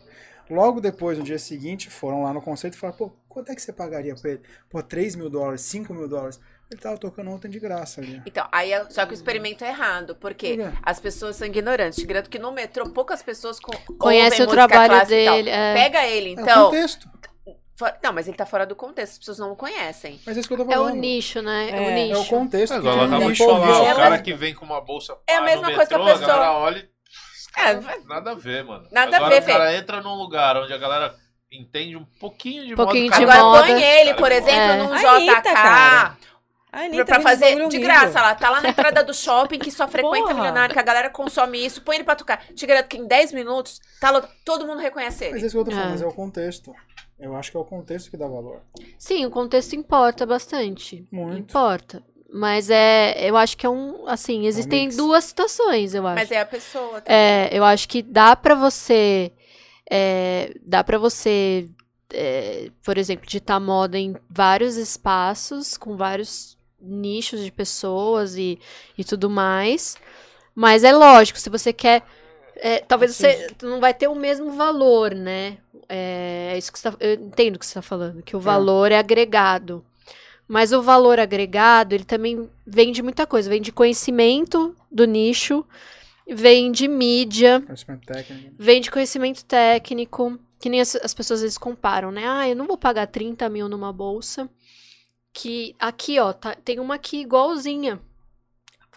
Logo depois, no dia seguinte, foram lá no concerto e falaram: pô, quanto é que você pagaria pra ele? Pô, 3 mil dólares, 5 mil dólares. Ele tava tocando ontem de graça ali. Então, aí é- só que o experimento é errado, porque Por quê? as pessoas são ignorantes. Te garanto que no metrô poucas pessoas co Conhece ouvem o trabalho dele. é. Pega ele, É o então. contexto. Não, mas ele tá fora do contexto, as pessoas não o conhecem. Mas é isso que eu tô É falando. o nicho, né? É, É. o É o nicho. contexto. Mas que ela acabou de falar, o É cara que vem com uma bolsa É a mesma no coisa que a metrô, pessoa- olha e... É, Cara, nada a ver, mano. Nada a Agora ver, o cara entra num lugar onde a galera entende um pouquinho de Pouquinho moda. de Agora moda. põe ele, por é exemplo, É. num A JK. Anitta, cara. A Anitta Pra fazer de graça, ela tá lá na entrada do shopping que só frequenta Porra. milionário, que a galera consome isso, põe ele pra tocar. Te garanto que em 10 minutos, tá lo- todo mundo reconhece Mas é ele. isso que eu tô falando, É. mas é o contexto. Eu acho que é o contexto que dá valor. Sim, o contexto importa bastante. Muito. Importa. Mas é, eu acho que é um, assim, existem mix. duas situações, eu acho. Mas é a pessoa. também. É, eu acho que dá pra você, é, dá para você, é, por exemplo, ditar moda em vários espaços, com vários nichos de pessoas e, e tudo mais. Mas é lógico, se você quer, é, talvez você não vai ter o mesmo valor, né? É, é isso que você tá, eu entendo o que você está falando, que o valor é agregado. Mas o valor agregado, ele também vem de muita coisa. Vem de conhecimento do nicho, vem de mídia, Conhecimento técnico. vem de conhecimento técnico, que nem as, as pessoas às vezes comparam, né? Ah, eu não vou pagar 30 mil numa bolsa, que aqui, ó, tá- tem uma aqui igualzinha,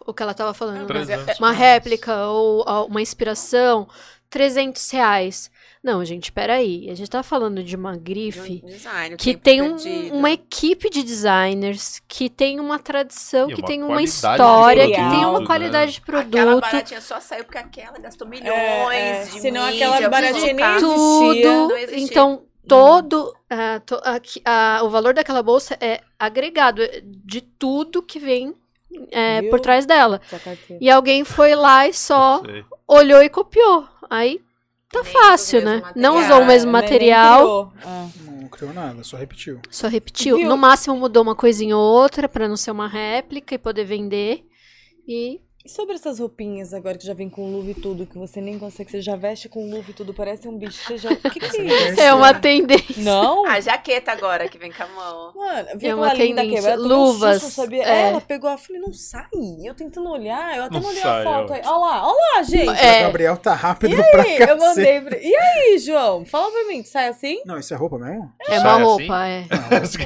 o que ela tava falando, né? Mas é- 300 uma réplica ou ó, uma inspiração, 300 reais. Não, gente, peraí, a gente tá falando de uma De um grife design, que tem um- uma equipe de designers, que tem uma tradição, E que uma tem uma de história, que tem uma né? qualidade de Aquela produto. baratinha só saiu porque aquela gastou milhões É, é. de Senão mídia, aquela baratinha nem tudo. Não existia. Então, todo. ah, to- aqui- ah, o valor daquela bolsa é agregado é de tudo que vem é, por trás dela. E alguém foi lá e só olhou e copiou. Aí tá Nem fácil, né? Não usou o mesmo nem material. Ah. Não criou nada, só repetiu. só repetiu. Viu? No máximo mudou uma coisinha ou outra pra não ser uma réplica e poder vender. E E sobre essas roupinhas agora que já vem com luva e tudo, que você nem consegue, você já veste com luva e tudo, parece um bicho. Você já... O que, que é isso? é uma tendência. Não? A jaqueta agora que vem com a mão. Mano, vi É uma linda tendência. quebrada, tomei um Luvas, susto, sabia? é. Ela pegou, eu falei, não sai. Eu tentando olhar, eu até Não mandei sai, uma foto. Olha lá, olha lá, gente. É. O Gabriel tá rápido E pra aí, cacete. eu mandei pra... E aí, João? Fala pra mim, sai assim? Não, isso é roupa mesmo? É uma Sai roupa, é.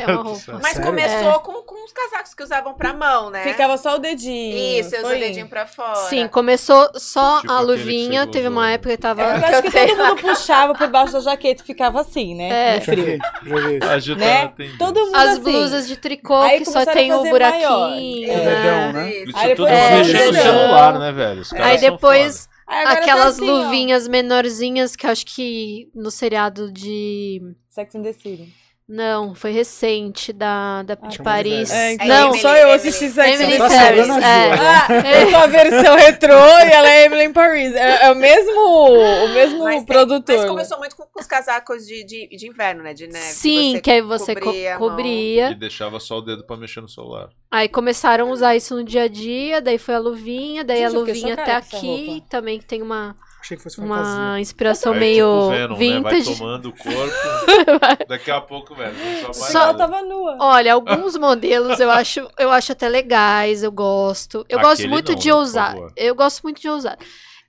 É uma roupa. Mas Sério? começou com, com os casacos que usavam pra mão, né? Ficava só o dedinho. Isso, eu o dedinho pouquinho pra fora. Sim, começou só Tipo a luvinha, teve uma época que tava. Eu acho que todo mundo puxava por baixo da jaqueta e ficava assim, né? É. No frio. Já vi, já vi isso. A Gitana Né? tem Todo mundo As assim. blusas de tricô Aí que só tem o buraquinho. O né? dedão, né? Isso. Isso Aí tudo depois é, mexendo no celular, né, velho? Os caras Aí são depois Aí tá aquelas assim, ó. luvinhas menorzinhas que eu acho que no seriado de. Sex and the City. Não, foi recente, da, da, de Ah, Paris. É, então, Não, Emily- só eu Emily- assisti Sex and Emily Tá. Paris, é. Ah, eu sou a versão retrô e ela é Emily in Paris. É, é o mesmo, o mesmo Mas, tem- produtor. mas começou muito com, com os casacos de, de, de inverno, né? De neve. Sim, você que aí você co- cobria mão. cobria. E deixava só o dedo pra mexer no celular. Aí começaram a usar isso no dia a dia, daí foi a luvinha, daí Gente, a luvinha até essa aqui, também que tem uma, Achei que fosse fantasia. uma inspiração Aí, meio tipo Venom, né? Vai vintage. tomando o corpo. Daqui a pouco, velho. só nada. tava nua. Olha, alguns modelos eu acho, eu acho até legais, eu gosto. Eu gosto Aquele muito não, de né, ousar. Eu gosto muito de ousar.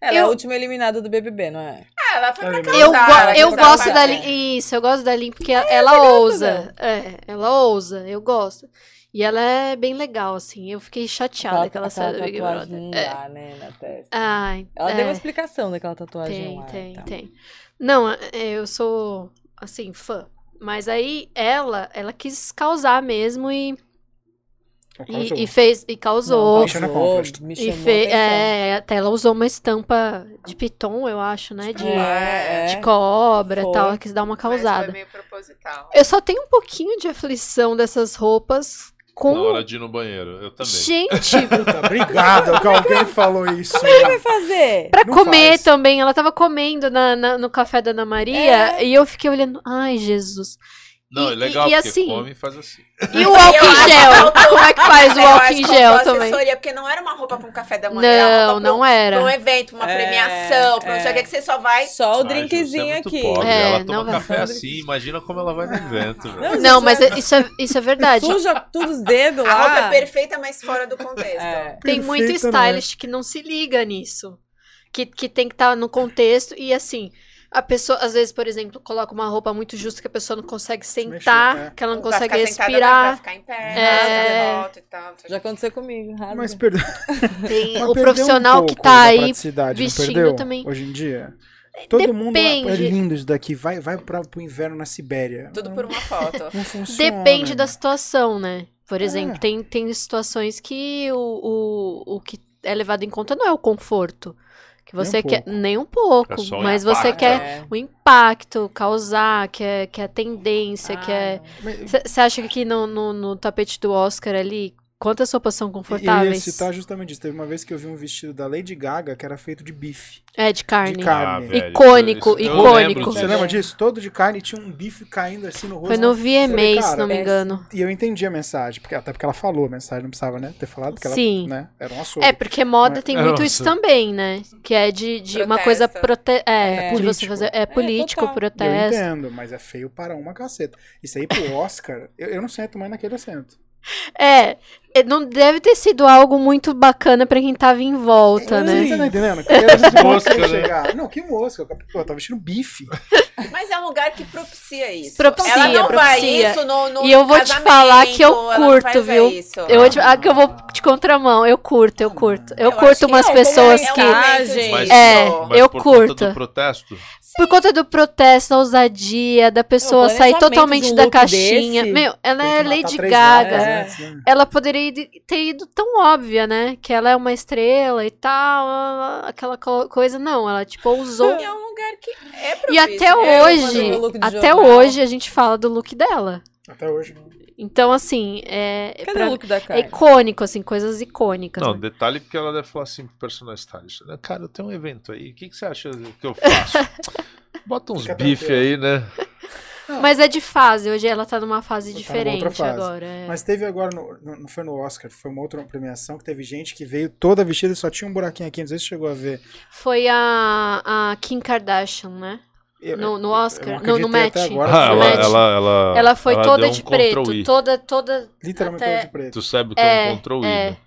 Ela é a eu- última eliminada do BBB, não é? Ah, ela foi pra Eu casar. Eu, go- eu gosto da é. Lin. Isso, eu gosto da Lin porque ela ousa. É, ela ousa, eu gosto. E ela é bem legal, assim. Eu fiquei chateada que ela saiu do Big tatuagem Brother. não É. né, na testa. Ai, Ela é, deu uma explicação daquela tatuagem Tem, lá. tem, tá. tem. Não, é, eu sou, assim, fã. Mas aí ela, ela quis causar mesmo e, e, e fez, e causou. Não, me E chamou fe- atenção. é, até ela usou uma estampa de piton, eu acho, né? De, É, é. de cobra e Foi. tal. Ela quis dar uma causada. meio proposital. Eu só tenho um pouquinho de aflição dessas roupas com. Na hora de ir no banheiro. Eu também. Gente, Puta, obrigado, que alguém falou isso. vai fazer? pra Não comer faz. também. Ela tava comendo na, na- no café da Ana Maria É. e eu fiquei olhando. Ai, Jesus. Não, E- é legal, e- e porque assim- come e faz assim. E o álcool em gel? Como é que faz o Eu álcool acho em que gel também? assessoria, porque não era uma roupa pra um café da manhã. Não, pra um- não era. Pra um evento, uma É, premiação, pra não sei o é. que, que você só vai. Só o drinkzinho é aqui. Pobre. É, ela não toma vai. café assim, imagina como ela vai no evento. velho. Não, Não, mas é- isso é, isso é verdade. Suja tudo os dedos A roupa é lá. perfeita, mas fora do contexto. É. Tem muito Perfeita, não é? stylist que não se liga nisso. Que, que tem que estar no contexto e assim. A pessoa, às vezes, por exemplo, coloca uma roupa muito justa que a pessoa não consegue sentar, mexer, é. que ela não Pra consegue ficar sentada, né, respirar. Pra ficar em pé, É. é... e tal. Já aconteceu comigo. rasga. Mas perdeu. Tem mas o profissional um que tá aí vestindo também. Hoje em dia. Todo mundo é Depende. lindo isso daqui. Vai, vai pra, pro inverno na Sibéria. Tudo Não- por uma foto. Não funciona. Depende da situação, né? Por É. exemplo, tem, tem situações que o, o, o que é levado em conta não é o conforto. Que Nem você um quer. pouco. Nem um pouco. É mas você impacto, quer É. o impacto, causar, que é, que é a tendência, que é. Mas- Você acha que aqui no, no, no tapete do Oscar ali, quantas roupas são Eu ia confortáveis? citar justamente isso. Teve uma vez que eu vi um vestido da Lady Gaga que era feito de bife. É, de carne. De carne. Ah, velho, Icônico, isso- eu icônico. lembro Você lembra disso? Todo de carne tinha um bife caindo assim no rosto. Foi no Eu VMA, se não me é- engano. E eu entendi a mensagem, porque, até porque ela falou a mensagem, não precisava né, ter falado, porque Sim. ela né, era um açougue. É, porque moda Mas- tem É, muito isso nossa. também, né? Que é de, de uma coisa prote... é, É. de você Político. fazer é político, total. Eu protesto. entendo, mas é feio para uma caceta. Isso aí pro Oscar, eu, eu não sento mais naquele assento. É, é, não deve ter sido algo muito bacana pra quem tava em volta, Sim, né? Você tá entendendo? Mosca, que ia né? chegar. Não, que mosca. Pô, eu tava vestindo bife. Mas é um lugar que propicia isso. Propicia, ela não vai propicia. isso no, no E eu vou te falar que eu curto, viu? Isso. Eu vou te... ah, que eu vou de contramão, eu curto, eu curto. Eu, Eu curto que umas não, pessoas é um que. momento Mas-. É, Mas eu por curto. Conta do protesto? Por conta do protesto, da ousadia, da pessoa sair totalmente um da caixinha. desse, Meu, ela é que Lady Gaga. É. antes, né? ela poderia ter ido tão óbvia, né? Que ela é uma estrela e tal, aquela co- coisa. Não, ela, tipo, ousou. E é um lugar que é propício. E até É, hoje, até jornal. hoje a gente fala do look dela. Até hoje. Então, assim, é, Cadê pra- o look da é carne? icônico, assim, coisas icônicas. Não, né? detalhe porque ela deve falar assim pro personal stylist. né? Cara, eu tenho um evento aí, o que, que você acha que eu faço? Bota uns bife aí, né? Mas é de fase, hoje ela tá numa fase Tá numa diferente fase. agora. é. Mas teve agora, no, no- não foi no Oscar, foi uma outra premiação que teve gente que veio toda vestida e só tinha um buraquinho aqui. Não sei se chegou a ver. Foi a, a Kim Kardashian, né? Eu- No, no Oscar, não no, no match. agora. Ah, ela, match. ela, ela, Ela foi ela toda um de preto, Ctrl+I. toda, toda. Literalmente até- toda de preto. Tu sabe o que É, é um Ctrl I, é. né?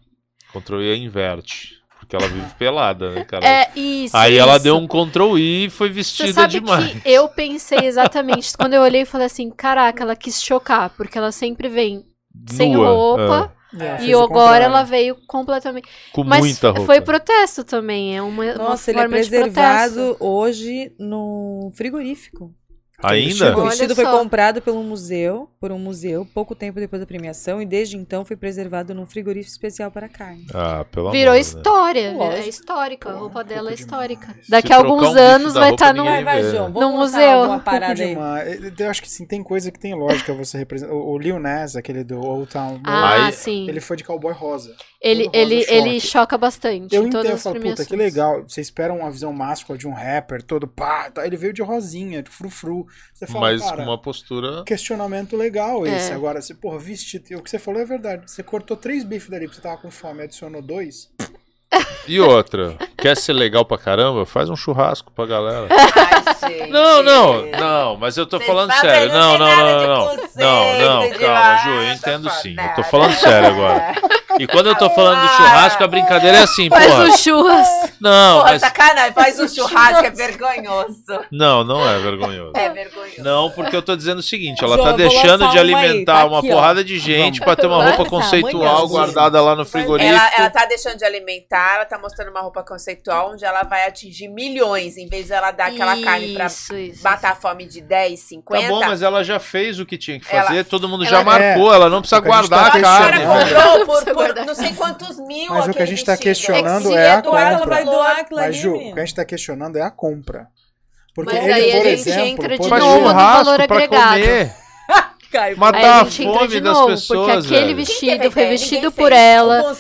Ctrl I é inverte. Porque ela vive pelada, né, cara? É, isso. Aí ela isso. deu um Ctrl I e foi Você vestida sabe demais. que eu pensei exatamente, quando eu olhei e falei assim, caraca, ela quis chocar, porque ela sempre vem sem roupa, ela fez E agora contrário. ela veio completamente. Com Mas muita roupa. foi protesto também. É uma, uma Nossa, ele é preservado hoje no frigorífico. Ainda? O vestido foi comprado pelo museu, por um museu, pouco tempo depois da premiação, e desde então foi preservado num frigorífico especial para carne. Ah, pelo Virou amor, né? história. Lógico. É histórica. A Pô, roupa um dela é histórica. demais. Daqui a alguns um anos vai roupa, estar no. ninguém Vai, vai, vê. João, No vamos museu. Um pouco parada aí. Eu acho que sim, tem coisa que tem lógica você representar. O, o Lil Nas, aquele do Old Town, Ah, Aí- sim. ele foi de cowboy rosa. Ele, ele, ele choca bastante Eu entendo, eu falo, puta, que legal. Você espera uma visão máscula de um rapper, todo pá, tá, ele veio de rosinha, de frufru. Você fala, Mas cara, com uma postura. questionamento legal esse. É. Agora, você, porra, vestido, o que você falou é verdade. Você cortou três bifes dali porque você tava com fome e adicionou dois. E outra, quer ser legal pra caramba? Faz um churrasco pra galera. Ai, gente. Não, não, não, mas eu tô Vocês falando sério. não Não, não, não, não. Não, calma, Ju, eu entendo sim. Eu tô falando sério agora. E quando eu tô falando do churrasco, a brincadeira é assim, Faz porra. um churras. Não, Porra, mas. sacanagem, faz um churrasco, é vergonhoso. Não, não é vergonhoso. É vergonhoso. Não, porque eu tô dizendo o seguinte, ela João, tá deixando de uma aí, alimentar tá uma aqui, ó. porrada de gente pra ter uma roupa conceitual guardada lá no frigorífico. Ela, ela tá deixando de alimentar, ela tá mostrando uma roupa conceitual onde ela vai atingir milhões, em vez dela dar aquela carne pra Isso, isso. matar a fome de 10, 50. Tá bom, mas ela já fez o que tinha que Ela- fazer, todo mundo ela- já marcou, ela não precisa que a guardar tá a Ela carne. velho. comprou por, por não sei quantos mil Mas o que a gente tá vestido. questionando se é a doar, compra. vai doar Mas, Ju, o que a gente tá questionando é a compra. Porque Mas ele, aí a por gente exemplo, entra de novo no valor agregado. comer, Caio, Aí matar a a gente entra fome de das novo, pessoas, porque aquele velho. vestido foi vestido por ela.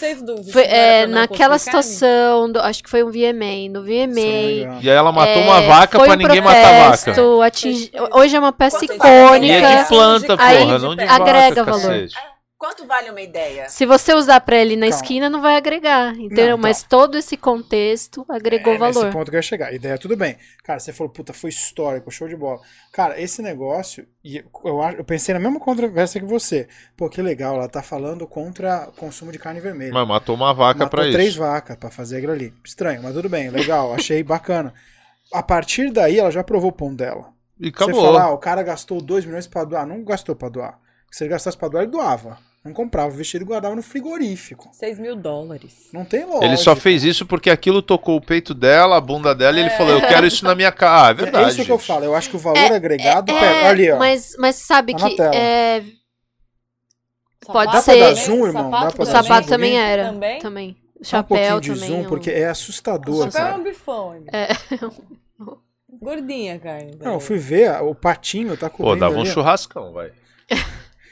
Foi, é, naquela situação, do- acho que foi um VMA, no VMA. engano. E aí ela matou é, uma vaca pra ninguém matar a vaca. protesto, atingi- Hoje é uma peça Quanto icônica. E é de planta, Aí porra, não de vaca, agrega valor. cacete. Quanto vale uma ideia? Se você usar pra ele na Calma. esquina, não vai agregar, entendeu? então. Mas todo esse contexto agregou é nesse valor. ponto que eu ia chegar. Ideia, tudo bem. Cara, você falou, puta, foi histórico, show de bola. Cara, esse negócio, e eu, eu pensei na mesma controvérsia que você. Pô, que legal, ela tá falando contra consumo de carne vermelha. Mas matou uma vaca Matou pra três isso. vacas pra fazer aquilo ali. Estranho, mas tudo bem, legal, achei bacana. A partir daí, ela já provou o pão dela. E Você acabou. falar, ah, o cara gastou 2 milhões pra doar. Não gastou pra doar. Se ele gastasse pra doar, ele doava. Não comprava o vestido e guardava no frigorífico. 6 mil dólares. Não tem lógica. Ele só fez isso porque aquilo tocou o peito dela, a bunda dela, e ele falou: Eu quero isso na minha casa. Ah, é verdade. É isso que eu gente. falo. Eu acho que o valor agregado. É, pega, ali, ó. Mas, mas sabe Tá na que tela. é, Pode Sapato ser. Dá pra dar zoom, irmão? Dá Sapato pra o também? sapato zoom também era. Também? Também. Dá um Chapéu pouquinho de também. zoom, um- porque é O assustador, chapéu é sabe? um bifão. É. Gordinha, carne. Não, eu fui ver, o patinho tá cobrindo Pô, dava um ali. churrascão, vai.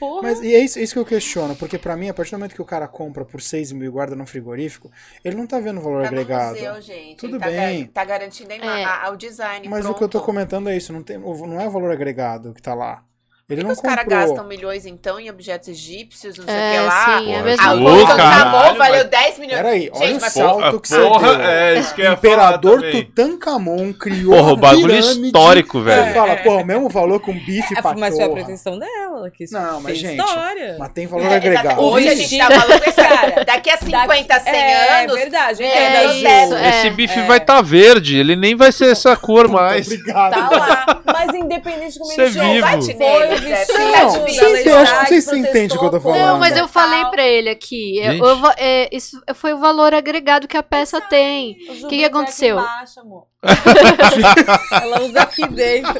Porra. Mas e é isso, é isso que eu questiono, porque pra mim, a partir do momento que o cara compra por 6 mil e guarda no frigorífico, ele não tá vendo o valor Tá agregado. museu, gente. Tudo Ele tá, bem. gar- Tá garantindo a É. ao design. Mas pronto. o que eu tô comentando é isso, não, tem, não é o valor agregado que tá lá. Ele Por não que os caras gastam milhões, então, em objetos egípcios, não sei o É, que lá? sim, é a Porra, mesma A Ô, luta do caralho, Namor valeu mas- 10 milhões. Peraí, olha Gente, o mas salto que você porra, deu. é isso que eu Imperador. Tutankhamon criou Porra, o bagulho pirâmide. histórico, Você velho. fala, pô, o mesmo valor que um bife É, pra mas foi a pretensão dela. Ela quis Não, mas, gente, história. Mas tem valor É, agregado. Hoje a gente tá falando isso, cara. Daqui a 50, 100 é, anos. verdade. é, É, É verdade. isso, é. Esse bife é. vai estar verde, ele nem vai ser essa cor mais. Obrigado. Tá lá. Mas independente de como Você ele é vivo. Bate foi nele, o Zé. vestido, Não, vocês- eu acho que vocês protestou entendem o que eu tô falando. Não, mas eu falei pra ele aqui. eu- eu é, isso foi o valor agregado que a peça tem. O Ju que vai aconteceu? aqui embaixo, amor. Ela usa aqui dentro.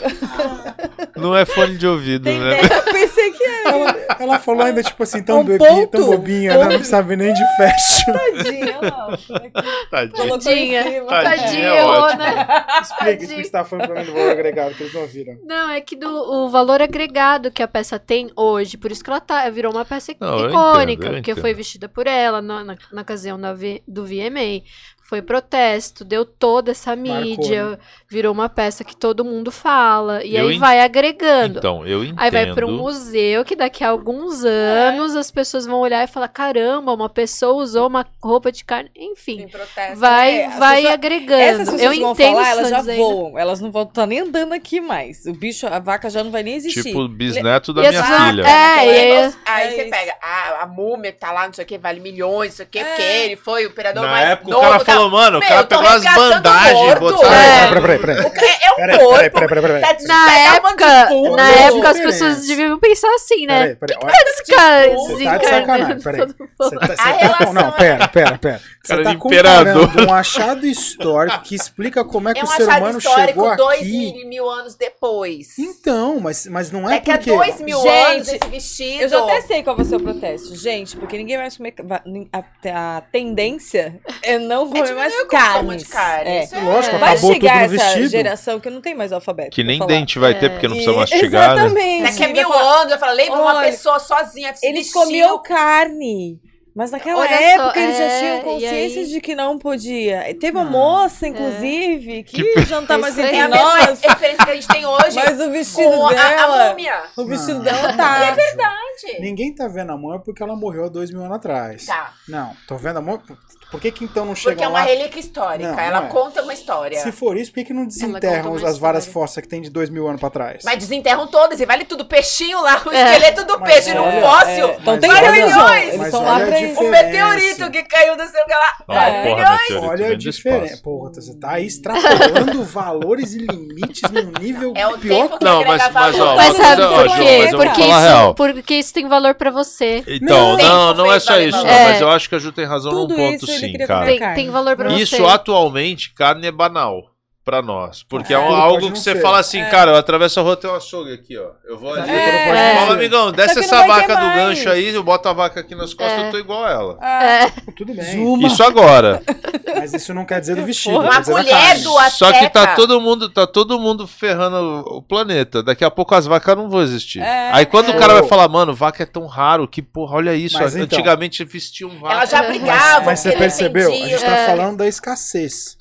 Não é fone de ouvido, Tem né? dentro. Eu pensei que era. Ela, ela falou ainda, tipo assim, tão, Um bebi, ponto. tão bobinha, né? Não sabe nem de fashion. Tadinha. Colocou Tadinha. cima. Tadinha, Tadinha, é né? Explica, o que você tava falando pra mim do valor agregado, que eles não ouviram. Não, é que do, o valor agregado que a peça tem hoje, por isso que ela tá, virou uma peça Não, eu icônica, entendo, eu porque entendo. foi vestida por ela na, na, na ocasião da V- do VMA. Foi protesto, deu toda essa Marcou, mídia, né? virou uma peça que todo mundo fala. E Eu aí en- vai agregando. Então, eu entendo. Aí vai para um museu que daqui a alguns anos as pessoas vão olhar e falar: caramba, uma pessoa usou uma roupa de carne. Enfim, Tem protesto. vai, É, vai pessoas- agregando. Essas pessoas Eu vão entendo falar, elas já tá dizendo. voam. Elas não vão estar nem andando aqui mais. O bicho, a vaca já não vai nem existir. Tipo o bisneto da E minha filha. É, e aí- Aí É você isso. pega, ah, a múmia que tá lá, não sei o que, vale milhões, não sei o que, É. porque ele foi o operador Na mais época novo. O cara tá? falou, mano, o cara pegou as bandagens, botou. É. Peraí, peraí, peraí. É um Peraí, corpo. peraí, peraí, peraí, peraí. Tá Na uma época, na a época as pessoas deviam pensar assim, né? Peraí, peraí, Você tá de sacanagem, peraí. tá, tá relação com... Não, é- pera, pera, pera. Você Cara tá de imperador. comparando um achado histórico que explica como é que É um o ser achado humano histórico chegou dois aqui. mil, mil anos depois. Então, mas, mas não é Daqui a porque... dois mil Gente, anos esse vestido. Eu já até sei qual vai ser o protesto. Gente, porque ninguém vai comer. va- A, a tendência é não comer diminuir mais o consumo carne. de carne, É. isso é- Lógico, Vai acabou chegar tudo no essa vestido. geração que não tem mais alfabeto. Que nem dente vai ter, É. porque não precisa E- mastigar, né? Exatamente. Daqui a mil falar, anos, eu falo, lembra uma pessoa sozinha se Eles comiam carne. Mas naquela Olha só, época eles já é, tinham e consciência aí? de que não podia. E Teve uma Não. moça, inclusive, que, já não tá mais Isso aí. entre É a nós. referência que a gente tem hoje Mas o vestido com a, a dela. múmia. o vestido Não. dela tá. É Verdade. Ninguém tá vendo a é porque ela morreu há dois mil anos atrás. Tá. Não, tô vendo a mão... Por que que então não chegam Porque é uma lá... relíquia histórica. Não, ela não é. conta uma história. Se for isso, por que, que não desenterram as várias fossas que tem de dois mil anos pra trás? Mas desenterram todas e vale tudo. Peixinho lá, o É. esqueleto do Mas peixe no olha, fóssil. é, então tem milhões. Eles estão lá. O meteorito que caiu do céu lá. Ah, É. porra, Olha a diferença. Porra, você tá aí extrapolando valores e limites num nível É o pior tempo que... Não, mas, mas, ó. Mas sabe por quê? Porque isso, porque isso tem valor pra você. Então, Não. não, não é só isso, mas eu acho que a Ju tem razão num ponto sim, queria cara. comer Tem, carne. tem valor pra Isso você. atualmente, carne é banal pra nós. Porque é, É, um- algo que você ser. fala assim, cara, eu atravesso a rua, tem um açougue aqui, ó. Eu vou ali. É. Fala, amigão, desce essa vaca do mais. gancho aí, eu boto a vaca aqui nas costas, É. eu tô igual a ela. Ah, Tudo bem. Zuma. Isso agora. Mas isso não quer dizer do vestido. Uma colher carne. do Azteca. Só que tá todo mundo, tá todo mundo ferrando o planeta. Daqui a pouco as vacas não vão existir. É. Aí quando o É. cara vai falar, mano, vaca é tão raro que, porra, olha isso. Mas então- Antigamente vestiam vaca. Elas já Mas- brigavam. Mas você percebeu? A gente tá É. falando da escassez.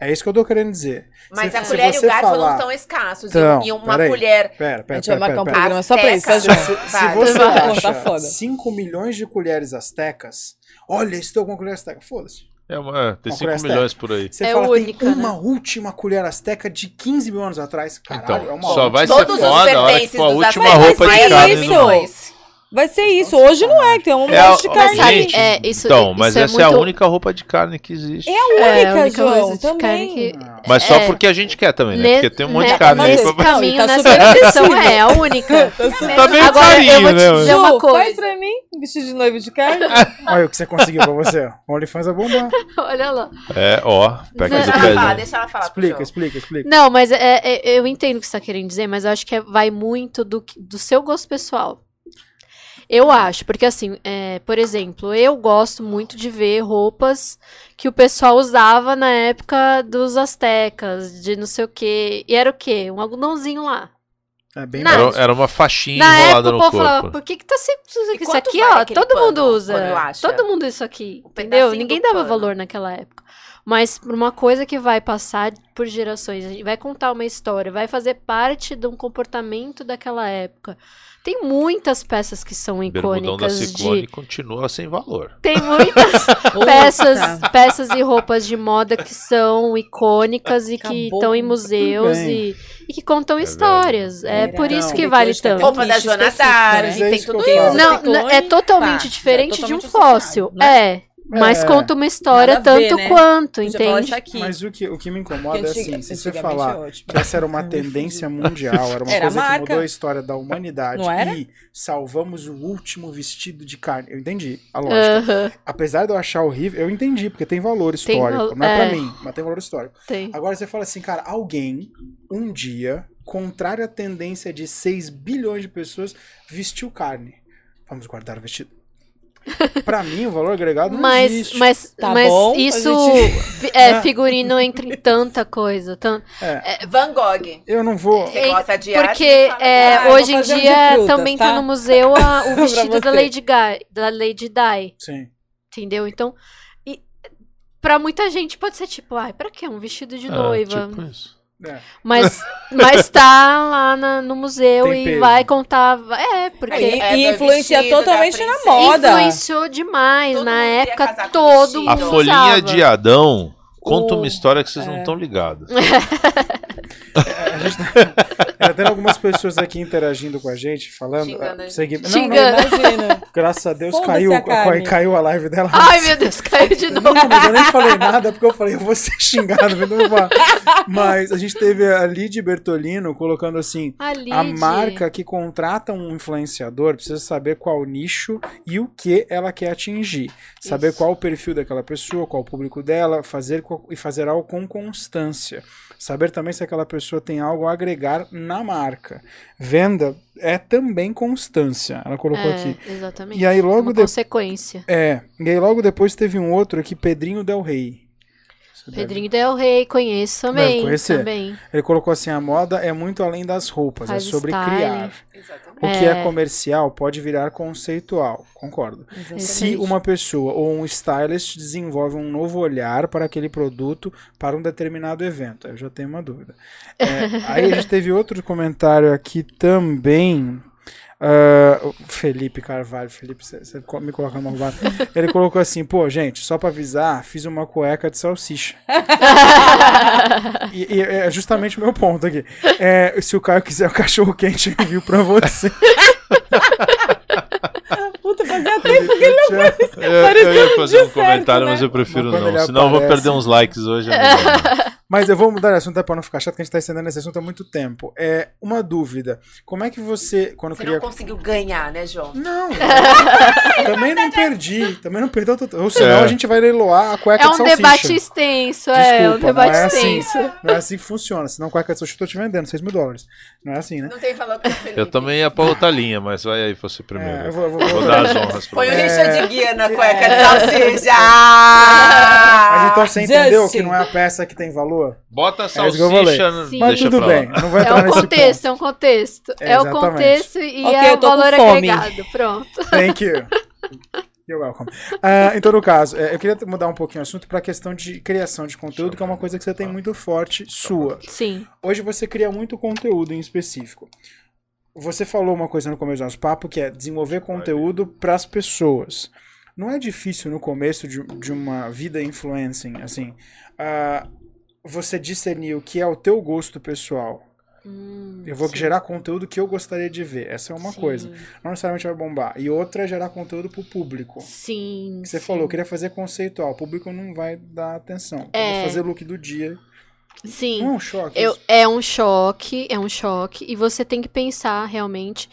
É isso que eu tô querendo dizer. Mas Se- a colher e o garfo falar- não estão escassos. Então, e uma peraí. colher. Pera, a pera, gente vai pera, marcar pera, um pera. programa só pra isso? Se, se Vai. você acha foda. 5 milhões de colheres astecas, olha, estou com colher asteca, foda-se. É, uma- tem Uma 5 colher milhões por aí. Você É fala, única, tem né? uma última colher asteca de 15 mil anos atrás. Caralho, Então, é uma só vai ser Todos os foda a hora que pertences for a dos última roupa de vai ser carne isso. Vai ser isso. Hoje não é, tem um É a- monte de carne. sabe, gente, é, isso- então, isso mas é essa é a muito- única roupa de carne que existe. É a É, única, a única João, coisa de carne também. que-. Mas só É. porque a gente quer também, né? Ne- Porque tem um monte ne- de carne Não, pra... caminho, tá nessa direção é a única. Tá bem Agora, carinho, eu vou te né? dizer uma Ju, coisa. faz pra mim um vestido de noiva de carne. Olha o que você conseguiu pra você. O OnlyFans é bombar. Olha lá. É, ó, pega Deixa ela falar, deixa ela falar. Explica, explica, explica. Não, mas é- é- eu entendo o que você tá querendo dizer, mas eu acho que é- vai muito do, do seu gosto pessoal. Eu acho, porque assim, é, por exemplo, eu gosto muito de ver roupas que o pessoal usava na época dos astecas, de não sei o quê. E era o quê? Um algodãozinho lá. É bem. Era, era uma faixinha Na época enrolada o no povo falava, corpo. por que que tá sempre usando isso aqui, ó? Todo pano, mundo usa. Todo mundo isso aqui, Um entendeu? Ninguém dava pano. valor naquela época. Mas por uma coisa que vai passar por gerações, a gente vai contar uma história, vai fazer parte de um comportamento daquela época. Tem muitas peças que são da icônicas Ciclone de continua sem valor. tem muitas peças, peças e roupas de moda que são icônicas e que Acabou. estão em museus e, e que contam É histórias. É Era. por isso Não, que vale tanto. Roupa da Joana Dark, né? É tem isso que tudo isso. Não, é totalmente tá, diferente é de um totalmente fóssil. né? É. Mas É. conta uma história ver, tanto né? quanto, entende? isso aqui. Mas o que, o que me incomoda é assim, se você antigamente falar é ótimo. que essa era uma tendência mundial, era uma Era coisa que mudou a história da humanidade e salvamos o último vestido de carne. Eu entendi a lógica. Aham, Apesar de eu achar horrível, eu entendi, porque tem valor Tem histórico. val- Não é, é. pra mim, mas tem valor histórico. tem. Agora você fala assim, cara, alguém, um dia, contrário à tendência de 6 bilhões de pessoas, vestiu carne. Vamos guardar o vestido. Pra mim, o valor agregado não Mas, existe. mas, Tá mas bom, isso gente- é, Né? figurino entra em tanta coisa. tan- É, Van Gogh. eu não vou... Você gosta de arte? Porque fala é, Ah, hoje em dia frutas, também tá? tá no museu a- o vestido da. Lady, Ga da Lady Di. Sim. Entendeu? Então, e, pra muita gente pode ser tipo, ai, pra quê? Um vestido de É, noiva. tipo isso. É. Mas, mas tá lá na- no museu Tem e peso. vai contar. É, porque E, É, e do influencia totalmente na moda. influenciou demais. Todo na época, todo mundo A Não folhinha usava. de Adão conta O- uma história que vocês não é. estão ligados. A gente tá- Era até tendo algumas pessoas aqui interagindo com a gente, falando. Xingando, segui- Não, não. Imagina. graças a Deus caiu, a carne. caiu a live dela. Ai, meu Deus, caiu de novo. Não, mas eu nem falei nada, porque eu falei, eu vou ser xingado. mas a gente teve a Lid Bertolino colocando assim: A, a marca que contrata um influenciador precisa saber qual nicho e o que ela quer atingir. Saber Isso. qual o perfil daquela pessoa, qual o público dela, fazer e fazer algo com constância. Saber também se aquela pessoa tem algo a agregar na marca. Venda é também constância. Ela colocou É, aqui. exatamente. E aí logo Uma de- consequência. É, e aí logo depois teve um outro aqui, Pedrinho Del Rey. Você deve- Pedrinho Del Rey, conheço também. conhecer. também. Ele colocou assim: a moda é muito além das roupas, Faz é sobre styling. criar. Exatamente. O que é É. comercial pode virar conceitual, concordo. Se Exatamente. uma pessoa ou um stylist desenvolve um novo olhar para aquele produto para um determinado evento, eu já tenho uma dúvida. É, aí a gente teve outro comentário aqui também. O Felipe Carvalho, Felipe, você me coloca numa roubada. Ele colocou assim: pô, gente, só pra avisar, fiz uma cueca de salsicha. E, e é justamente o meu ponto aqui. É, se o Caio quiser o cachorro quente, envio pra você. Puta, fazia tempo que ele Eu te- Eu, eu ia um fazer um comentário, mas né? eu prefiro não. ele Senão eu vou perder uns likes hoje. é. Mas eu vou mudar de assunto até pra não ficar chato, que a gente tá estendendo esse assunto há muito tempo. É uma dúvida. Como é que você, quando Você cria. não conseguiu ganhar, né, João? Não, também não perdi. Também não perdeu. Ou senão É. a gente vai leiloar a cueca É de um salsicha. debate extenso, é, um Desculpa, debate não é assim. extenso. Não é assim que funciona. Senão a cueca de salsicha eu tô te vendendo 6 mil dólares. Não é assim, né? Não tem falado com o Felipe. Eu também ia pra outra linha, mas vai aí você primeiro. É, eu vou, eu vou- Vou dar as honras pra Põe o você. Richard Guia na cueca de É. salsicha. Mas então você entendeu que não é a peça que tem valor? Bota a É isso que eu salsicha, falei. no-. Mas deixa tudo bem, não vou É entrar o nesse contexto, ponto. é um contexto. É, É, o contexto e Ok, é o valor agregado. Pronto. Thank you. You're welcome. Ah, em todo caso, é, eu queria mudar um pouquinho o assunto para a questão de criação de conteúdo, que é uma coisa que você tem muito forte sua. Sim. Hoje você cria muito conteúdo em específico. Você falou uma coisa no começo do nosso papo que é desenvolver conteúdo para as pessoas. Não é difícil no começo de, de uma vida influencing, assim, ah, você discernir o que é o teu gosto pessoal. Hum, Eu vou sim. gerar conteúdo que eu gostaria de ver. Essa é uma Sim. coisa. Não necessariamente vai bombar. E outra é gerar conteúdo pro público. Sim. Que você sim. falou, eu queria fazer conceitual. O público não vai dar atenção. Eu É. vou fazer look do dia. Sim. É um choque. Eu, é um choque, é um choque. E você tem que pensar realmente.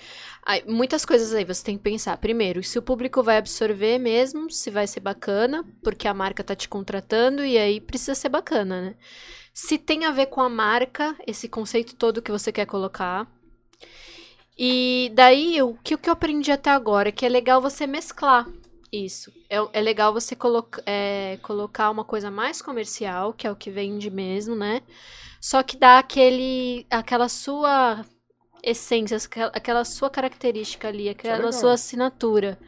aí, muitas coisas aí você tem que pensar. Primeiro, se o público vai absorver mesmo, se vai ser bacana, porque a marca tá te contratando e aí precisa ser bacana, né? Se tem a ver com a marca, esse conceito todo que você quer colocar. E daí, o que, o que eu aprendi até agora é que é legal você mesclar isso. É, é legal você coloca, é, colocar uma coisa mais comercial, que é o que vende mesmo, né? Só que dá aquele, aquela sua essência, aquela- aquela sua característica ali, aquela legal. sua assinatura,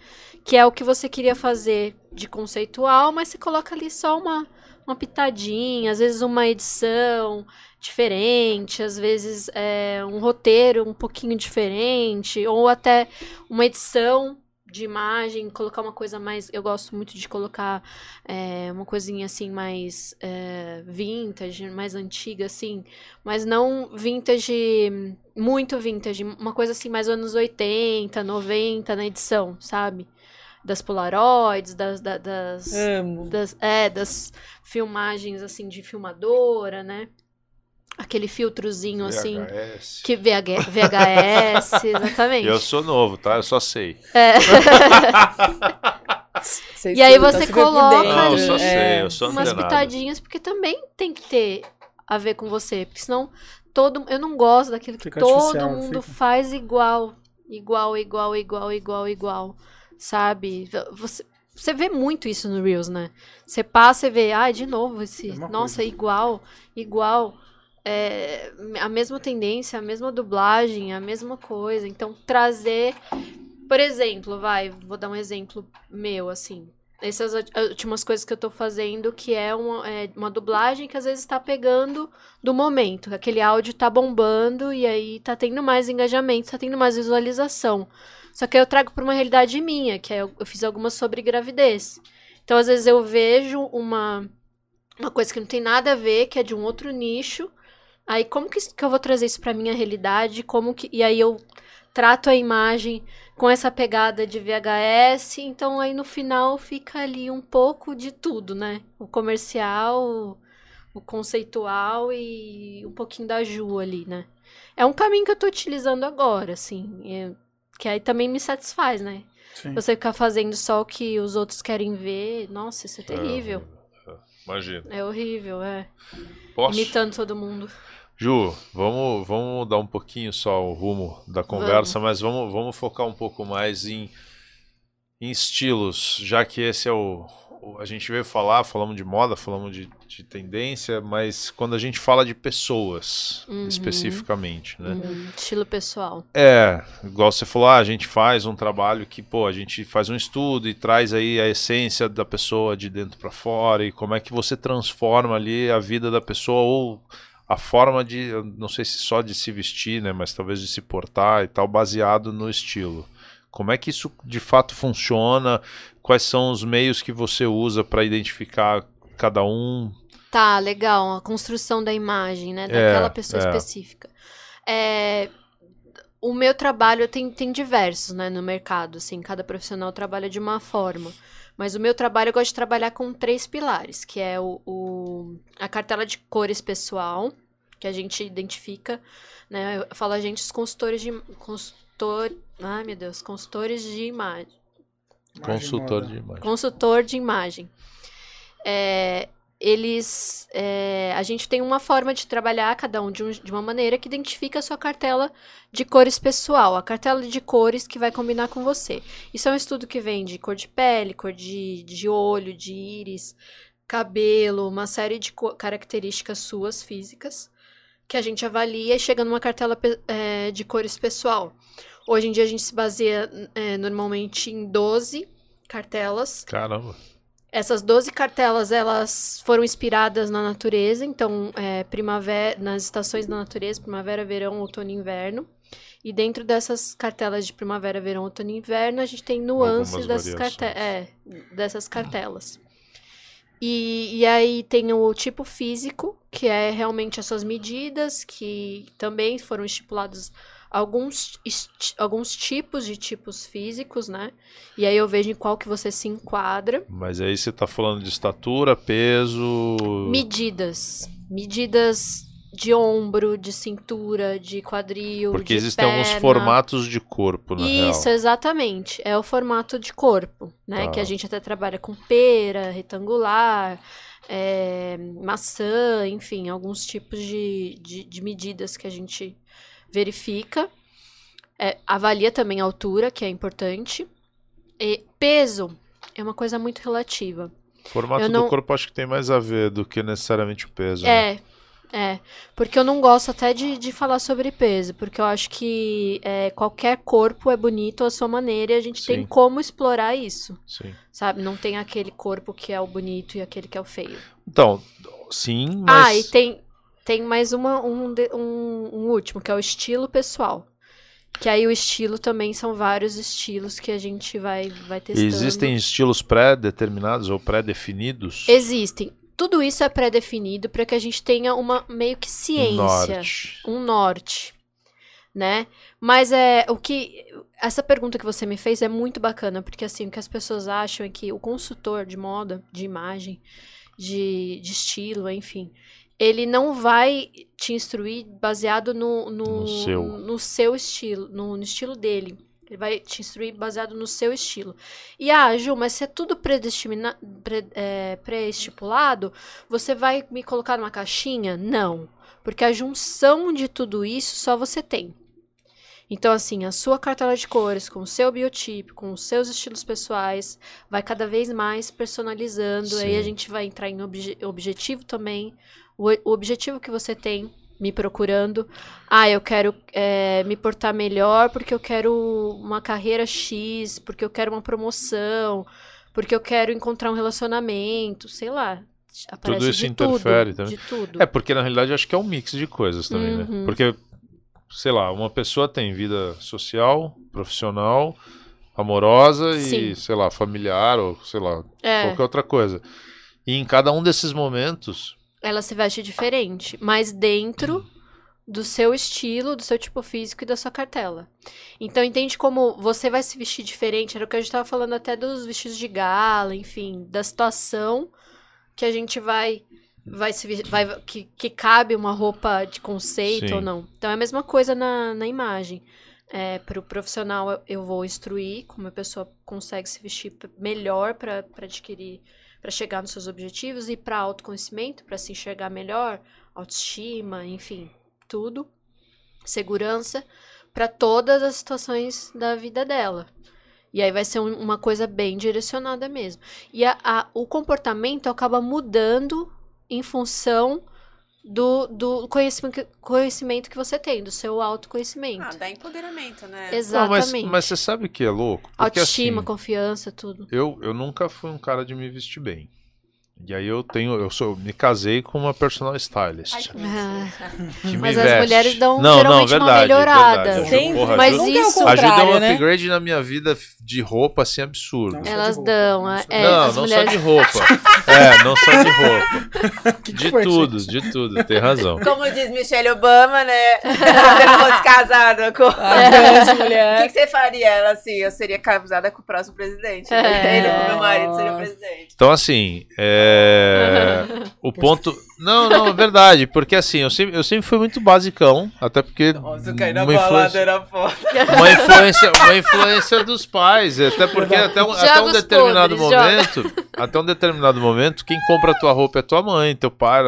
que é o que você queria fazer de conceitual, mas você coloca ali só uma, uma pitadinha, às vezes uma edição diferente, às vezes é, um roteiro um pouquinho diferente, ou até uma edição de imagem, colocar uma coisa mais. Eu gosto muito de colocar é, uma coisinha assim mais é, vintage, mais antiga, assim, mas não vintage, muito vintage, uma coisa assim mais anos 80, 90 na edição, sabe? Das Polaroids, das. da- das, Amo. das, é, das filmagens assim de filmadora, né? Aquele filtrozinho assim. VHS. Que VH, VHS, exatamente. Eu sou novo, tá? Eu só sei. Você E aí você por coloca Não, eu só é. sei, eu sou umas pitadinhas, porque também tem que ter a ver com você. Porque senão todo. Eu não gosto daquilo que Fica todo mundo fica. faz igual. Igual, igual, igual, igual, igual. Sabe? Você. Você vê muito isso no Reels, né? Você passa e vê, ai, de novo esse. Mesma Nossa, coisa. igual, igual. É, a mesma tendência, a mesma dublagem, a mesma coisa. Então, trazer. Por exemplo, vai, vou dar um exemplo meu, assim. Essas últimas coisas que eu tô fazendo, que é uma, é uma dublagem que às vezes tá pegando do momento. Aquele áudio tá bombando e aí tá tendo mais engajamento, tá tendo mais visualização. Só que aí eu trago pra uma realidade minha, que é, eu, eu fiz algumas sobre gravidez. Então, às vezes, eu vejo uma, uma coisa que não tem nada a ver, que é de um outro nicho. Aí como que, que eu vou trazer isso pra minha realidade? Como que e aí eu trato a imagem com essa pegada de VHS, então aí no final fica ali um pouco de tudo, né? O comercial, o, o conceitual e um pouquinho da Ju ali, né? É um caminho que eu tô utilizando agora, assim, é- que aí também me satisfaz, né? Sim. Você ficar fazendo só o que os outros querem ver, nossa, isso é terrível. É, é, imagina. É horrível, é. Posso? Imitando todo mundo. Ju, vamos, vamos mudar um pouquinho só o rumo da conversa, mas vamos, vamos focar um pouco mais em, em estilos, já que esse é o, A gente veio falar, falamos de moda, falamos de, de tendência, mas quando a gente fala de pessoas, Uhum. especificamente, né? Hum, estilo pessoal. É, igual você falou, ah, a gente faz um trabalho que, pô, a gente faz um estudo e traz aí a essência da pessoa de dentro pra fora e como é que você transforma ali a vida da pessoa ou a forma de, não sei se só de se vestir, né, mas talvez de se portar e tal, baseado no estilo. Como é que isso de fato funciona? Quais são os meios que você usa pra identificar cada um? Tá, legal. A construção da imagem, né? Daquela pessoa é. específica. É, o meu trabalho tem, tem diversos, né, no mercado, assim, cada profissional trabalha de uma forma. Mas o meu trabalho eu gosto de trabalhar com três pilares, que é o, o- a cartela de cores pessoal, que a gente identifica, né? Eu falo a gente, os consultores de consultor, ai meu Deus, consultores de imagem. Imagem Consultor moda. de imagem. Consultor de imagem. É, eles. é, a gente tem uma forma de trabalhar, cada um de, um- de uma maneira, que identifica a sua cartela de cores pessoal, a cartela de cores que vai combinar com você. Isso é um estudo que vem de cor de pele, cor de, de olho, de íris, cabelo, uma série de características suas físicas que a gente avalia e chega numa cartela é, de cores pessoal. Hoje em dia a gente se baseia é, normalmente em 12 cartelas. Caramba. Essas 12 cartelas, elas foram inspiradas na natureza, então, é, primavera, nas estações da natureza, primavera, verão, outono e inverno. E dentro dessas cartelas de primavera, verão, outono e inverno, a gente tem nuances dessas, carte é, dessas cartelas. E, e aí tem o tipo físico, que é realmente as suas medidas, que também foram estipulados alguns, alguns tipos de tipos físicos, né? E aí eu vejo em qual que você se enquadra. Mas aí você tá falando de estatura, peso. Medidas. Medidas de ombro, de cintura, de quadril, Porque de existem alguns perna. formatos de corpo, na Isso, real. exatamente. É o formato de corpo, né? Tá. Que a gente até trabalha com pera, retangular, é, maçã, enfim, alguns tipos de, de, de medidas que a gente verifica. É, avalia também a altura, que é importante. E peso é uma coisa muito relativa. Formato eu não- do corpo acho que tem mais a ver do que necessariamente o peso. né? É, é. Porque eu não gosto até de, de falar sobre peso, porque eu acho que é, qualquer corpo é bonito à sua maneira e a gente Sim. tem como explorar isso, Sim. sabe? Não tem aquele corpo que é o bonito e aquele que é o feio. Então, sim, Ah, mas. e tem, tem mais uma, um, um, um último, que é o estilo pessoal. Que aí o estilo também são vários estilos que a gente vai, vai testando. Existem estilos pré-determinados ou pré-definidos? Existem. Tudo isso é pré-definido para que a gente tenha uma meio que ciência. Norte. um norte, né? Mas é o que essa pergunta que você me fez é muito bacana, porque assim, o que as pessoas acham é que o consultor de moda, de imagem, de, de estilo, enfim, ele não vai te instruir baseado no, no, No seu. no seu estilo, no, no estilo dele. Ele vai te instruir baseado no seu estilo. E ah, Ju, mas se é tudo predestimina- pre- é, pré-estipulado, você vai me colocar numa caixinha? Não. Porque a junção de tudo isso só você tem. Então, assim, a sua cartela de cores, com o seu biotipo, com os seus estilos pessoais, vai cada vez mais personalizando. Aí a Sim. gente vai entrar em obje- objetivo também. O, o objetivo que você tem me procurando. Ah, eu quero é, me portar melhor porque eu quero uma carreira X, porque eu quero uma promoção, porque eu quero encontrar um relacionamento, sei lá. Aparece isso interfere tudo, também. Tudo. É, porque na realidade acho que é um mix de coisas também, né? Uhum. Porque, sei lá, uma pessoa tem vida social, profissional, amorosa Sim. e, sei lá, familiar ou, sei lá, É. qualquer outra coisa. E em cada um desses momentos, ela se veste diferente, mas dentro do seu estilo, do seu tipo físico e da sua cartela. Então entende como você vai se vestir diferente, era o que a gente estava falando até dos vestidos de gala, enfim, da situação que a gente vai vai se vai que, que cabe uma roupa de conceito Sim. ou não. Então é a mesma coisa na, na imagem. É, para o profissional eu- vou instruir como a pessoa consegue se vestir melhor para adquirir, para chegar nos seus objetivos e para autoconhecimento, para se enxergar melhor, autoestima, enfim, tudo, segurança para todas as situações da vida dela. E aí vai ser um- uma coisa bem direcionada mesmo. E a- a- o comportamento acaba mudando em função do, do conhecimento, conhecimento que você tem, do seu autoconhecimento. Ah, dá empoderamento, né? Não, mas, Exatamente. mas você sabe o que é louco? Porque Autoestima, assim, confiança, tudo. eu, eu nunca fui um cara de me vestir bem. E aí eu tenho, eu sou, me casei com uma personal stylist. Ai, que Ah, que me mas as veste. mulheres dão não, não, geralmente uma verdade, melhorada. verdade. Ajuda- Sempre, porra, mas ajuda- é isso- Ajuda um né? upgrade na minha vida de roupa assim absurdo. Não. Elas roupa, dão, não é, é, não, as não mulheres. só de roupa. é, não só de roupa. Que que De foi, tudo, gente? de tudo, tem razão. Como diz Michelle Obama, né? Se você não fosse casada com. A grande O mulher. que, que você faria? Ela assim, eu seria casada com o próximo presidente. É. né? Ele, com meu marido, seria o presidente. Então, assim, é... o ponto. Não, não, é verdade, porque assim, eu sempre, eu sempre fui muito basicão, até porque. Nossa, eu caí na uma balada, influência, era foda. uma, influência, uma influência dos pais, até porque até um, até um determinado podres, joga. momento. Até um determinado momento, quem compra a tua roupa é tua mãe, teu pai,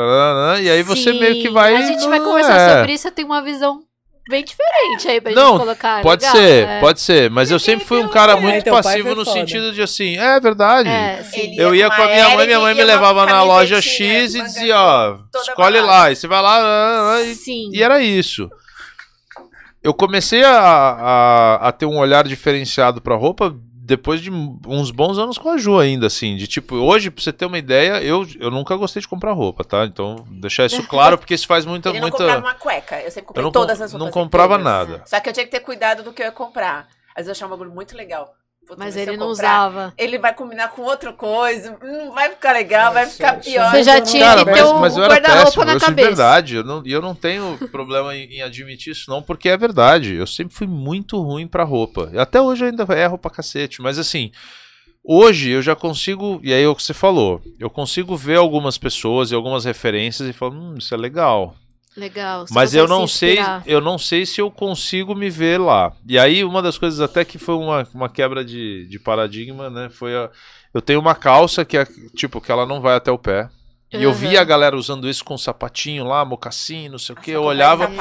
e aí você Sim, meio que vai. A gente vai conversar é. sobre isso, eu tenho uma visão bem diferente aí pra Não, gente colocar. Pode legal, ser, é. pode ser, mas eu sempre fui um cara muito pai passivo no foda. sentido de assim, é verdade. É, Eu ia com a minha mãe, minha mãe me e levava na loja camisetinha, X e dizia, ó, escolhe lá, e você vai lá, ah, ah, e, Sim. e era isso. Eu comecei a, a, a ter um olhar diferenciado pra roupa depois de uns bons anos com a Ju ainda, assim, de tipo, hoje, pra você ter uma ideia, eu, eu nunca gostei de comprar roupa, tá? Então, deixar isso claro, porque isso faz muita, Ele não muita... comprava uma cueca. Eu sempre comprei Eu não todas as não roupas. comprava todas. nada. Só que eu tinha que ter cuidado do que eu ia comprar. Às vezes eu achava um bagulho muito legal. Mas ele não comprar, usava. Ele vai combinar com outra coisa. Não vai ficar legal, vai ficar pior. Você já tinha Cara, que mas, ter um mas eu era guarda-roupa péssimo, na eu cabeça. verdade. Eu não, e eu não tenho problema em, em admitir isso, não, porque é verdade. Eu sempre fui muito ruim pra roupa. E Até hoje eu ainda erro pra cacete. Mas assim, hoje eu já consigo. E aí é o que você falou. Eu consigo ver algumas pessoas e algumas referências e falar, hum, isso é legal. Legal. Mas eu não se sei, eu não sei se eu consigo me ver lá. E aí, uma das coisas até que foi uma, uma quebra de, de paradigma, né? Foi a. Eu tenho uma calça que é, tipo, que ela não vai até o pé. E eu Uhum. via a galera usando isso com sapatinho lá, mocassim, não sei o que. Eu olhava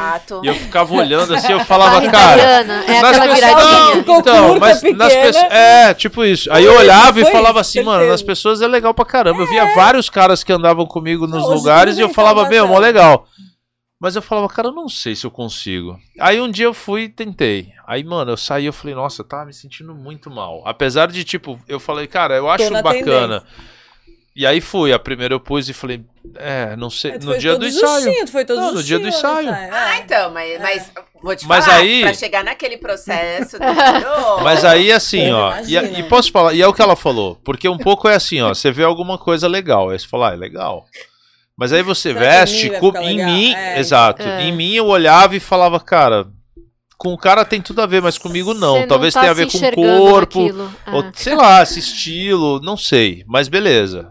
e eu ficava olhando assim, eu falava, cara. é nas aquela pessoas- viradinha. Ficou então, mas nas pessoas. É, tipo isso. Aí eu olhava e falava assim, mano, nas pessoas é legal pra caramba. Eu via vários caras que andavam comigo nos lugares e eu falava, meu, mó legal. Mas eu falava, cara, eu não sei se eu consigo. Aí um dia eu fui e tentei. Aí, mano, eu saí e eu falei, nossa, eu tava me sentindo muito mal. Apesar de, tipo, eu falei, cara, eu acho na bacana. E aí fui, a primeira eu pus e falei, é, não sei, tu no dia do todo ensaio. justinho, tu foi todo Não, no dia do ensaio. Ah, É. então, mas, mas vou te Mas falar, aí- pra chegar naquele processo. Mas aí, assim, Eu ó, e, e posso falar, e é o que ela falou, porque um pouco é assim, ó, você vê alguma coisa legal, aí você fala, ah, é legal. Mas aí você Será que em veste, mim em mim, É, exato, É. em mim eu olhava e falava, cara, com o cara tem tudo a ver, mas comigo não. Você Talvez tá tenha a ver com o corpo, ou É. sei lá, esse estilo, não sei, mas beleza.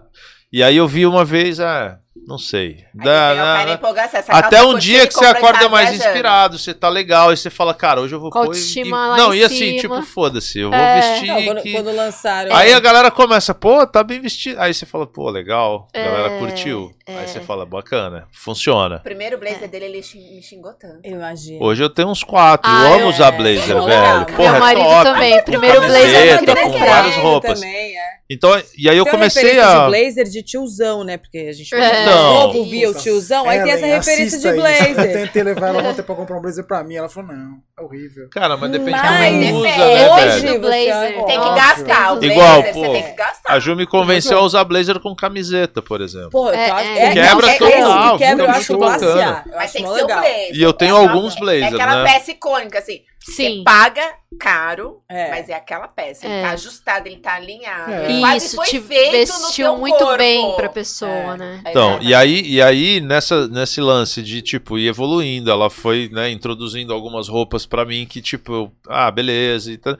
E aí eu vi uma vez, ah, não sei. Da- na- essa até um dia que você acorda mais viajando. inspirado, você tá legal, e você fala, cara, hoje eu vou pôr e- e- Não, e assim, cima. tipo, foda-se, eu vou É. vestir. Não, quando, que- quando lançaram. Aí a galera começa, pô, tá bem vestido. Aí você fala, pô, legal, a galera É, curtiu. é. Aí você fala, bacana, funciona. O primeiro blazer dele, ele me xingou tanto. Eu imagino. Hoje eu tenho uns quatro, Ah, eu amo usar é, blazer, é velho. Porra, Meu é marido top. também, primeiro blazer eu queria com várias roupas. Também, é. Então, e aí eu Tem comecei referência a. de blazer de tiozão, né? Porque a gente É. Não. novo via o tiozão, aí tem essa referência de assista isso. Eu blazer. tentei levar ela ontem pra comprar um blazer pra mim. Ela falou, não, é horrível. Cara, mas depende de Mas quem usa, é, né, hoje velho? blazer. você- Tem que gastar. O blazer Igual, você pô, tem que gastar. A Ju me convenceu a usar blazer com camiseta, por exemplo. Porra, É, é. É, Quebra é, total, É que quebra, eu acho muito bacana. Mas tem que ser o legal. blazer. E eu tenho É alguns blazers, É aquela né? peça icônica, assim. Sim. Você paga caro, É. mas é aquela peça. Ele É. tá ajustado, ele tá alinhado. É. Ele quase Isso, foi te feito vestiu no teu muito corpo. bem pra pessoa, É. né? Então, e aí, e aí nessa, nesse lance de, tipo, ir evoluindo, ela foi, né, introduzindo algumas roupas pra mim que, tipo, eu, ah, beleza. E tal.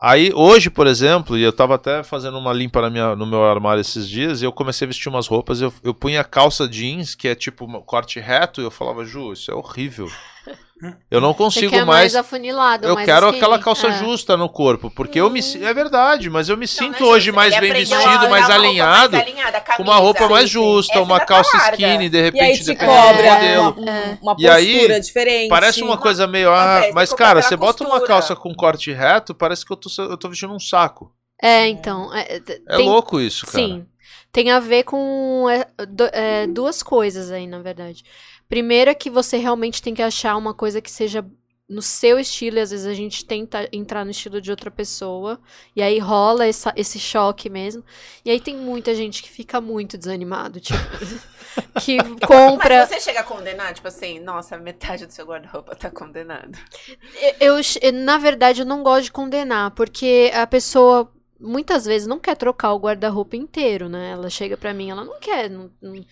Aí, hoje, por exemplo, e eu tava até fazendo uma limpa na minha, no meu armário esses dias, e eu comecei a vestir umas roupas, eu, eu punha calça jeans, que é tipo um corte reto, e eu falava, Ju, isso é horrível. Eu não Você consigo quer mais. mais afunilado, Eu mais quero skinny. aquela calça É. justa no corpo, porque eu me é verdade, mas eu me Não, sinto não é hoje mais bem vestido, mais alinhado, mais alinhada, com uma roupa camisa. mais justa, uma tá calça larga. skinny, de E aí repente, te dependendo do cobra modelo. uma, É. uma E aí, postura diferente. Parece uma coisa meio, ah, mas cara, você bota uma calça com corte reto, parece que eu tô, eu tô vestindo um saco. É, então. É, É tem- louco isso, cara. Sim. Tem a ver com é, é, duas coisas aí, na verdade. Primeiro é que você realmente tem que achar uma coisa que seja no seu estilo, e às vezes a gente tenta entrar no estilo de outra pessoa, e aí rola essa- esse choque mesmo. E aí tem muita gente que fica muito desanimado, tipo, que compra. Mas você chega a condenar, tipo assim, nossa, metade do seu guarda-roupa tá condenado. Eu, eu- na verdade, eu não gosto de condenar, porque a pessoa muitas vezes não quer trocar o guarda-roupa inteiro, né? Ela chega pra mim, ela não quer. não- não-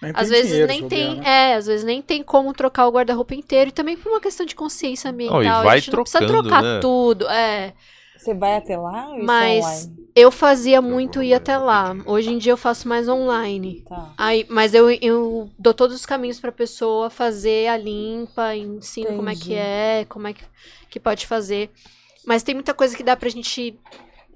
Nem às vezes dinheiro, nem tem, né? é, às vezes nem tem como trocar o guarda-roupa inteiro e também por uma questão de consciência ambiental. Não, e a vai gente não precisa trocando, trocar né? tudo, é. Você vai até lá ou isso é Mas online? eu fazia muito ir até lá. Hoje em dia eu faço mais online. Tá. Aí, mas eu, eu dou todos os caminhos pra pessoa fazer a limpa, ensino como é que Entendi. é, como é que, que pode fazer. Mas tem muita coisa que dá pra gente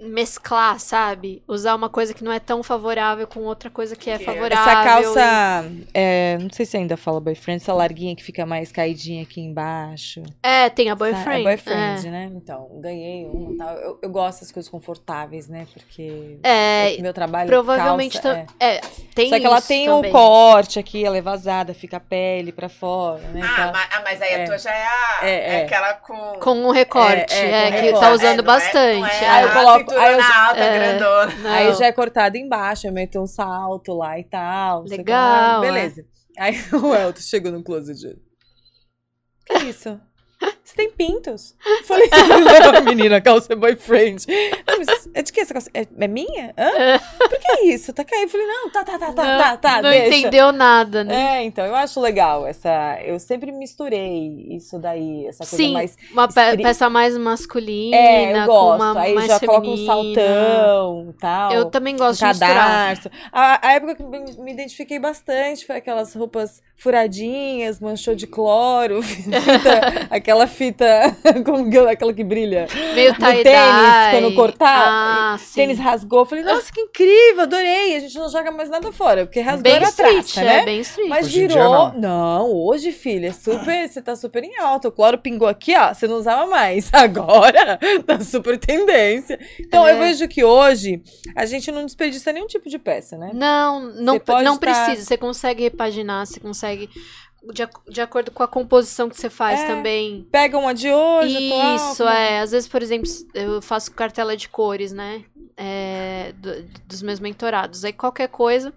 mesclar, sabe? Usar uma coisa que não é tão favorável com outra coisa que é é- favorável. Essa calça, é, não sei se ainda fala boyfriend, essa larguinha que fica mais caidinha aqui embaixo. É, tem a Sa- boyfriend. É boyfriend, é. né? Então, ganhei uma e tal. Eu, eu gosto das coisas confortáveis, né? Porque É, o meu trabalho provavelmente calça, tam- é. tem Só que ela isso tem também. o corte aqui, ela é vazada, fica a pele pra fora, né? Ah, Então- mas, ah, mas aí É. a tua já é, a, É, é, é. aquela com... com um recorte, É, é, é, com que recorte. tá usando é- bastante. É, é. Aí eu a coloco- alta, é. grandona. Não. Aí já é cortado embaixo, eu meto um salto lá e tal. Legal, lá. é. Beleza. Aí o Elton chegou no closet. Que isso? Você tem pintos? Eu falei, não, menina, calça é boyfriend. Mas é de que essa calça? É, é minha? Hã? Por que isso? Tá caindo. Eu falei, não, tá, tá, tá, tá, não, tá, tá, não deixa. entendeu nada, né? É, então, eu acho legal essa. Eu sempre misturei isso daí, essa coisa Sim, mais. Uma pe- peça mais masculina, É, eu gosto. uma Aí já coloca um feminina. saltão e tal. Eu também um gosto de misturar. A, a época que me identifiquei bastante foi aquelas roupas furadinhas, manchou de cloro, fita- aquela fita, como que é aquela que brilha. Meio No tie-dye. tênis, quando cortar, Ah, sim. Tênis rasgou. Eu falei, nossa, que incrível, adorei. A gente não joga mais nada fora, porque rasgou Bem era street, traça, é, né? bem street. Mas Hoje virou. não. não. hoje, filha, é super. Você tá super em alta. O cloro pingou aqui, ó. Você não usava mais. Agora tá super tendência. Então, É. eu vejo que hoje a gente não desperdiça nenhum tipo de peça, né? Não, não, não tá- precisa. Você consegue repaginar, você consegue. De, de acordo com a composição que você faz É, também. Pega uma de hoje, Isso, atual, é. Às vezes, por exemplo, eu faço cartela de cores, né? É, do- dos meus mentorados. Aí qualquer coisa,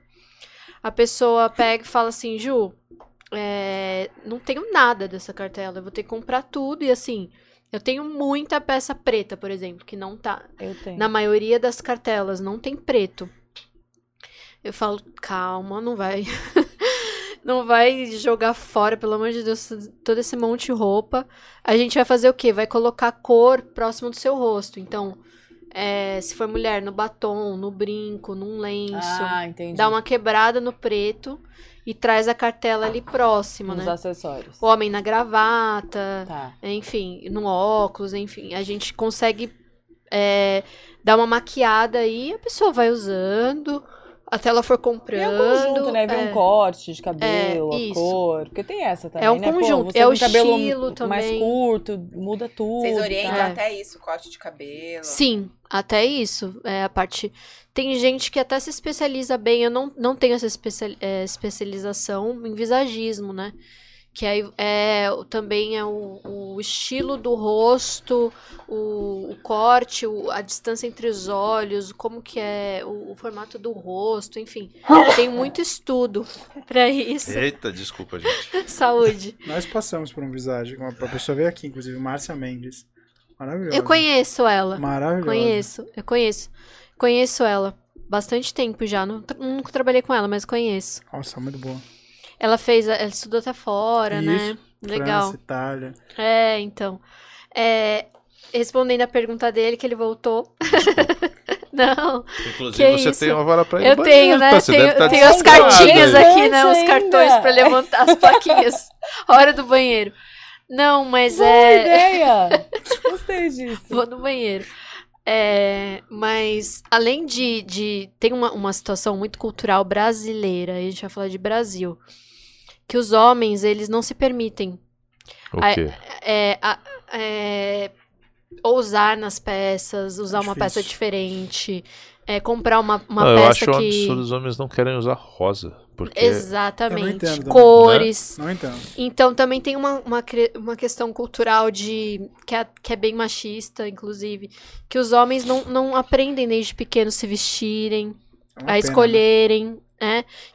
a pessoa pega e fala assim, Ju, é, não tenho nada dessa cartela, eu vou ter que comprar tudo. E assim, eu tenho muita peça preta, por exemplo, que não tá. Eu tenho. Na maioria das cartelas não tem preto. Eu falo, calma, não vai. não vai jogar fora, pelo amor de Deus, todo esse monte de roupa. A gente vai fazer o quê? Vai colocar cor próximo do seu rosto. Então, é, se for mulher, no batom, no brinco, num lenço. Ah, entendi. dá uma quebrada no preto e traz a cartela ali próxima, Nos né? acessórios. O homem na gravata, Tá. enfim, no óculos, enfim, a gente consegue é, dar uma maquiada aí, a pessoa vai usando até ela for comprando. é um conjunto, né? Ver é. um corte de cabelo, É, a cor. Porque tem essa também, É um né? Pô, conjunto, você é o cabelo estilo mais também. curto, muda tudo. Vocês orientam tá? É. até isso, corte de cabelo. Sim, até isso. É a parte. Tem gente que até se especializa bem. Eu não, não tenho essa é, especialização em visagismo, né? Que aí é o- também é o, o estilo do rosto, o, o corte, o- a distância entre os olhos, como que é o, o formato do rosto, enfim. Tem muito estudo pra isso. Eita, desculpa, gente. Saúde. Nós passamos por um visagem. Uma a pessoa veio aqui, inclusive, Márcia Mendes. Maravilhosa. Eu conheço ela. Maravilhosa. Conheço, eu conheço. Conheço ela. Bastante tempo já. Não, nunca trabalhei com ela, mas conheço. Nossa, muito boa. Ela fez, ela estudou até fora, né? Isso, Legal. França, Itália. É, então. É, respondendo a pergunta dele, que ele voltou. Não, Inclusive, Que você isso? tem uma vara pra ir eu no tenho, banheiro, né? tá? Você Tenho, deve tá tenho as cartinhas aí. aqui, né? Os cartões pra levantar as plaquinhas. Hora do banheiro. Não, mas Boa é. ideia! Gostei disso. Vou no banheiro. É, mas, além de. de tem uma, uma situação muito cultural brasileira, a gente vai falar de Brasil, que os homens, eles não se permitem O quê? é, é, ousar nas peças, usar uma peça diferente, é, comprar uma, uma Não, eu peça acho um que. absurdo os homens não querem usar rosa. Porque Eu não Exatamente. entendo Cores. Não entendo. Então também tem uma, uma, uma questão cultural de. Que é, que é bem machista, inclusive. Que os homens não, não aprendem desde pequenos se vestirem, É a pena, escolherem, né?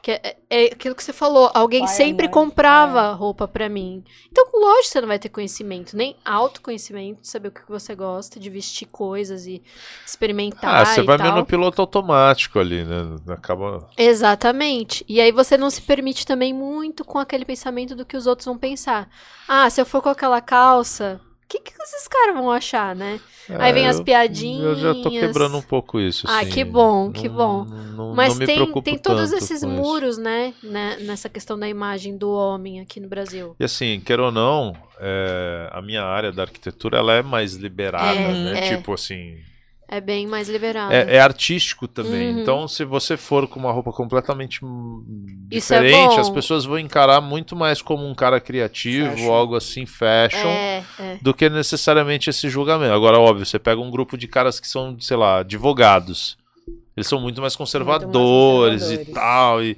Que é, é aquilo que você falou. Alguém Pai sempre mãe, comprava roupa pra mim. Então, lógico você não vai ter conhecimento, nem autoconhecimento, de saber o que você gosta, de vestir coisas e experimentar. Ah, você e vai tal. meio no piloto automático ali, né? Acaba. Exatamente. E aí você não se permite também muito com aquele pensamento do que os outros vão pensar. Ah, se eu for com aquela calça, o que, que esses caras vão achar, né? Aí vem É, as piadinhas. Eu já tô quebrando um pouco isso. Ah, assim. que bom, que Não- bom. Não, Mas não tem, tem todos esses muros, né, né? Nessa questão da imagem do homem aqui no Brasil. E assim, quer ou não, é, a minha área da arquitetura ela é mais liberada, É, né? é. Tipo assim, É bem mais liberado. é, é artístico também. Uhum. Então, se você for com uma roupa completamente é diferente, bom. as pessoas vão encarar muito mais como um cara criativo, Fashion. algo assim, fashion. É, é. do que necessariamente esse julgamento. Agora, óbvio, você pega um grupo de caras que são, sei lá, advogados. Eles são muito mais conservadores, e conservadores. tal. E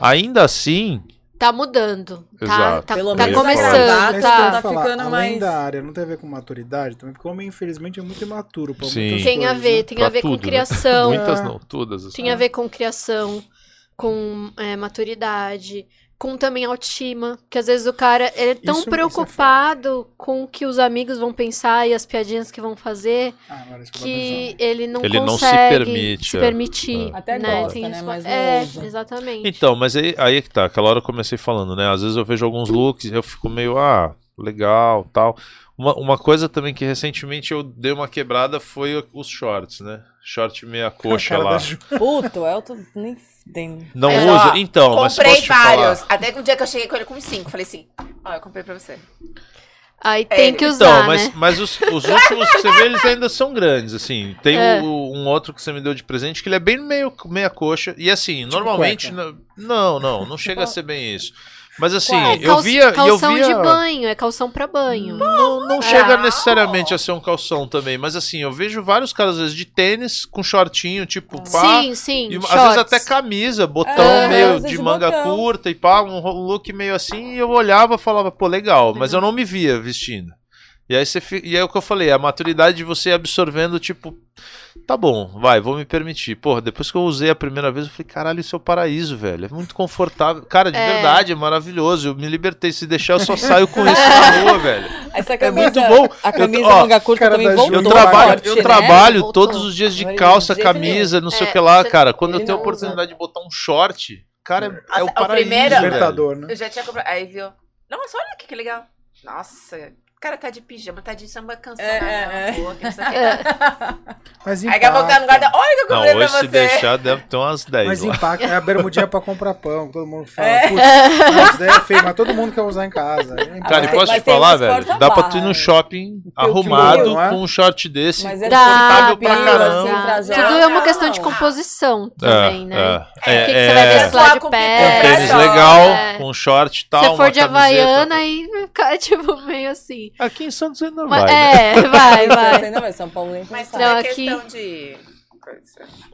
ainda assim, Tá mudando. Tá, Exato. tá, Pelo tá menos começando, tá. tá falar. ficando Além mais- da área, não tem a ver com maturidade também, porque o homem, infelizmente, é muito imaturo pra Sim. muitas Tem a coisas, ver, né? tem Pra a ver com tudo, né? criação. muitas É. não, todas. assim. Tem a ver com criação, com é, maturidade, com também autoestima. Que às vezes o cara ele é tão Isso- isso é preocupado com o que os amigos vão pensar e as piadinhas que vão fazer Ah, agora isso que ele não Ele não se consegue permite, se é. permitir. É. Até né? gosta, Tem né? isso- Mas é, exatamente. Então, mas aí, aí é que tá. Aquela hora eu comecei falando, né? Às vezes eu vejo alguns looks e eu fico meio, ah, legal, tal. Uma, uma coisa também que recentemente eu dei uma quebrada foi os shorts, né? Short meia coxa Cara lá. Puto, o Elton nem tem. Não Mas, usa? ó, Então, mas comprei posso vários. falar. Até que um dia que eu cheguei com ele com cinco. Falei assim: Ó, eu comprei pra você. Aí É, tem que usar, Então, mas, né? mas os, os últimos que você vê, eles ainda são grandes, assim. Tem É. o- um outro que você me deu de presente que ele é bem meio meia coxa. E assim, normalmente. cueca. Não, não, não chega a ser bem isso. Mas assim, É eu via. e eu calção via... de banho, é calção pra banho. Não, não chega Ah. necessariamente a ser um calção também, mas assim, eu vejo vários caras, às vezes, de tênis com shortinho, tipo, pá. sim, sim. E, às vezes até camisa, botão É, meio de de manga botão. curta e pá, um look meio assim, e eu olhava e falava, pô, legal, mas eu não me via vestindo. E aí, você fi- e aí é o que eu falei, a maturidade de você ir absorvendo, tipo, tá bom, vai, vou me permitir. Porra, depois que eu usei a primeira vez, eu falei, caralho, isso é o paraíso, velho. É muito confortável. Cara, de É. verdade, é maravilhoso. Eu me libertei. Se deixar, eu só saio com isso na rua, velho. Essa É camisa, muito bom. A Eu- camisa ó, manga curta cara também da voltou. Eu trabalho, forte, eu né? trabalho Voltou. todos os dias de calça, camisa, não sei o É, que lá, você- cara. Quando eu tenho a oportunidade de botar um short, cara, é, é o Nossa, o paraíso, primeiro- velho. Libertador, né? Eu já tinha comprado. Aí viu. Nossa, olha aqui que legal. Nossa, o cara tá de pijama, tá de samba canção. É, é, é. não. Mas Aí daqui a pouco tá no guarda. impacta. Olha que eu Não, comprei pra hoje se você. deixar deve ter umas 10 Mas lá. impacta. É a bermudinha pra comprar pão. Todo mundo fala, É. putz, mas é feio, mas todo mundo quer usar em casa. Cara, e posso mas te falar, velho? Dá pra tu ir no shopping arrumado não é? com um short desse. Mas é Dá, pra caramba. frajão. Tudo é uma Não, questão de não. composição É, também, né? é. O que, que você vai É, mesclar de pé? Um tênis É. legal, É. com um short e tal. Se for de. Havaiana, aí fica tipo meio assim. Aqui em Santos ainda Mas- vai, né? é, vai, Isso, vai. ainda vai. São Paulo nem Mas pensar. não, é aqui- questão de.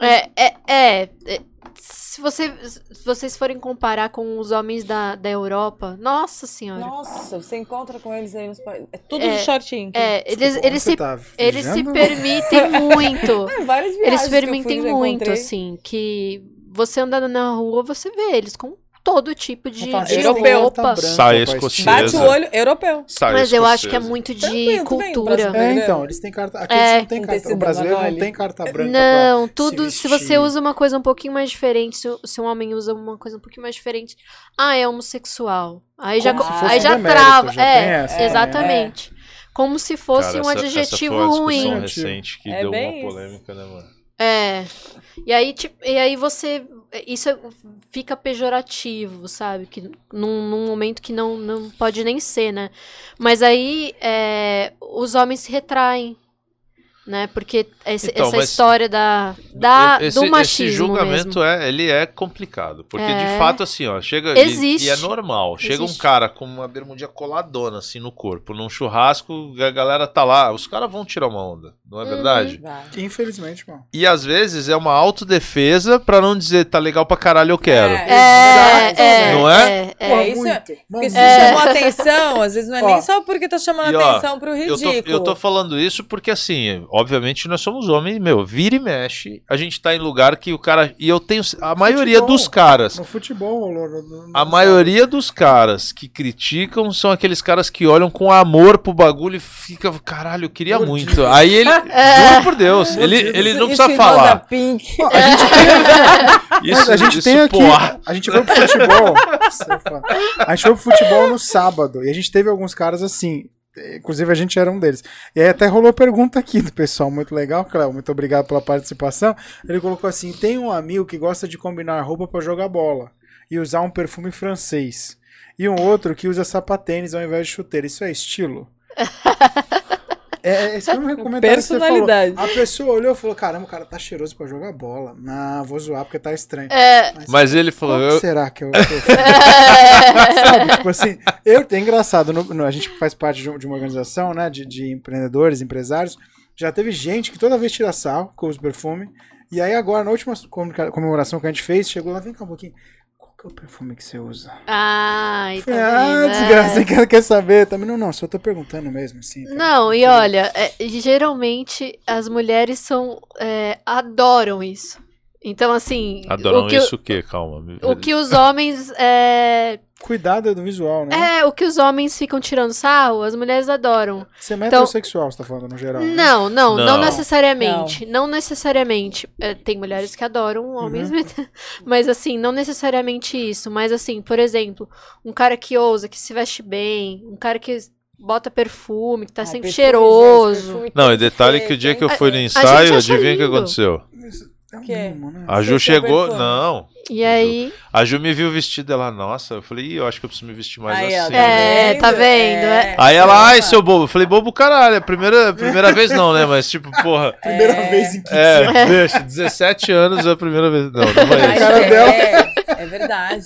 É, é, é, é, se, você, se vocês forem comparar com os homens da, da Europa, nossa senhora. Nossa, você encontra com eles aí nos países. É tudo É, de shortinho. É, eles, Desculpa, eles, se, tá eles se permitem muito. É, Eles se que eu fui, permitem muito, assim, que você andando na rua, você vê eles com todo tipo de, de europeu. roupa. branca, Saia escocesa. Bate o olho, europeu. Saia Mas eu acho que é escocesa. muito de bem, cultura. É, então, eles têm carta. Aqui É. eles não tem carta. O brasileiro não tem carta branca. Não, tudo. se Se você usa uma coisa um pouquinho mais diferente, se, se um homem usa uma coisa um pouquinho mais diferente, ah, é homossexual. Aí já, Como fosse aí um já demérito, trava. já é, essa também, exatamente. Como se fosse Cara, um essa- adjetivo essa ruim. recente que É deu bem uma polêmica, né, mano? É. E aí, tipo, e aí você. Isso é- fica pejorativo, sabe? Que num, num momento que não, não pode nem ser, né? Mas aí é, os homens se retraem. Né? Porque esse- Então, essa história da, da, esse, do machismo. esse julgamento mesmo. é, ele é complicado, porque É. de fato assim, ó, chega e- Existe. E, é normal. Chega um Existe. cara com uma bermudinha coladona assim no corpo, num churrasco, a galera tá lá, os caras vão tirar uma onda, não é Uhum. verdade? Vai. Infelizmente, mano. E às vezes é uma autodefesa pra não dizer tá legal pra caralho eu quero. É. É, é, Não é? é, Porra, é. isso é- Porque Mano, se É. chamou atenção, às vezes não é Ó, nem só porque tá chamando e, ó, atenção pro Eu ridículo. tô, eu tô falando isso porque, assim, obviamente nós somos homens, meu, vira e mexe. A gente tá em lugar que o cara. E eu tenho. A maioria Futebol. dos caras. No futebol, no- no- A no- maioria dos caras que criticam são aqueles caras que olham com amor pro bagulho e fica, caralho, eu queria Mordido. muito. Aí ele, É. juro por Deus, ele, Mordido. ele não precisa falar. Pink. A gente tem, Isso, a gente isso, tem aqui. porra. A gente foi pro futebol. A gente foi pro futebol no sábado. E a gente teve alguns caras assim. Inclusive a gente era um deles. E aí até rolou pergunta aqui do pessoal, muito legal, Cléo, muito obrigado pela participação. Ele colocou assim: tem um amigo que gosta de combinar roupa pra jogar bola e usar um perfume francês. E um outro que usa sapatênis ao invés de chuteira. Isso é estilo? É, esse foi um comentário que você falou. Personalidade. A pessoa olhou e falou: caramba, o cara tá cheiroso pra jogar bola. Não, vou zoar porque tá estranho. É, Mas ele falou, eu, será que eu, Sabe, tipo assim, eu, é engraçado, no- no- a gente faz parte de, um- de uma organização, né, de, de empreendedores, empresários, já teve gente que toda vez tira sal com os perfume, e aí agora, na última comemoração que a gente fez, chegou lá, vem cá um pouquinho, qual que é o perfume que você usa? Tá ah, vendo? desgraça, É. você quer, saber? Também não, não, só tô perguntando mesmo, assim. cara. Não, e olha, é, geralmente as mulheres são é, adoram isso. Então, assim, adoram o que, isso o quê? Calma. o que os homens é, Cuidado do visual, né? é o que os homens ficam tirando sarro, as mulheres adoram. Você é metrosexual, você tá falando no geral. né? Não, não, não, Não. necessariamente. Não, necessariamente. É, tem mulheres que adoram homens, mas assim, não necessariamente isso. Mas assim, por exemplo, um cara que ousa, que se veste bem, um cara que bota perfume, que tá Ai, sempre cheiroso. Não, e detalhe que o dia que eu fui no ensaio, adivinha o que aconteceu? É um Quê? mimo, né? A Ju Você chegou. Não. E aí. A Ju me viu vestida ela, nossa, eu falei, Ih, eu acho que eu preciso me vestir mais Aí, assim. tá É, né? tá vendo? É. Aí ela, ai, seu bobo. Eu falei, bobo caralho, é primeira, primeira vez não, né? Mas tipo, porra. Primeira É. vez em 15 anos. É, deixa, 17 anos é a primeira vez. Não, não é é, isso. cara dela. é verdade.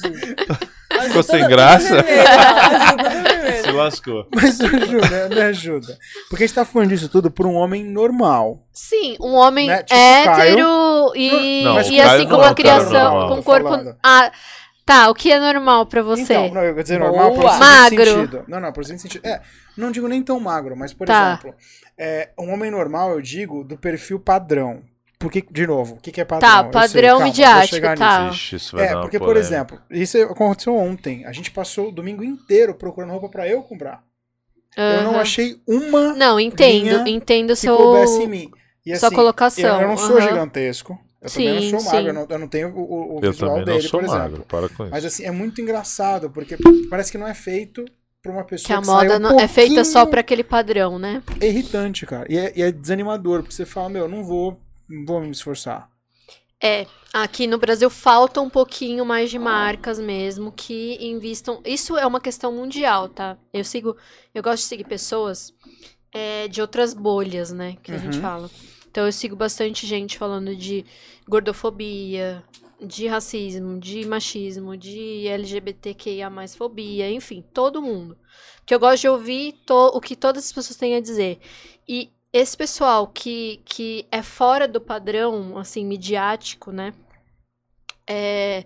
Ficou sem graça? vermelha, lascou. Mas ajuda, me ajuda. Porque a gente tá falando disso tudo por um homem normal. Sim, um homem Né, tipo hétero e, Não, e Caio assim, não com é uma um cara criação, normal. com um corpo. Ah, tá, o que é normal pra você? Então, não, eu vou dizer normal Boa. por Magro. sentido. Não, não, por sentido. É, não digo nem tão magro, mas, por Tá. exemplo, é, um homem normal, eu digo, do perfil padrão. Porque, de novo, o que, que é padrão? Tá, Eu sei, padrão calma, vou midiático, chegar tá. nisso. Isso vai É, porque, por exemplo, isso aconteceu ontem. A gente passou o domingo inteiro procurando roupa pra eu comprar. Eu não achei uma Não, entendo, linha entendo que seu, coubesse em mim. E, sua assim, colocação. Eu, eu não sou aham. gigantesco. Eu também Sim, não sou magro. sim. Eu não, eu não tenho o, o- Eu visual também não dele, sou por magro, exemplo. para com isso. Mas assim, é muito engraçado, porque parece que não é feito pra uma pessoa Que a que moda um não- é feita só pra aquele padrão, né? irritante, cara. E é, e é desanimador, porque você fala, meu, não vou, vou me esforçar. É, aqui no Brasil falta um pouquinho mais de marcas mesmo que invistam. Isso é uma questão mundial, tá? Eu sigo, eu gosto de seguir pessoas é, de outras bolhas, né? Que a gente Uhum. fala. Então eu sigo bastante gente falando de gordofobia, de racismo, de machismo, de LGBTQIA fobia, enfim, todo mundo. Que eu gosto de ouvir to- o que todas as pessoas têm a dizer. E esse pessoal que, que é fora do padrão, assim, midiático, né? é,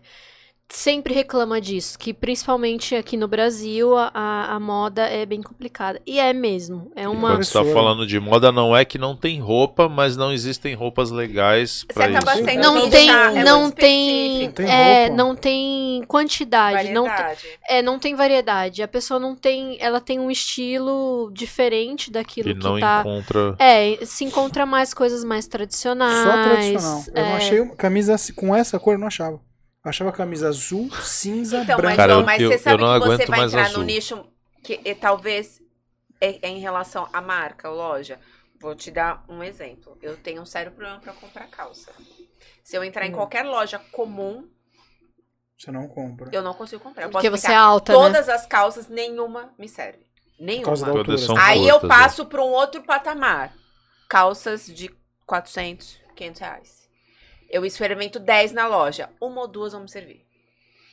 sempre reclama disso, que principalmente aqui no Brasil a, a, moda é bem complicada. E é mesmo. É uma. Quando você tá falando de moda, não é que não tem roupa, mas não existem roupas legais acaba isso. sendo Não tem, chato, é não tem, é, não tem quantidade, não tem, Variedade. é, não tem variedade. A pessoa não tem, ela tem um estilo diferente daquilo Que que, não tá. encontra. É, se encontra mais coisas mais tradicionais. Só tradicional. Eu não é. achei uma camisa com essa cor, eu não achava. Eu achava camisa azul, cinza, Então, mas, branca. Cara, João, eu- mas eu- você eu sabe não que você vai mais entrar azul. no nicho que eh, talvez é, é em relação à marca, ou loja. Vou te dar um exemplo. Eu tenho um sério problema para comprar calça. Se eu entrar em Hum. qualquer loja comum, Você não compra. eu não consigo comprar. Eu Porque posso você é alta, né? todas as calças, nenhuma me serve. Por causa da Nenhuma. Todas são Aí eu é. passo para um outro patamar. Calças de 400, 500 reais. Eu experimento 10 na loja. Uma ou duas vão me servir.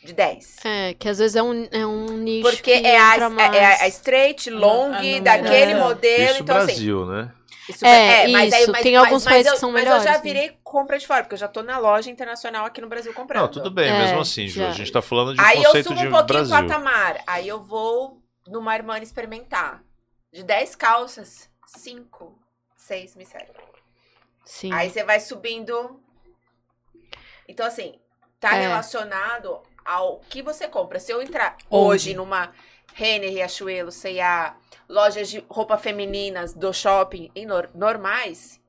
De 10. É, que às vezes é um, é um nicho Porque que é a, entra é, mais. é a straight, long, Ah, não, daquele é. modelo. Isso então, assim, Brasil, né? isso É, mas aí- mas- Tem mas- alguns mas países eu- que são Mas eu melhores, já né? virei compra de fora, porque eu já tô na loja internacional aqui no Brasil comprando. Não, tudo bem, É, mesmo assim, Ju. já. A gente tá falando de Aí eu conceito subo de um pouquinho Brasil. o patamar. Aí eu vou numa Armani experimentar. De 10 calças, 5, 6 me servem. Sim. Aí você vai subindo. Então, assim, tá É. relacionado ao que você compra. Se eu entrar Onde? hoje numa Renner, Riachuelo, C&A, lojas de roupa femininas do shopping e nor- normais,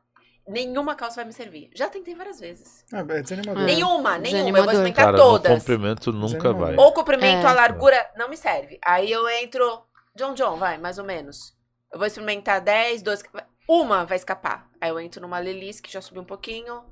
nenhuma calça vai me servir. Já tentei várias vezes. É, é desanimador. É. Nenhuma, nenhuma. Eu vou experimentar Cara, todas. no comprimento nunca vai. Ou comprimento, É. a largura não me serve. Aí eu entro. John John, vai, mais ou menos. Eu vou experimentar 10, 12. Uma vai escapar. Aí eu entro numa Lelis, que já subiu um pouquinho.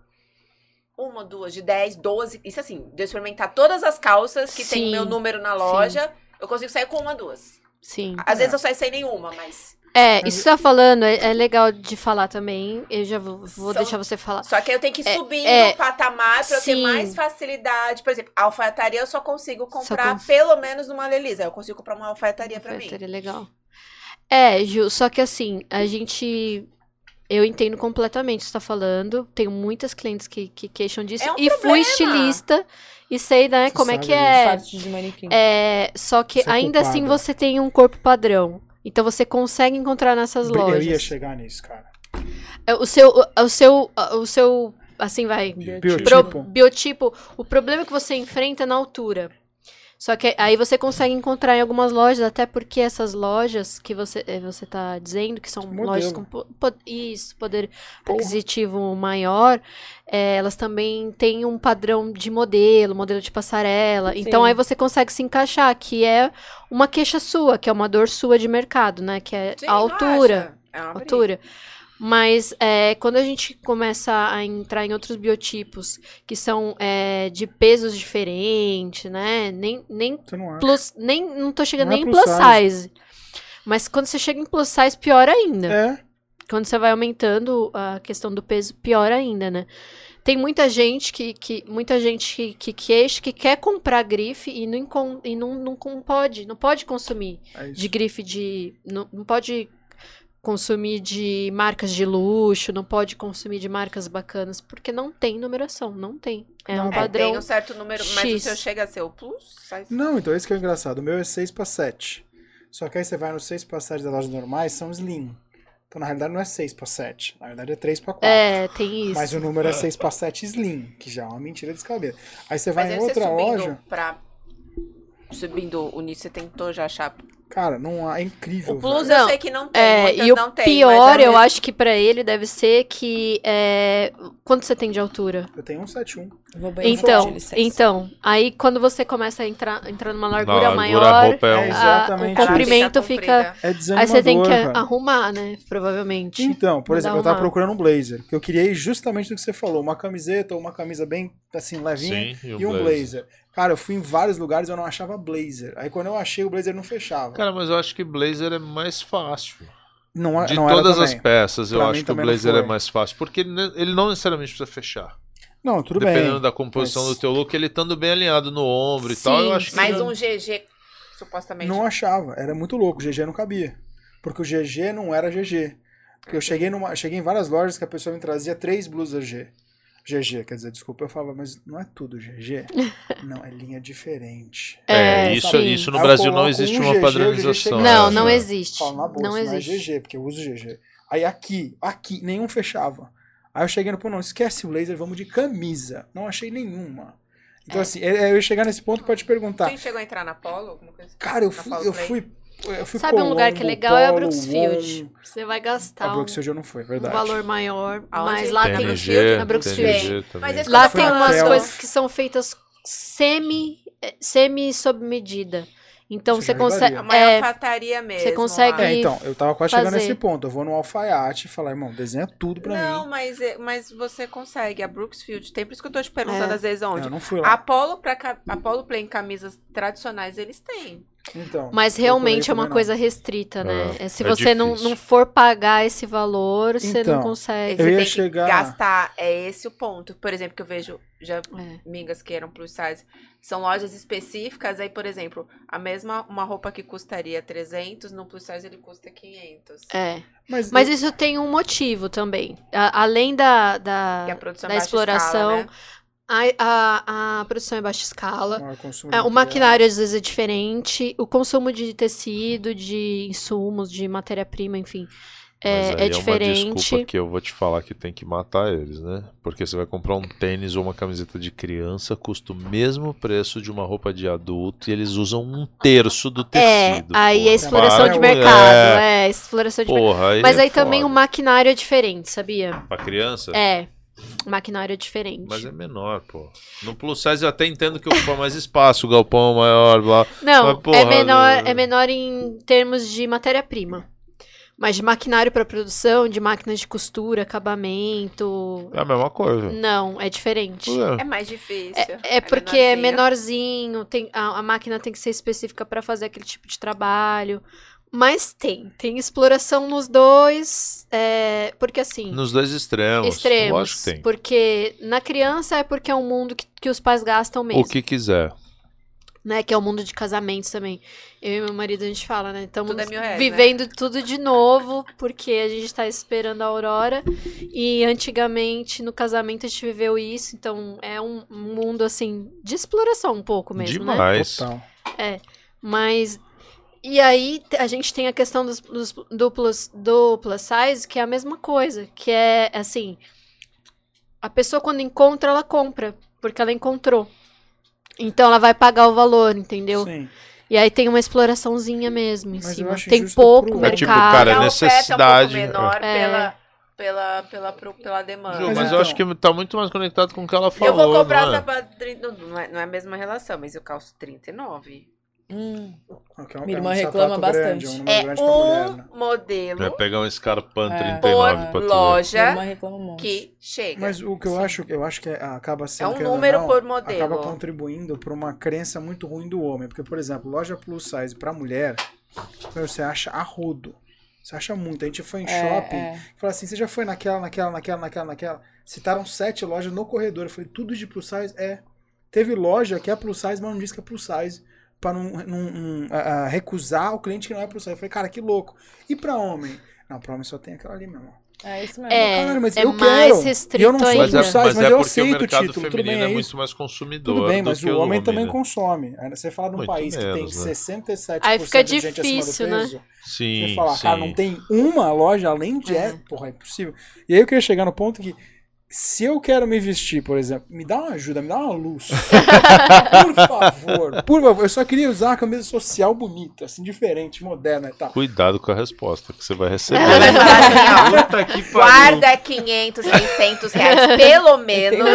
Uma, duas, de 10, 12. Isso assim, de eu experimentar todas as calças que tem Sim, meu número na loja, eu consigo sair com uma, duas. Sim. Às É. vezes eu saio sem nenhuma, mas. É, Mas- isso que você tá falando é, é legal de falar também. Eu já vou, vou São- deixar você falar. Só que eu tenho que É, subir é, no patamar pra eu ter sim. mais facilidade. Por exemplo, a alfaiataria eu só consigo comprar cons- pelo menos numa Lelis. Aí eu consigo comprar uma alfaiataria pra mim. Seria legal. É, Ju, só que assim, a gente. Eu entendo completamente o que você tá falando. Tenho muitas clientes que, que queixam disso. É um e fui problema. estilista e sei, né, Você como é sabe que é. De manequim. É, só que Você é ainda assim você tem um corpo padrão. Então você consegue encontrar nessas Eu ia lojas. chegar nisso, cara. É, O seu, o, o seu, o seu, assim vai, Biotipo. pro- biotipo, o problema que você enfrenta é na altura. Só que aí você consegue encontrar em algumas lojas, até porque essas lojas que você, eh, você tá dizendo, que são Modelo. lojas com po- isso, poder aquisitivo maior, eh, elas também têm um padrão de modelo, modelo de passarela. Então Sim. aí você consegue se encaixar, que é uma queixa sua, que é uma dor sua de mercado, né? Que é Sim, a altura? É uma briga. Mas é, quando a gente começa a entrar em outros biotipos que são é, de pesos diferentes, né? Nem, nem não plus, nem não tô chegando Não é nem em plus plus size. Mas quando você chega em plus size, pior ainda. É. Quando você vai aumentando a questão do peso, pior ainda, né? Tem muita gente que, que muita gente que, que queixa, que quer comprar grife e não, e não, não, não pode, não pode consumir é de grife de. Não, não pode consumir de marcas de luxo, não pode consumir de marcas bacanas, porque não tem numeração, não tem. É Não, um é, É, padrão. tem um certo número, mas o X. seu chega a ser o plus? size? Não, então esse que é o engraçado. O meu é 6 para 7. Só que aí você vai no 6 para 7 das lojas normais, são slim. Então na realidade não é 6 para 7. Na verdade é 3 para 4. É, tem isso. Mas o número é 6 para 7 slim, que já é uma mentira descabida. Aí você vai Mas em outra subindo loja, pra... Subindo o nisso, você tentou já achar... cara, não há- é incrível. O plus velho. eu Não, sei que não tem, É, e o tem. pior, é eu acho que pra ele deve ser que. É... Quanto você tem de altura? Eu tenho um 7-1. Vou de Então, então, aí quando você começa a entrar, entrar numa largura largura, maior, a é É, um... a- exatamente o comprimento comprida. fica. É Aí você tem que velho. arrumar, né? Provavelmente. Então, por exemplo, eu tava procurando um blazer, que eu queria justamente do que você falou, uma camiseta ou uma camisa bem assim levinha Sim, e um blazer. Cara, eu fui em vários lugares e eu não achava blazer. Aí quando eu achei o blazer não fechava. Cara, mas eu acho que blazer é mais fácil. não, é- De não todas as peças, eu Pra mim acho que o blazer é mais fácil. Porque ele não necessariamente precisa fechar. Não, tudo Dependendo bem. da composição mas- do teu look, ele estando bem alinhado no ombro e tal, Sim, eu acho que. Mais não- um GG, supostamente. Não achava, era muito louco, o GG não cabia. Porque o GG não era GG. Porque eu cheguei, numa, cheguei em várias lojas que a pessoa me trazia três blusas G. GG, quer dizer, desculpa, eu falava, mas não é tudo GG? não, é linha diferente. É, É, isso, sim. isso no Aí Brasil não existe um uma GG, padronização. Não, né? não É. existe. Falo na bolsa, Não não, é existe. GG, porque eu uso GG. Aí aqui, aqui, nenhum fechava. Aí eu cheguei no ponto, não, esquece o laser, vamos de camisa. Não achei nenhuma. Então, É. assim, é- é, eu ia chegar nesse ponto pra te perguntar. Quem chegou a entrar na Polo? Alguma coisa assim? Cara, eu Na fui, eu fui Sabe um lugar que é legal é a Brooksfield. Você vai A gastar um, Brooksfield eu não fui, é um verdade. valor maior, Aonde? mas lá Tem TNG, na Brooksfield. Mas lá tem umas coisas que são feitas semi, eh, semi sob medida. Então você consegue, É uma é, alfataria mesmo. consegue- lá. É, então, eu tava quase chegando fazer. nesse ponto. Eu vou no alfaiate e falar, irmão, desenha tudo pra Não, mim. mas, é- mas você consegue. A Brooksfield, tem por isso que eu tô te perguntando É. às vezes onde. Eu não fui A lá. Polo, pra, a Polo Play em camisas tradicionais, eles têm. Então, mas realmente é uma também não. coisa restrita, né? É, Se é você não, difícil. não for pagar esse valor, você Então, não E consegue. Eu você ia tem chegar- que gastar. É esse o ponto. Por exemplo, que eu vejo já É. amigas que eram plus size. São lojas específicas. Aí, por exemplo, a mesma uma roupa que custaria 300, no plus size ele custa 500. É. Mas, Mas eu- isso tem um motivo também. A- além da, da, da exploração, escala, né? A, a, a produção é baixa escala. consumo de É, o maquinário às vezes é diferente, o consumo de tecido, de insumos, de matéria-prima, enfim, Mas é, aí é uma diferente. desculpa que eu vou te falar que tem que matar eles, né? Porque você vai comprar um tênis ou uma camiseta de criança, custa o mesmo preço de uma roupa de adulto e eles usam um terço do é, tecido. aí porra. é exploração de mercado, É, é, exploração de mercado. porra, aí Mas é aí também o maquinário é diferente, sabia? Pra criança? É, o maquinário é diferente. Mas é menor, pô. No plus size eu até entendo que ocupa mais espaço, o galpão é maior, blá. Não, Mas, porra, é, menor, é menor em termos de matéria-prima. Mas de maquinário para produção, de máquinas de costura, acabamento. É a mesma coisa. Não, é diferente. É. É mais difícil. É porque é menorzinho. menorzinho, tem, a, a máquina tem que ser específica para fazer aquele tipo de trabalho. Mas tem, tem exploração nos dois, é, porque assim, Nos dois extremos. extremos. Lógico que tem. Porque na criança é porque é um mundo que, que os pais gastam mesmo, O que quiser. né? Que é o mundo de casamentos também. Eu e meu marido, a gente fala, né? Estamos é vivendo tudo de novo, porque a gente tá esperando a Aurora. E antigamente, no casamento, a gente viveu isso. Então, é um mundo, assim, de exploração um pouco mesmo, né? Demais. Total. Mas. E aí a gente tem a questão dos, dos duplos, do plus size, que é a mesma coisa. Que é assim. A pessoa, quando encontra, ela compra. Porque ela encontrou. Então ela vai pagar o valor, entendeu? Sim. E aí tem uma exploraçãozinha mesmo em Mas eu cima. Tem pouco pro- É mercado. tipo, cara, a é necessidade. É um pouco menor É. pela, pela, pela, pela, demanda. Ju, Mas mas, então- eu acho que tá muito mais conectado com o que ela falou. eu vou comprar não é? sapato 30, não, não é, não é a mesma relação, mas eu calço 39. Hum. Um- Minha é um irmã sapato reclama grande, bastante. É um número É grande pra mulher, um né? modelo Vai pegar um Scarpan É. 39 pra tu ver. Minha loja um que chega. Mas o que eu acho, eu acho que acaba sendo. É um número não, por modelo. Acaba contribuindo para uma crença muito ruim do homem. Porque, por exemplo, loja plus size pra mulher, você acha arrudo. Você acha muito. A gente foi em É, shopping é. Fala assim, você já foi naquela, naquela, naquela, naquela, naquela? Citaram sete lojas no corredor. Eu falei, tudo de plus size? É. Teve loja que é plus size, mas não diz que é plus size. Pra não, não- não, recusar o cliente que não é size. Eu falei, cara, que louco. E pra homem? Não, pra homem só tem aquela ali, meu irmão. É isso mesmo. É, Caralho, mas é eu mais quero. restrito E eu não sou ainda. Mas é, mas mas é eu porque o aceito o mercado título. Tudo feminino bem, é é muito mais consumidor. Tudo bem, mas que o homem também né? consome. Você fala num Muito país que tem menos, né? 67% Aí fica de gente acima difícil, do né? peso. Sim, Você fala, sim. cara, não tem uma loja além de. É. Porra, é impossível. E aí eu queria chegar no ponto que. Se eu quero me vestir, por exemplo, me dá uma ajuda, me dá uma luz. por favor, por favor. Eu só queria usar uma camisa social bonita, assim, diferente, moderna e tal. Cuidado com a resposta que você vai receber. Assim, ó. Puta que pariu. Guarda 500, 600 reais, pelo menos.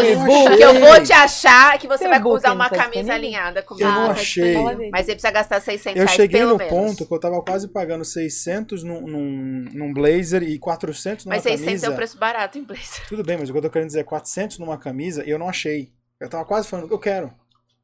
Que eu vou te achar que você Tem vai usar uma tá camisa alinhada Eu comigo. não Ah, tá achei. Mas você precisa gastar 600 Eu reais cheguei pelo no menos. ponto que eu tava quase pagando 600 num, num, num blazer e 400 numa Mas 600 camisa. é um preço barato em blazer. Tudo bem, mas o que eu tô querendo dizer é 400 numa camisa e eu não achei. Eu tava quase falando, eu quero.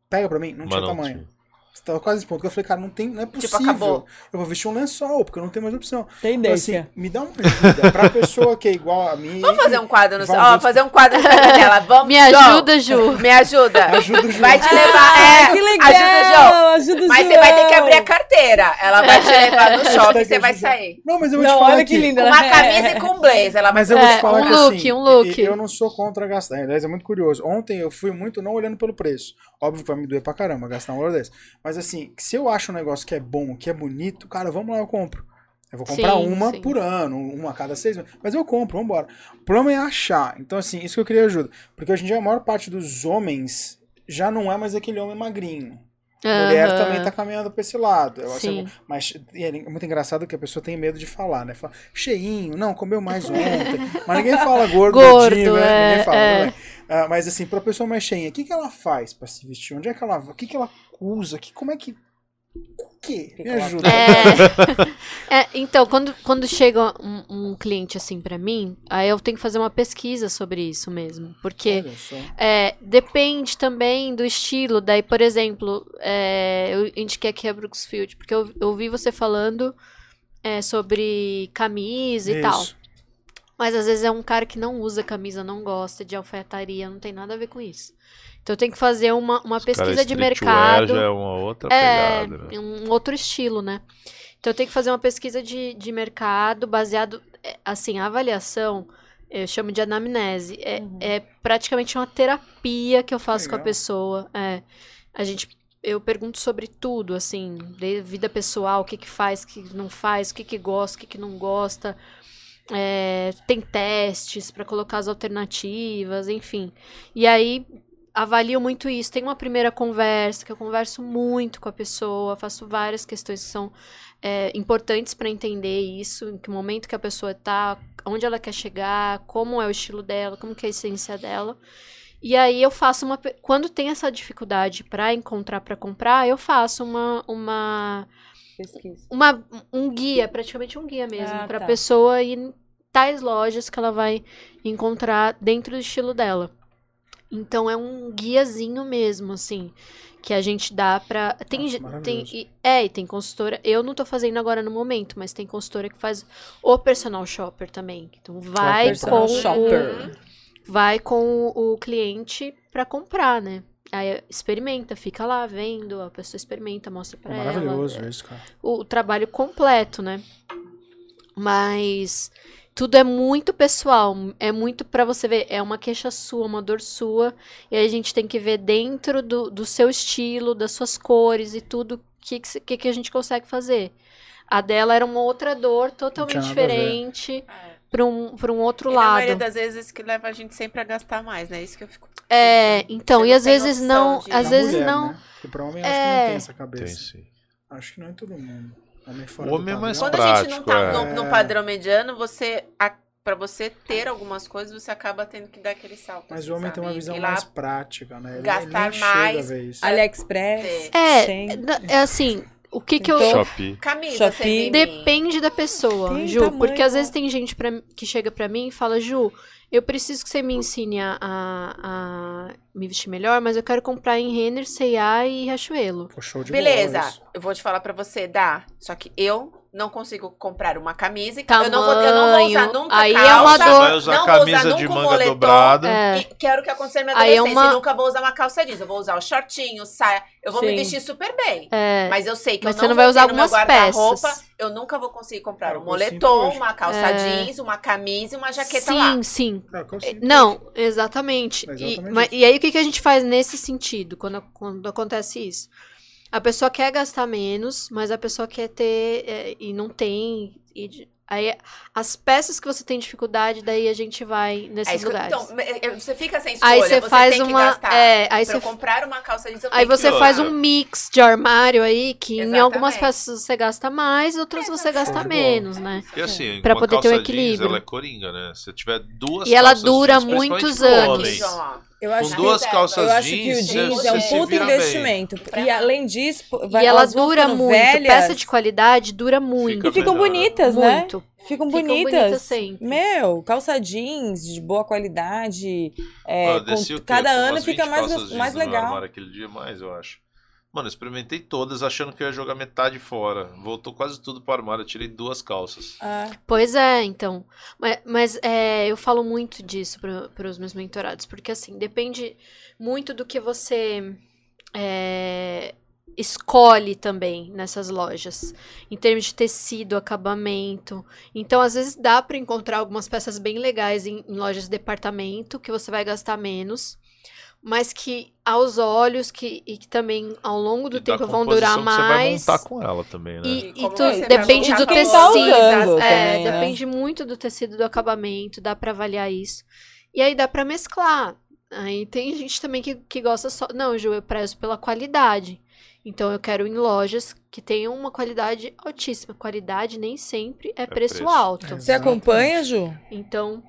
Pega pra mim, não Mas tinha não tamanho. tinha. Você tava quase esse ponto. Eu falei, cara, não tem, não é possível. Tipo, acabou. Eu vou vestir um lençol, porque eu não tenho mais opção. Então, Tendência. assim, me dá uma ajuda pra pessoa que é igual a mim. Vamos fazer um quadro no Vamos, Ó, fazer um quadro no dela. Vamos, Me ajuda, Ju. Me ajuda. Ajuda João. Vai te levar. Ah, é, que legal! Ajuda João. Ajuda Mas você vai ter que abrir a carteira. Ela vai te levar no shopping e você vai sair. Não, mas eu vou Não, te falar olha aqui. que linda. Uma é. camisa e com um blazer. Ela vai Mas eu vou É, te falar um que look, assim, um look. eu não sou contra gastar. Aliás, é muito curioso. Ontem eu fui muito não olhando pelo preço. Óbvio que vai me doer pra caramba gastar um valor desse. Mas assim, se eu acho um negócio que é bom, que é bonito, cara, vamos lá, eu compro. Eu vou comprar Sim, uma sim. por ano, uma a cada seis meses. Mas eu compro, vambora. O problema é achar. Então, assim, isso que eu queria ajuda. Porque hoje em dia a maior parte dos homens já não é mais aquele homem magrinho. Mulher também tá caminhando pra esse lado. Eu acho- Sim. mas é muito engraçado que a pessoa tem medo de falar, né? Fala, cheinho, não, comeu mais ontem. mas ninguém fala gordo, Gordo, gordinho, né? é, Ninguém fala, é. né? Ah, mas assim, pra pessoa mais cheinha, o que, que ela faz pra se vestir? Onde é que ela vai? O que, que ela usa? Que, como é que. O quê? Me que ela ajuda. É, é, então, quando, quando chega um, um cliente assim pra mim, aí eu tenho que fazer uma pesquisa sobre isso mesmo. Porque é, depende também do estilo. Daí, por exemplo, é, eu indiquei aqui a Brooksfield, porque eu, eu ouvi você falando é, sobre camisa e tal. Mas às vezes é um cara que não usa camisa, não gosta de alfaiataria, não tem nada a ver com isso. Então eu tenho que fazer uma, uma Os pesquisa de mercado. já é uma outra É, pegada. né? um outro estilo, né? Então eu tenho que fazer uma pesquisa de, de mercado baseado, é, assim, a avaliação, eu chamo de anamnese, é, Uhum. é praticamente uma terapia que eu faço com a Legal. pessoa. É, a gente, eu pergunto sobre tudo, assim, de vida pessoal, o que que faz, o que que não faz, o que que gosta, o que que não gosta. É, tem testes para colocar as alternativas, enfim. E aí avalio muito isso. Tem uma primeira conversa que eu converso muito com a pessoa, faço várias questões que são é, importantes para entender isso, em que momento que a pessoa tá, onde ela quer chegar, como é o estilo dela, como que é a essência dela. E aí eu faço uma quando tem essa dificuldade para encontrar para comprar, eu faço uma uma Pesquisa. uma, um guia, praticamente um guia mesmo, Ah, pra tá. pessoa ir em tais lojas que ela vai encontrar dentro do estilo dela. Então é um guiazinho mesmo, assim, que a gente dá pra. Tem, Nossa, tem e- É, e tem consultora. Eu não tô fazendo agora no momento, mas tem consultora que faz o personal shopper também. Então vai personal com shopper. o, vai com o, o cliente pra comprar, né? Aí experimenta, fica lá vendo, a pessoa experimenta, mostra pra É ela maravilhoso isso, cara. o, o trabalho completo, né? Mas tudo é muito pessoal, é muito pra você ver, é uma queixa sua, uma dor sua, e aí a gente tem que ver dentro do, do seu estilo, das suas cores e tudo, o que, que, que, a gente consegue fazer. A dela era uma outra dor totalmente nada a É. pra um, pra um outro E maioria lado. das vezes que leva a gente sempre a gastar mais, né? Isso que eu fico. É, então, Você e às tem vezes não, de- às vezes mulher, não. Né? Porque pra homem acho que É. não tem essa Tem cabeça. sim. Acho que não é todo mundo. Homem fora O homem é mais. Quando a gente não tá prático, no, é. no padrão mediano, você. A, pra você ter algumas coisas, você acaba tendo que dar aquele salto. Mas assim, o homem tem uma sabe? visão mais prática, né? Ele, gastar mais. a. AliExpress. É, Shein. é assim, o que que eu. Então, Shopee. Camisa, Shopee. Depende da pessoa, Tem Ju. tamanho, porque às vezes tem gente pra, que chega pra mim e fala, Ju, eu preciso que você me ensine a, a- a me vestir melhor, mas eu quero comprar em Renner, C&A e Riachuelo. Pô, show de Beleza, eu vou te falar pra você, dá. Só que eu não consigo comprar uma camisa. e Eu não vou, eu não vou usar Tamanho. nunca Aí é calça. uma Você dor. vai usar não vou usar camisa de um manga moletom. dobrada. É. E quero que aconteça na minha Aí é adolescência. uma- e nunca vou usar uma calça jeans. Eu vou usar o shortinho, saia. Eu vou me Sim. vestir super bem. É, Mas eu sei que Mas eu você não, vai vou usar algumas guarda-roupa, peças. Eu nunca vou conseguir comprar É um moletom, uma calça É. jeans, uma camisa e uma jaqueta sim, lá. sim. É sinto. Não, exatamente. É E, exatamente mas- e aí, o que, que a gente faz nesse sentido, quando, quando acontece isso? A pessoa quer gastar menos, mas a pessoa quer ter é, e não tem. e aí, as peças que você tem dificuldade, daí a gente vai É nesses que lugares. então, é- é- você fica sem escolha. aí você você faz tem que uma. gastar. É, aí pra você comprar uma calça jeans, Aí que você outra. faz um mix de armário aí, que em Exatamente. algumas peças você gasta mais, outras você gasta menos, né? E assim, Pra uma poder ter um calça jeans, equilíbrio. ela é coringa, né? Se tiver duas E ela dura jeans, muitos anos. ó. Eu Com acho que duas eu calças Eu acho que o jeans, jeans é um puto vira bem. investimento. E além disso, vai, e ela elas vão dura ficando muito. velhas Peça de qualidade dura muito. e ficam melhor, né? bonitas, né? muito. Ficam Ficam bonitas. bonitas sempre. Meu, calça jeans de boa qualidade. é, eu com- cada Com ano fica 20 mais, jeans mais legal. aquele dia mais, eu acho. Mano, eu experimentei todas achando que eu ia jogar metade fora. Voltou quase tudo pro armário. Eu tirei duas calças. Ah, Pois é, então. Mas, mas, é, eu falo muito disso para os meus mentorados, porque assim, depende muito do que você é, escolhe também nessas lojas, em termos de tecido, acabamento. Então, às vezes dá para encontrar algumas peças bem legais em, em lojas de departamento, que você vai gastar menos. Mas que aos olhos, que, e que também ao longo do E da tempo vão durar que Você vai mais. montar com ela também, né? E, E e tu- vai depende do tecido. tá usando É, também, né? depende muito do tecido do acabamento, dá pra avaliar isso. E aí dá pra mesclar. Aí tem gente também que, que gosta só. Não, Ju, eu prezo pela qualidade. Então eu quero ir em lojas que tenham uma qualidade altíssima. Qualidade nem sempre é, preço, preço. alto. É. Você acompanha, Ju? Então,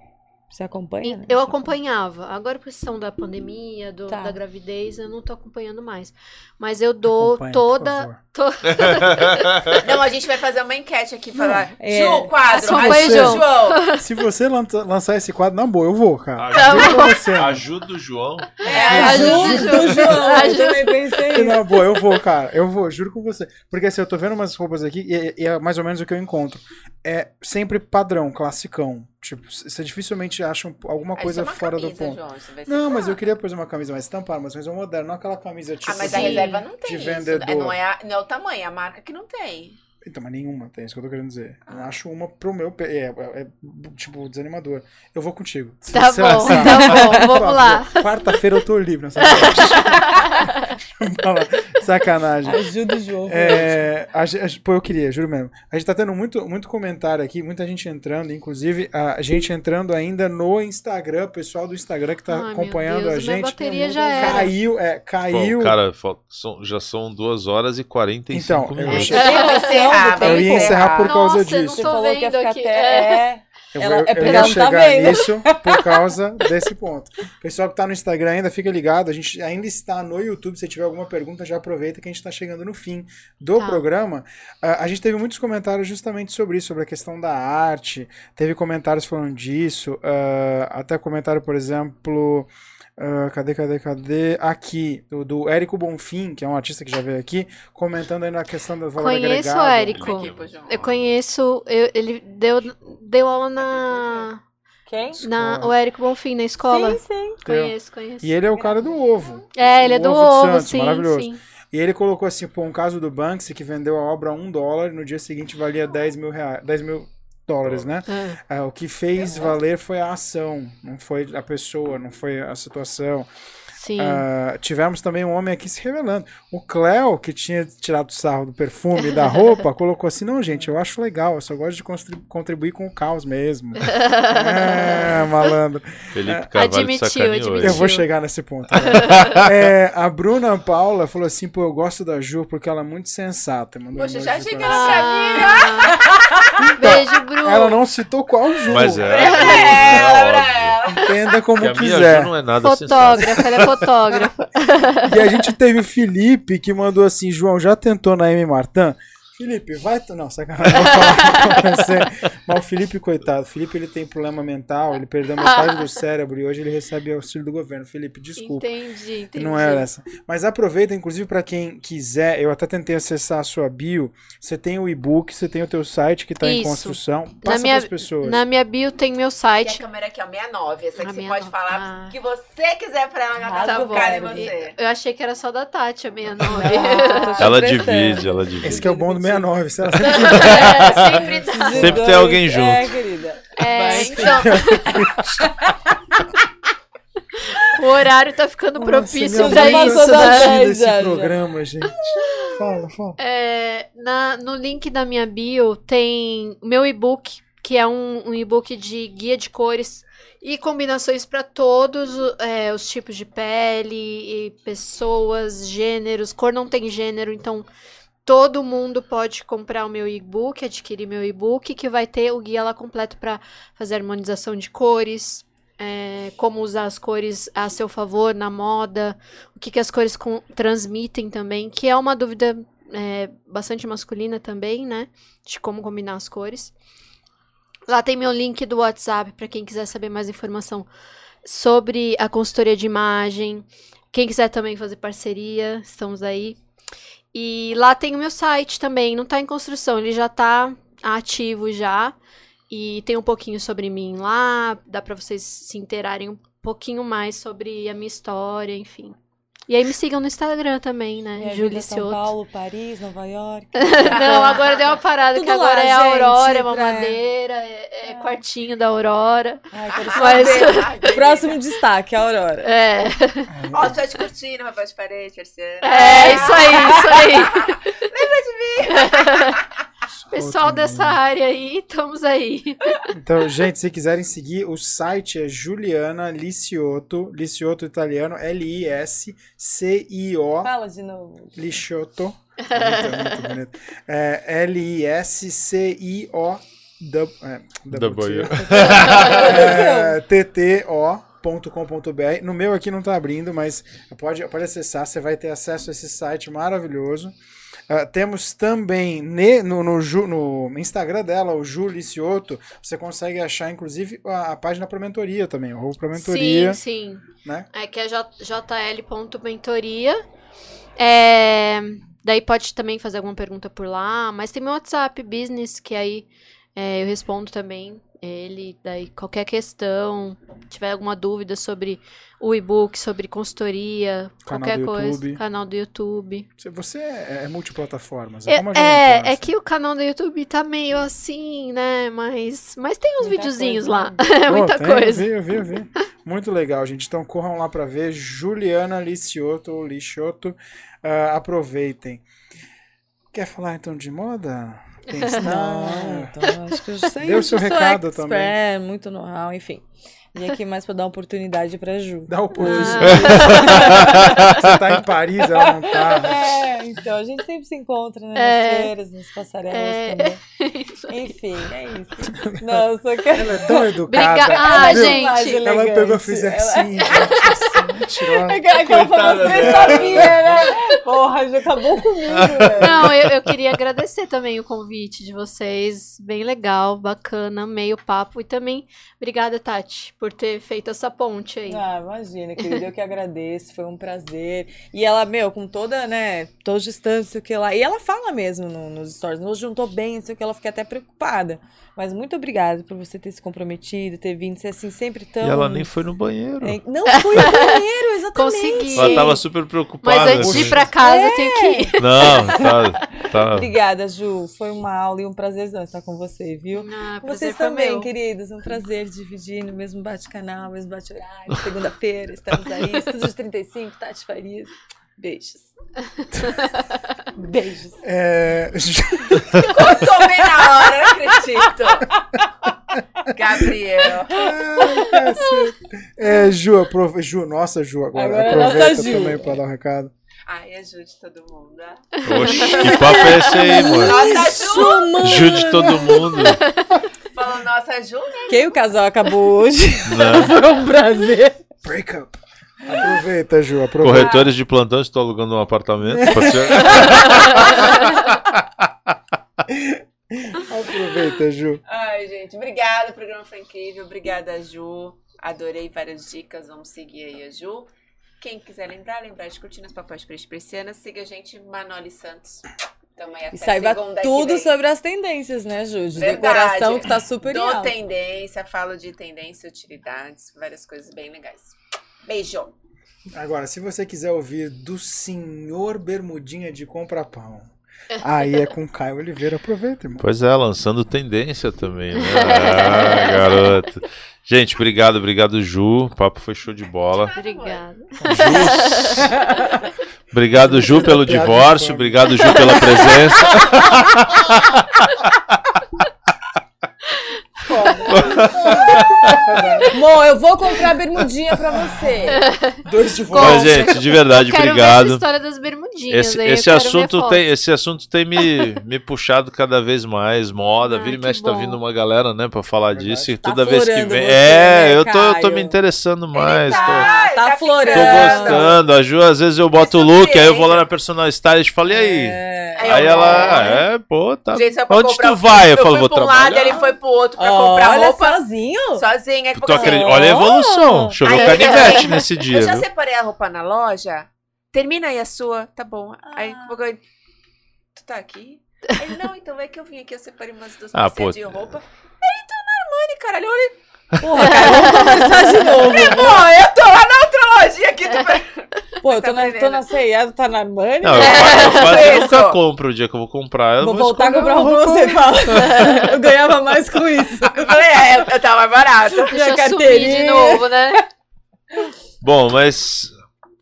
Você acompanha? né? eu Você acompanhava. Agora, por questão da pandemia, do- Tá. da gravidez, eu não tô acompanhando mais. Mas eu dou Acompanha, toda. to- Não, a gente vai fazer uma enquete aqui. Falar. é. Ju, quadro. Acompanha, João. João. Se você lança- lançar esse quadro, na boa, eu vou, cara. Juro pra você. Ajuda o João. É, Ajuda, Ju, do João, eu Ajuda. também pensei. Na boa, eu vou, cara. Eu vou, juro com você. Porque assim, eu tô vendo umas roupas aqui e, e é mais ou menos o que eu encontro. É sempre padrão, classicão. Tipo, você dificilmente acha um- alguma Aí coisa isso fora do camisa, ponto. João, isso Não, mas eu queria pôr uma camisa mais estampada, mas mais moderna, não aquela camisa tipo. Ah, mas a Sim. reserva não tem de isso. vendedor. É, Não é, a- não é o tamanho, é a marca que não tem. Então, mas nenhuma tem, isso que eu tô querendo dizer. Eu acho uma pro meu. pe- É, é, é, tipo, desanimador. Eu vou contigo. Tá você bom, lançar, tá bom, vamos lá. Quarta-feira eu tô livre nessa Sacanagem. Ajuda o João. É, a a pô, eu queria, juro mesmo. A gente tá tendo muito, muito comentário aqui, muita gente entrando, inclusive a gente entrando ainda no Instagram, o pessoal do Instagram que tá Ai, acompanhando Deus, a minha gente. bateria já era. Caiu, é, caiu. Pô, cara, já são 2 horas e 45 Então, eu minutos. achei- Você tem vamos Eu ia encerrar por causa Nossa, eu não disso. Você tô falou que ia ficar aqui. até... É. Eu, Ela- vou- é eu ia tá chegar vendo. nisso por causa desse ponto. Pessoal que tá no Instagram ainda, fica ligado. A gente ainda está no YouTube. Se tiver alguma pergunta, já aproveita que a gente está chegando no fim do Tá. programa. Ah, a gente teve muitos comentários justamente sobre isso, sobre a questão da arte. Teve comentários falando disso. ah, até comentário, por exemplo. Ah, cadê, cadê, cadê? Aqui, do, do Érico Bonfim, que é um artista que já veio aqui, comentando aí na questão do valor Conheço agregado. o Érico. Pro João. Eu conheço, eu- ele deu, deu aula na, Quem? na. O Érico Bonfim, na escola. Sim, sim. Conheço, conheço. E ele é o cara do ovo. É, ele é do Ovo ovo, Santos, sim, maravilhoso. sim. E ele colocou assim, pô, um caso do Banksy que vendeu a obra a um dólar e no dia seguinte valia 10 mil, reais, 10 mil dólares, né? É. É, o que fez valer foi a ação, não foi a pessoa, não foi a situação. Sim. Ah, tivemos também um homem aqui se revelando. O Cleo, que tinha tirado sarro do perfume e da roupa, colocou assim: não, gente, eu acho legal, eu só gosto de contribuir com o caos mesmo. é, malandro. Felipe Carvalho Admitiu, sacaneou. admitiu. Eu vou chegar nesse ponto. né? É, a Bruna Paula falou assim: pô, eu gosto da Ju porque ela é muito sensata. Mandou Poxa, já cheguei coração. Ah, Beijo, Bruno. Ela não citou qual Ju. Mas é, É, é, ela, óbvio. Entenda como Que a quiser. Não é nada sensata. Fotógrafa, ela é fotógrafa. E a gente teve o Felipe que mandou assim: João, já tentou na M. Martin? Felipe, vai. tu- Não, sacanagem. Mas o Felipe, coitado, o Felipe ele tem problema mental, ele perdeu metade do cérebro e hoje ele recebe auxílio do governo. Felipe, desculpa. Entendi, entendi. Não era essa. Mas aproveita, inclusive, para quem quiser. Eu até tentei acessar a sua bio. Você tem o e-book, você tem o teu site que está em Isso. construção. Passa minha- para as pessoas. Na minha bio tem meu E a site. câmera aqui, ó, 69. Essa Ah, que você 69. pode falar Ah. o que você quiser pra ela Arrasa, gastar Tá o cara em bom. você. Eu achei que era só da Tati, a 69. Ah, tô te Ela divide, ela divide. Esse que é o bom do 69. Se ela sempre é, sempre tá. Sempre tem alguém junto. É, querida. É, Vai. então. o horário tá ficando propício Nossa, pra minha mãe isso, né? desse já, já. programa, gente. Fala, fala. É, na, no link da minha bio tem o meu e-book, que é um, um e-book de guia de cores e combinações para todos é, os tipos de pele, e pessoas, gêneros. Cor não tem gênero, então todo mundo pode comprar o meu e-book, adquirir meu e-book, que vai ter o guia lá completo para fazer harmonização de cores. é, como usar as cores a seu favor na moda, o que, que as cores com- transmitem também, que é uma dúvida é, bastante masculina também, né? De como combinar as cores. Lá tem meu link do WhatsApp para quem quiser saber mais informação sobre a consultoria de imagem. Quem quiser também fazer parceria, estamos aí. E lá tem o meu site também, não tá em construção, ele já tá ativo já. E tem um pouquinho sobre mim lá, dá pra vocês se interarem um pouquinho mais sobre a minha história, enfim. E aí me sigam no Instagram também, né? É, Júlia São Cioto. Paulo, Paris, Nova York. Não, agora deu uma parada, que Tudo lá, agora é a gente, Aurora, é pra- mamadeira, é, é quartinho da Aurora. Ai, quero Mas- saber. Próximo destaque, a Aurora. É, Ó, só de cortina, papel de parede, persiana. é isso aí, isso aí. Pessoal dessa área aí, estamos aí. Então, gente, se quiserem seguir, o site é Juliana Liciotto, Liciotto italiano, L-I-S-C-I-O, Fala de novo. Muito, muito bonito, é, L-I-S-C-I-O, é, W. double T. É, tto.com.br. No meu aqui não tá abrindo, mas pode, pode acessar, você vai ter acesso a esse site maravilhoso. Ah, temos também ne- no, no, no Instagram dela, o Ju Licioto, você consegue achar, inclusive, a, a página para mentoria também, o Roubo para mentoria, Sim, sim. né? É que é jl.mentoria. É, daí pode também fazer alguma pergunta por lá. Mas tem meu WhatsApp Business, que aí é, eu respondo também ele. Daí qualquer questão, tiver alguma dúvida sobre o e-book, sobre consultoria, Canal qualquer do coisa. YouTube. Canal do YouTube. Você- Você é, é multiplataformas, É, é como a Jovem é, é que o canal do YouTube tá meio assim, né? Mas, mas tem uns Muita videozinhos coisa, lá. né? É Pô, muita tem, coisa. Eu vi, eu vi, eu vi. Muito legal, gente. Então corram lá para ver. Juliana Licioto, ou Licioto. Ah, aproveitem. Quer falar então de moda? Tem Não, então acho que eu sei. Deu seu recado expert, também. muito know-how, enfim. E aqui mais pra dar oportunidade pra Ju. Dá oportunidade. Ah. Você tá em Paris, ela não tá. É, então a gente sempre se encontra, né? É. Nas feiras, nas passarelas É. também. Enfim, é isso. Não, eu só quero. Ela é tão educada. Briga- Ah, Viu? gente. Ela pegou e fez Ela- assim, gente, assim. Aquela que ela falou, você sabia, né? Porra, já acabou comigo, velho. Não, eu, eu queria agradecer também o convite de vocês. Bem legal, bacana, amei o papo. E também, obrigada, Tati, por ter feito essa ponte aí. Ah, imagina, querida, eu que agradeço, foi um prazer. E ela, meu, com toda, né, toda distância, que lá. E ela fala mesmo no- nos stories, não tô bem, sei o que, ela fica até preocupada. Mas muito obrigada por você ter se comprometido, ter vindo, ser assim, sempre tão. E ela nem foi no banheiro. É, Não fui ao banheiro, exatamente. Consegui. Ela tava super preocupada. Mas antes de ir pra casa, eu tenho que ir. Não, tá. tá... Obrigada, Ju. Foi uma aula e um prazerzão estar com você, viu? Ah, Com prazer Vocês foi também, meu. queridos. Um prazer dividir no mesmo bate-canal, mesmo bate-horário. Segunda-feira, estamos aí. Estúdio de 35, Tati Farias. Beijos. Beijos. É, Tomei na hora, não acredito. Gabriel. Ai, cacete. É, Ju, aprove... Ju, nossa, Ju, agora, Agora é aproveita nossa Ju. também para dar um recado. Ai, ajude todo mundo. ah. Oxe, que papo é esse aí, amor? Nossa, Ju! mano. Jude todo mundo. Falando nossa, Ju, né? Quem o casal acabou hoje? Né? Foi um prazer. Break up. Aproveita, Ju, aproveita. Corretores de plantão, estou alugando um apartamento. Aproveita, Ju. Ai, gente, obrigada. O programa foi incrível. Obrigada, Ju. Adorei várias dicas. Vamos seguir aí a Ju. Quem quiser lembrar, lembrar de curtir nos papéis prestiprecianas, siga a gente, Manoli Santos. Tamo aí até E saiba tudo sobre as tendências, né, Ju? De Verdade. decoração que tá super alta. tendência, falo de tendência, utilidades, várias coisas bem legais. Beijo. Agora, se você quiser ouvir do senhor Bermudinha de Compra Pão, aí é com Caio Oliveira. Aproveita, irmão. Pois é, lançando tendência também, né? Ah, garoto. Gente, obrigado, obrigado, Ju. O papo foi show de bola. Obrigada. Obrigado, Ju, pelo Piada de divórcio. Obrigado, Ju, pela presença. Mo, eu vou comprar bermudinha pra você. Dois de Mas, volta. gente, de verdade, Quero ver essa obrigado. história das bermudinhas. Esse, aí eu esse assunto tem, esse assunto tem me, me puxado cada vez mais. Moda, Ah, vira e mexe, tá bom. vindo uma galera, né, pra falar Verdade. disso. E Tá toda vez que vem. você, é, né, eu tô, eu tô me interessando mais. tô- Ai, tá ficando. florando. Tô gostando. A Ju, às vezes eu boto o look, aí eu vou lá na personal stylist e falo, e aí? É. Aí Aí eu ela, vou. é, pô, tá. Gente, Onde comprar- tu vai? Eu, Eu, falo, vou pra um trabalhar. lado, ele foi pro outro pra comprar Olha, roupa. sozinho? Sozinha. Tu acredita- assim, Olha a evolução. Choveu Aí- canivete nesse dia, Eu já viu? separei a roupa na loja. termina aí a sua, tá bom. Aí, Ah. ganhar. Tu tá aqui? Ele, não, então é que eu vim aqui, eu separei umas duas Ah, pô. de roupa. Ele na Armani, caralho. Olha, Porra, cara, vamos conversar de novo. pô, eu tô lá na lojinha aqui. Tu... Pô, eu tô Tá na, tô na tá na Armani. Não, eu, quase- eu quase nunca compro. O dia que eu vou comprar, eu Vou vou voltar a comprar roupa roupa- você fala. Eu ganhava mais com isso. Eu falei, é, eu tava mais barato. Deixa eu subir de novo, né? Bom, mas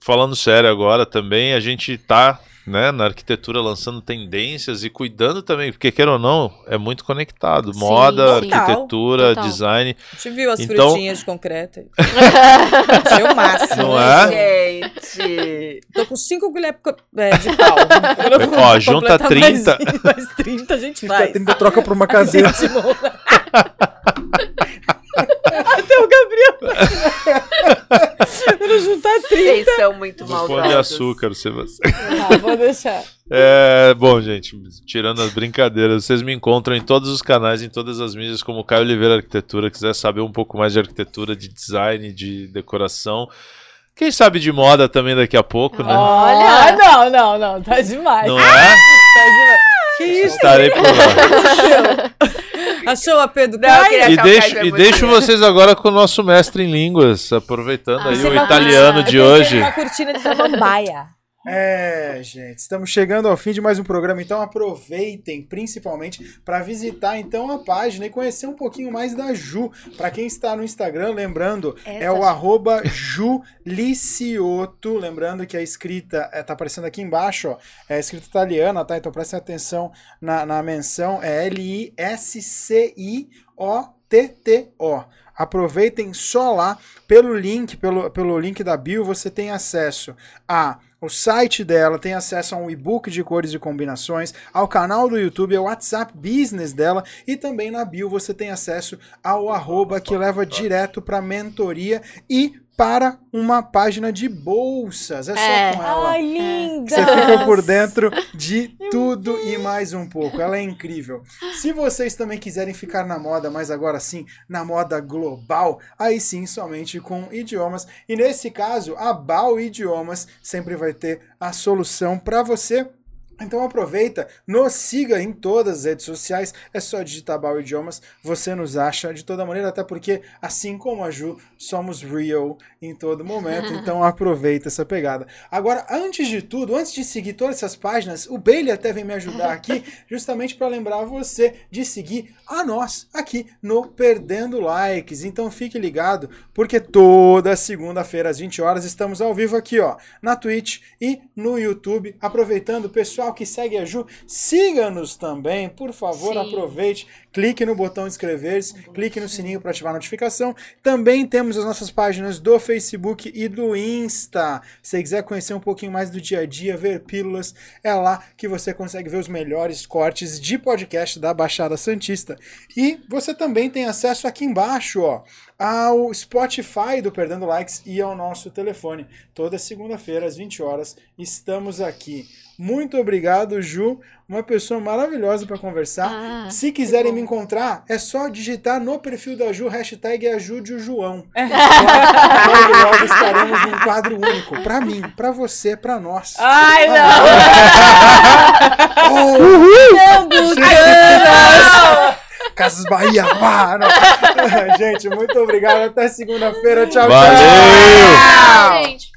falando sério agora também, a gente tá né, na arquitetura lançando tendências e cuidando também, porque queira ou não, é muito conectado. Sim, Moda, sim. arquitetura, Total. design. A gente viu as Então- frutinhas de concreto. aí. Achei o máximo. Não né? é? Gente. Tô com 5 colheres co- é, de pau. Ó, junta Completar 30. Mais, mais 30 a gente vai. 30 troca por uma cadeira. Até o Gabriel. Quando juntar 30. Vocês são muito Do pão de maldosos. açúcar, você vai. Ah, vou deixar. É, bom, gente, tirando as brincadeiras, vocês me encontram em todos os canais, em todas as mídias, como Caio Oliveira Arquitetura. Quiser saber um pouco mais de arquitetura, de design, de decoração. Quem sabe de moda também daqui a pouco, né? Olha! não, não, não. Tá demais. Não é? Tá demais. Que isso? Estarei por lá. Achou a Pedro Não, queria- E deixo, e deixo vocês agora com o nosso mestre em línguas, aproveitando Ah, aí o italiano Eu de hoje. numa cortina de samambaia. É, gente, estamos chegando ao fim de mais um programa, então aproveitem principalmente para visitar então a página e conhecer um pouquinho mais da Ju. Para quem está no Instagram, lembrando, é o arroba Julicioto, lembrando que a escrita é, tá aparecendo aqui embaixo, ó, é a escrita italiana, tá? Então prestem atenção na, na menção, é L-I-S-C-I-O-T-T-O. Aproveitem só lá pelo link, pelo, pelo link da bio, você tem acesso a o site dela, tem acesso a um e-book de cores e combinações, ao canal do YouTube, ao WhatsApp Business dela e também na bio você tem acesso ao arroba que leva direto para mentoria e para uma página de bolsas. É só É. com ela. Ai, linda! Você fica por dentro de tudo e mais um pouco. Ela é incrível. Se vocês também quiserem ficar na moda, mas agora sim, na moda global, aí sim, somente com idiomas. E nesse caso, a Bal Idiomas sempre vai ter a solução para você. Então aproveita, nos siga em todas as redes sociais, é só digitar Bal Idiomas, você nos acha de toda maneira, até porque, assim como a Ju, somos real em todo momento, então aproveita essa pegada. Agora, antes de tudo, antes de seguir todas essas páginas, o Bailey até vem me ajudar aqui, justamente para lembrar você de seguir a nós aqui no Perdendo Likes. Então fique ligado, porque toda segunda-feira às 20 horas estamos ao vivo aqui, ó, na Twitch e no YouTube. Aproveitando, pessoal que segue a Ju, siga-nos também, por favor, Sim. aproveite, clique no botão inscrever-se, clique no sininho para ativar a notificação. Também temos as nossas páginas do Facebook e do Insta. Se você quiser conhecer um pouquinho mais do dia a dia, ver pílulas, é lá que você consegue ver os melhores cortes de podcast da Baixada Santista. E você também tem acesso aqui embaixo, ó, ao Spotify do Perdendo Likes e ao nosso telefone. Toda segunda-feira, às 20 horas, estamos aqui. Muito obrigado, Ju. Uma pessoa maravilhosa para conversar. Ah, Se quiserem me encontrar, é só digitar no perfil da Ju, hashtag ajude o João. É. Logo, logo estaremos num quadro único. Pra mim, pra você, pra nós. Ai, não! Oh, Não, Bucana! Casas Bahia, pá! Não. Gente, muito obrigado. Até segunda-feira. Tchau, tchau. Valeu! Gente.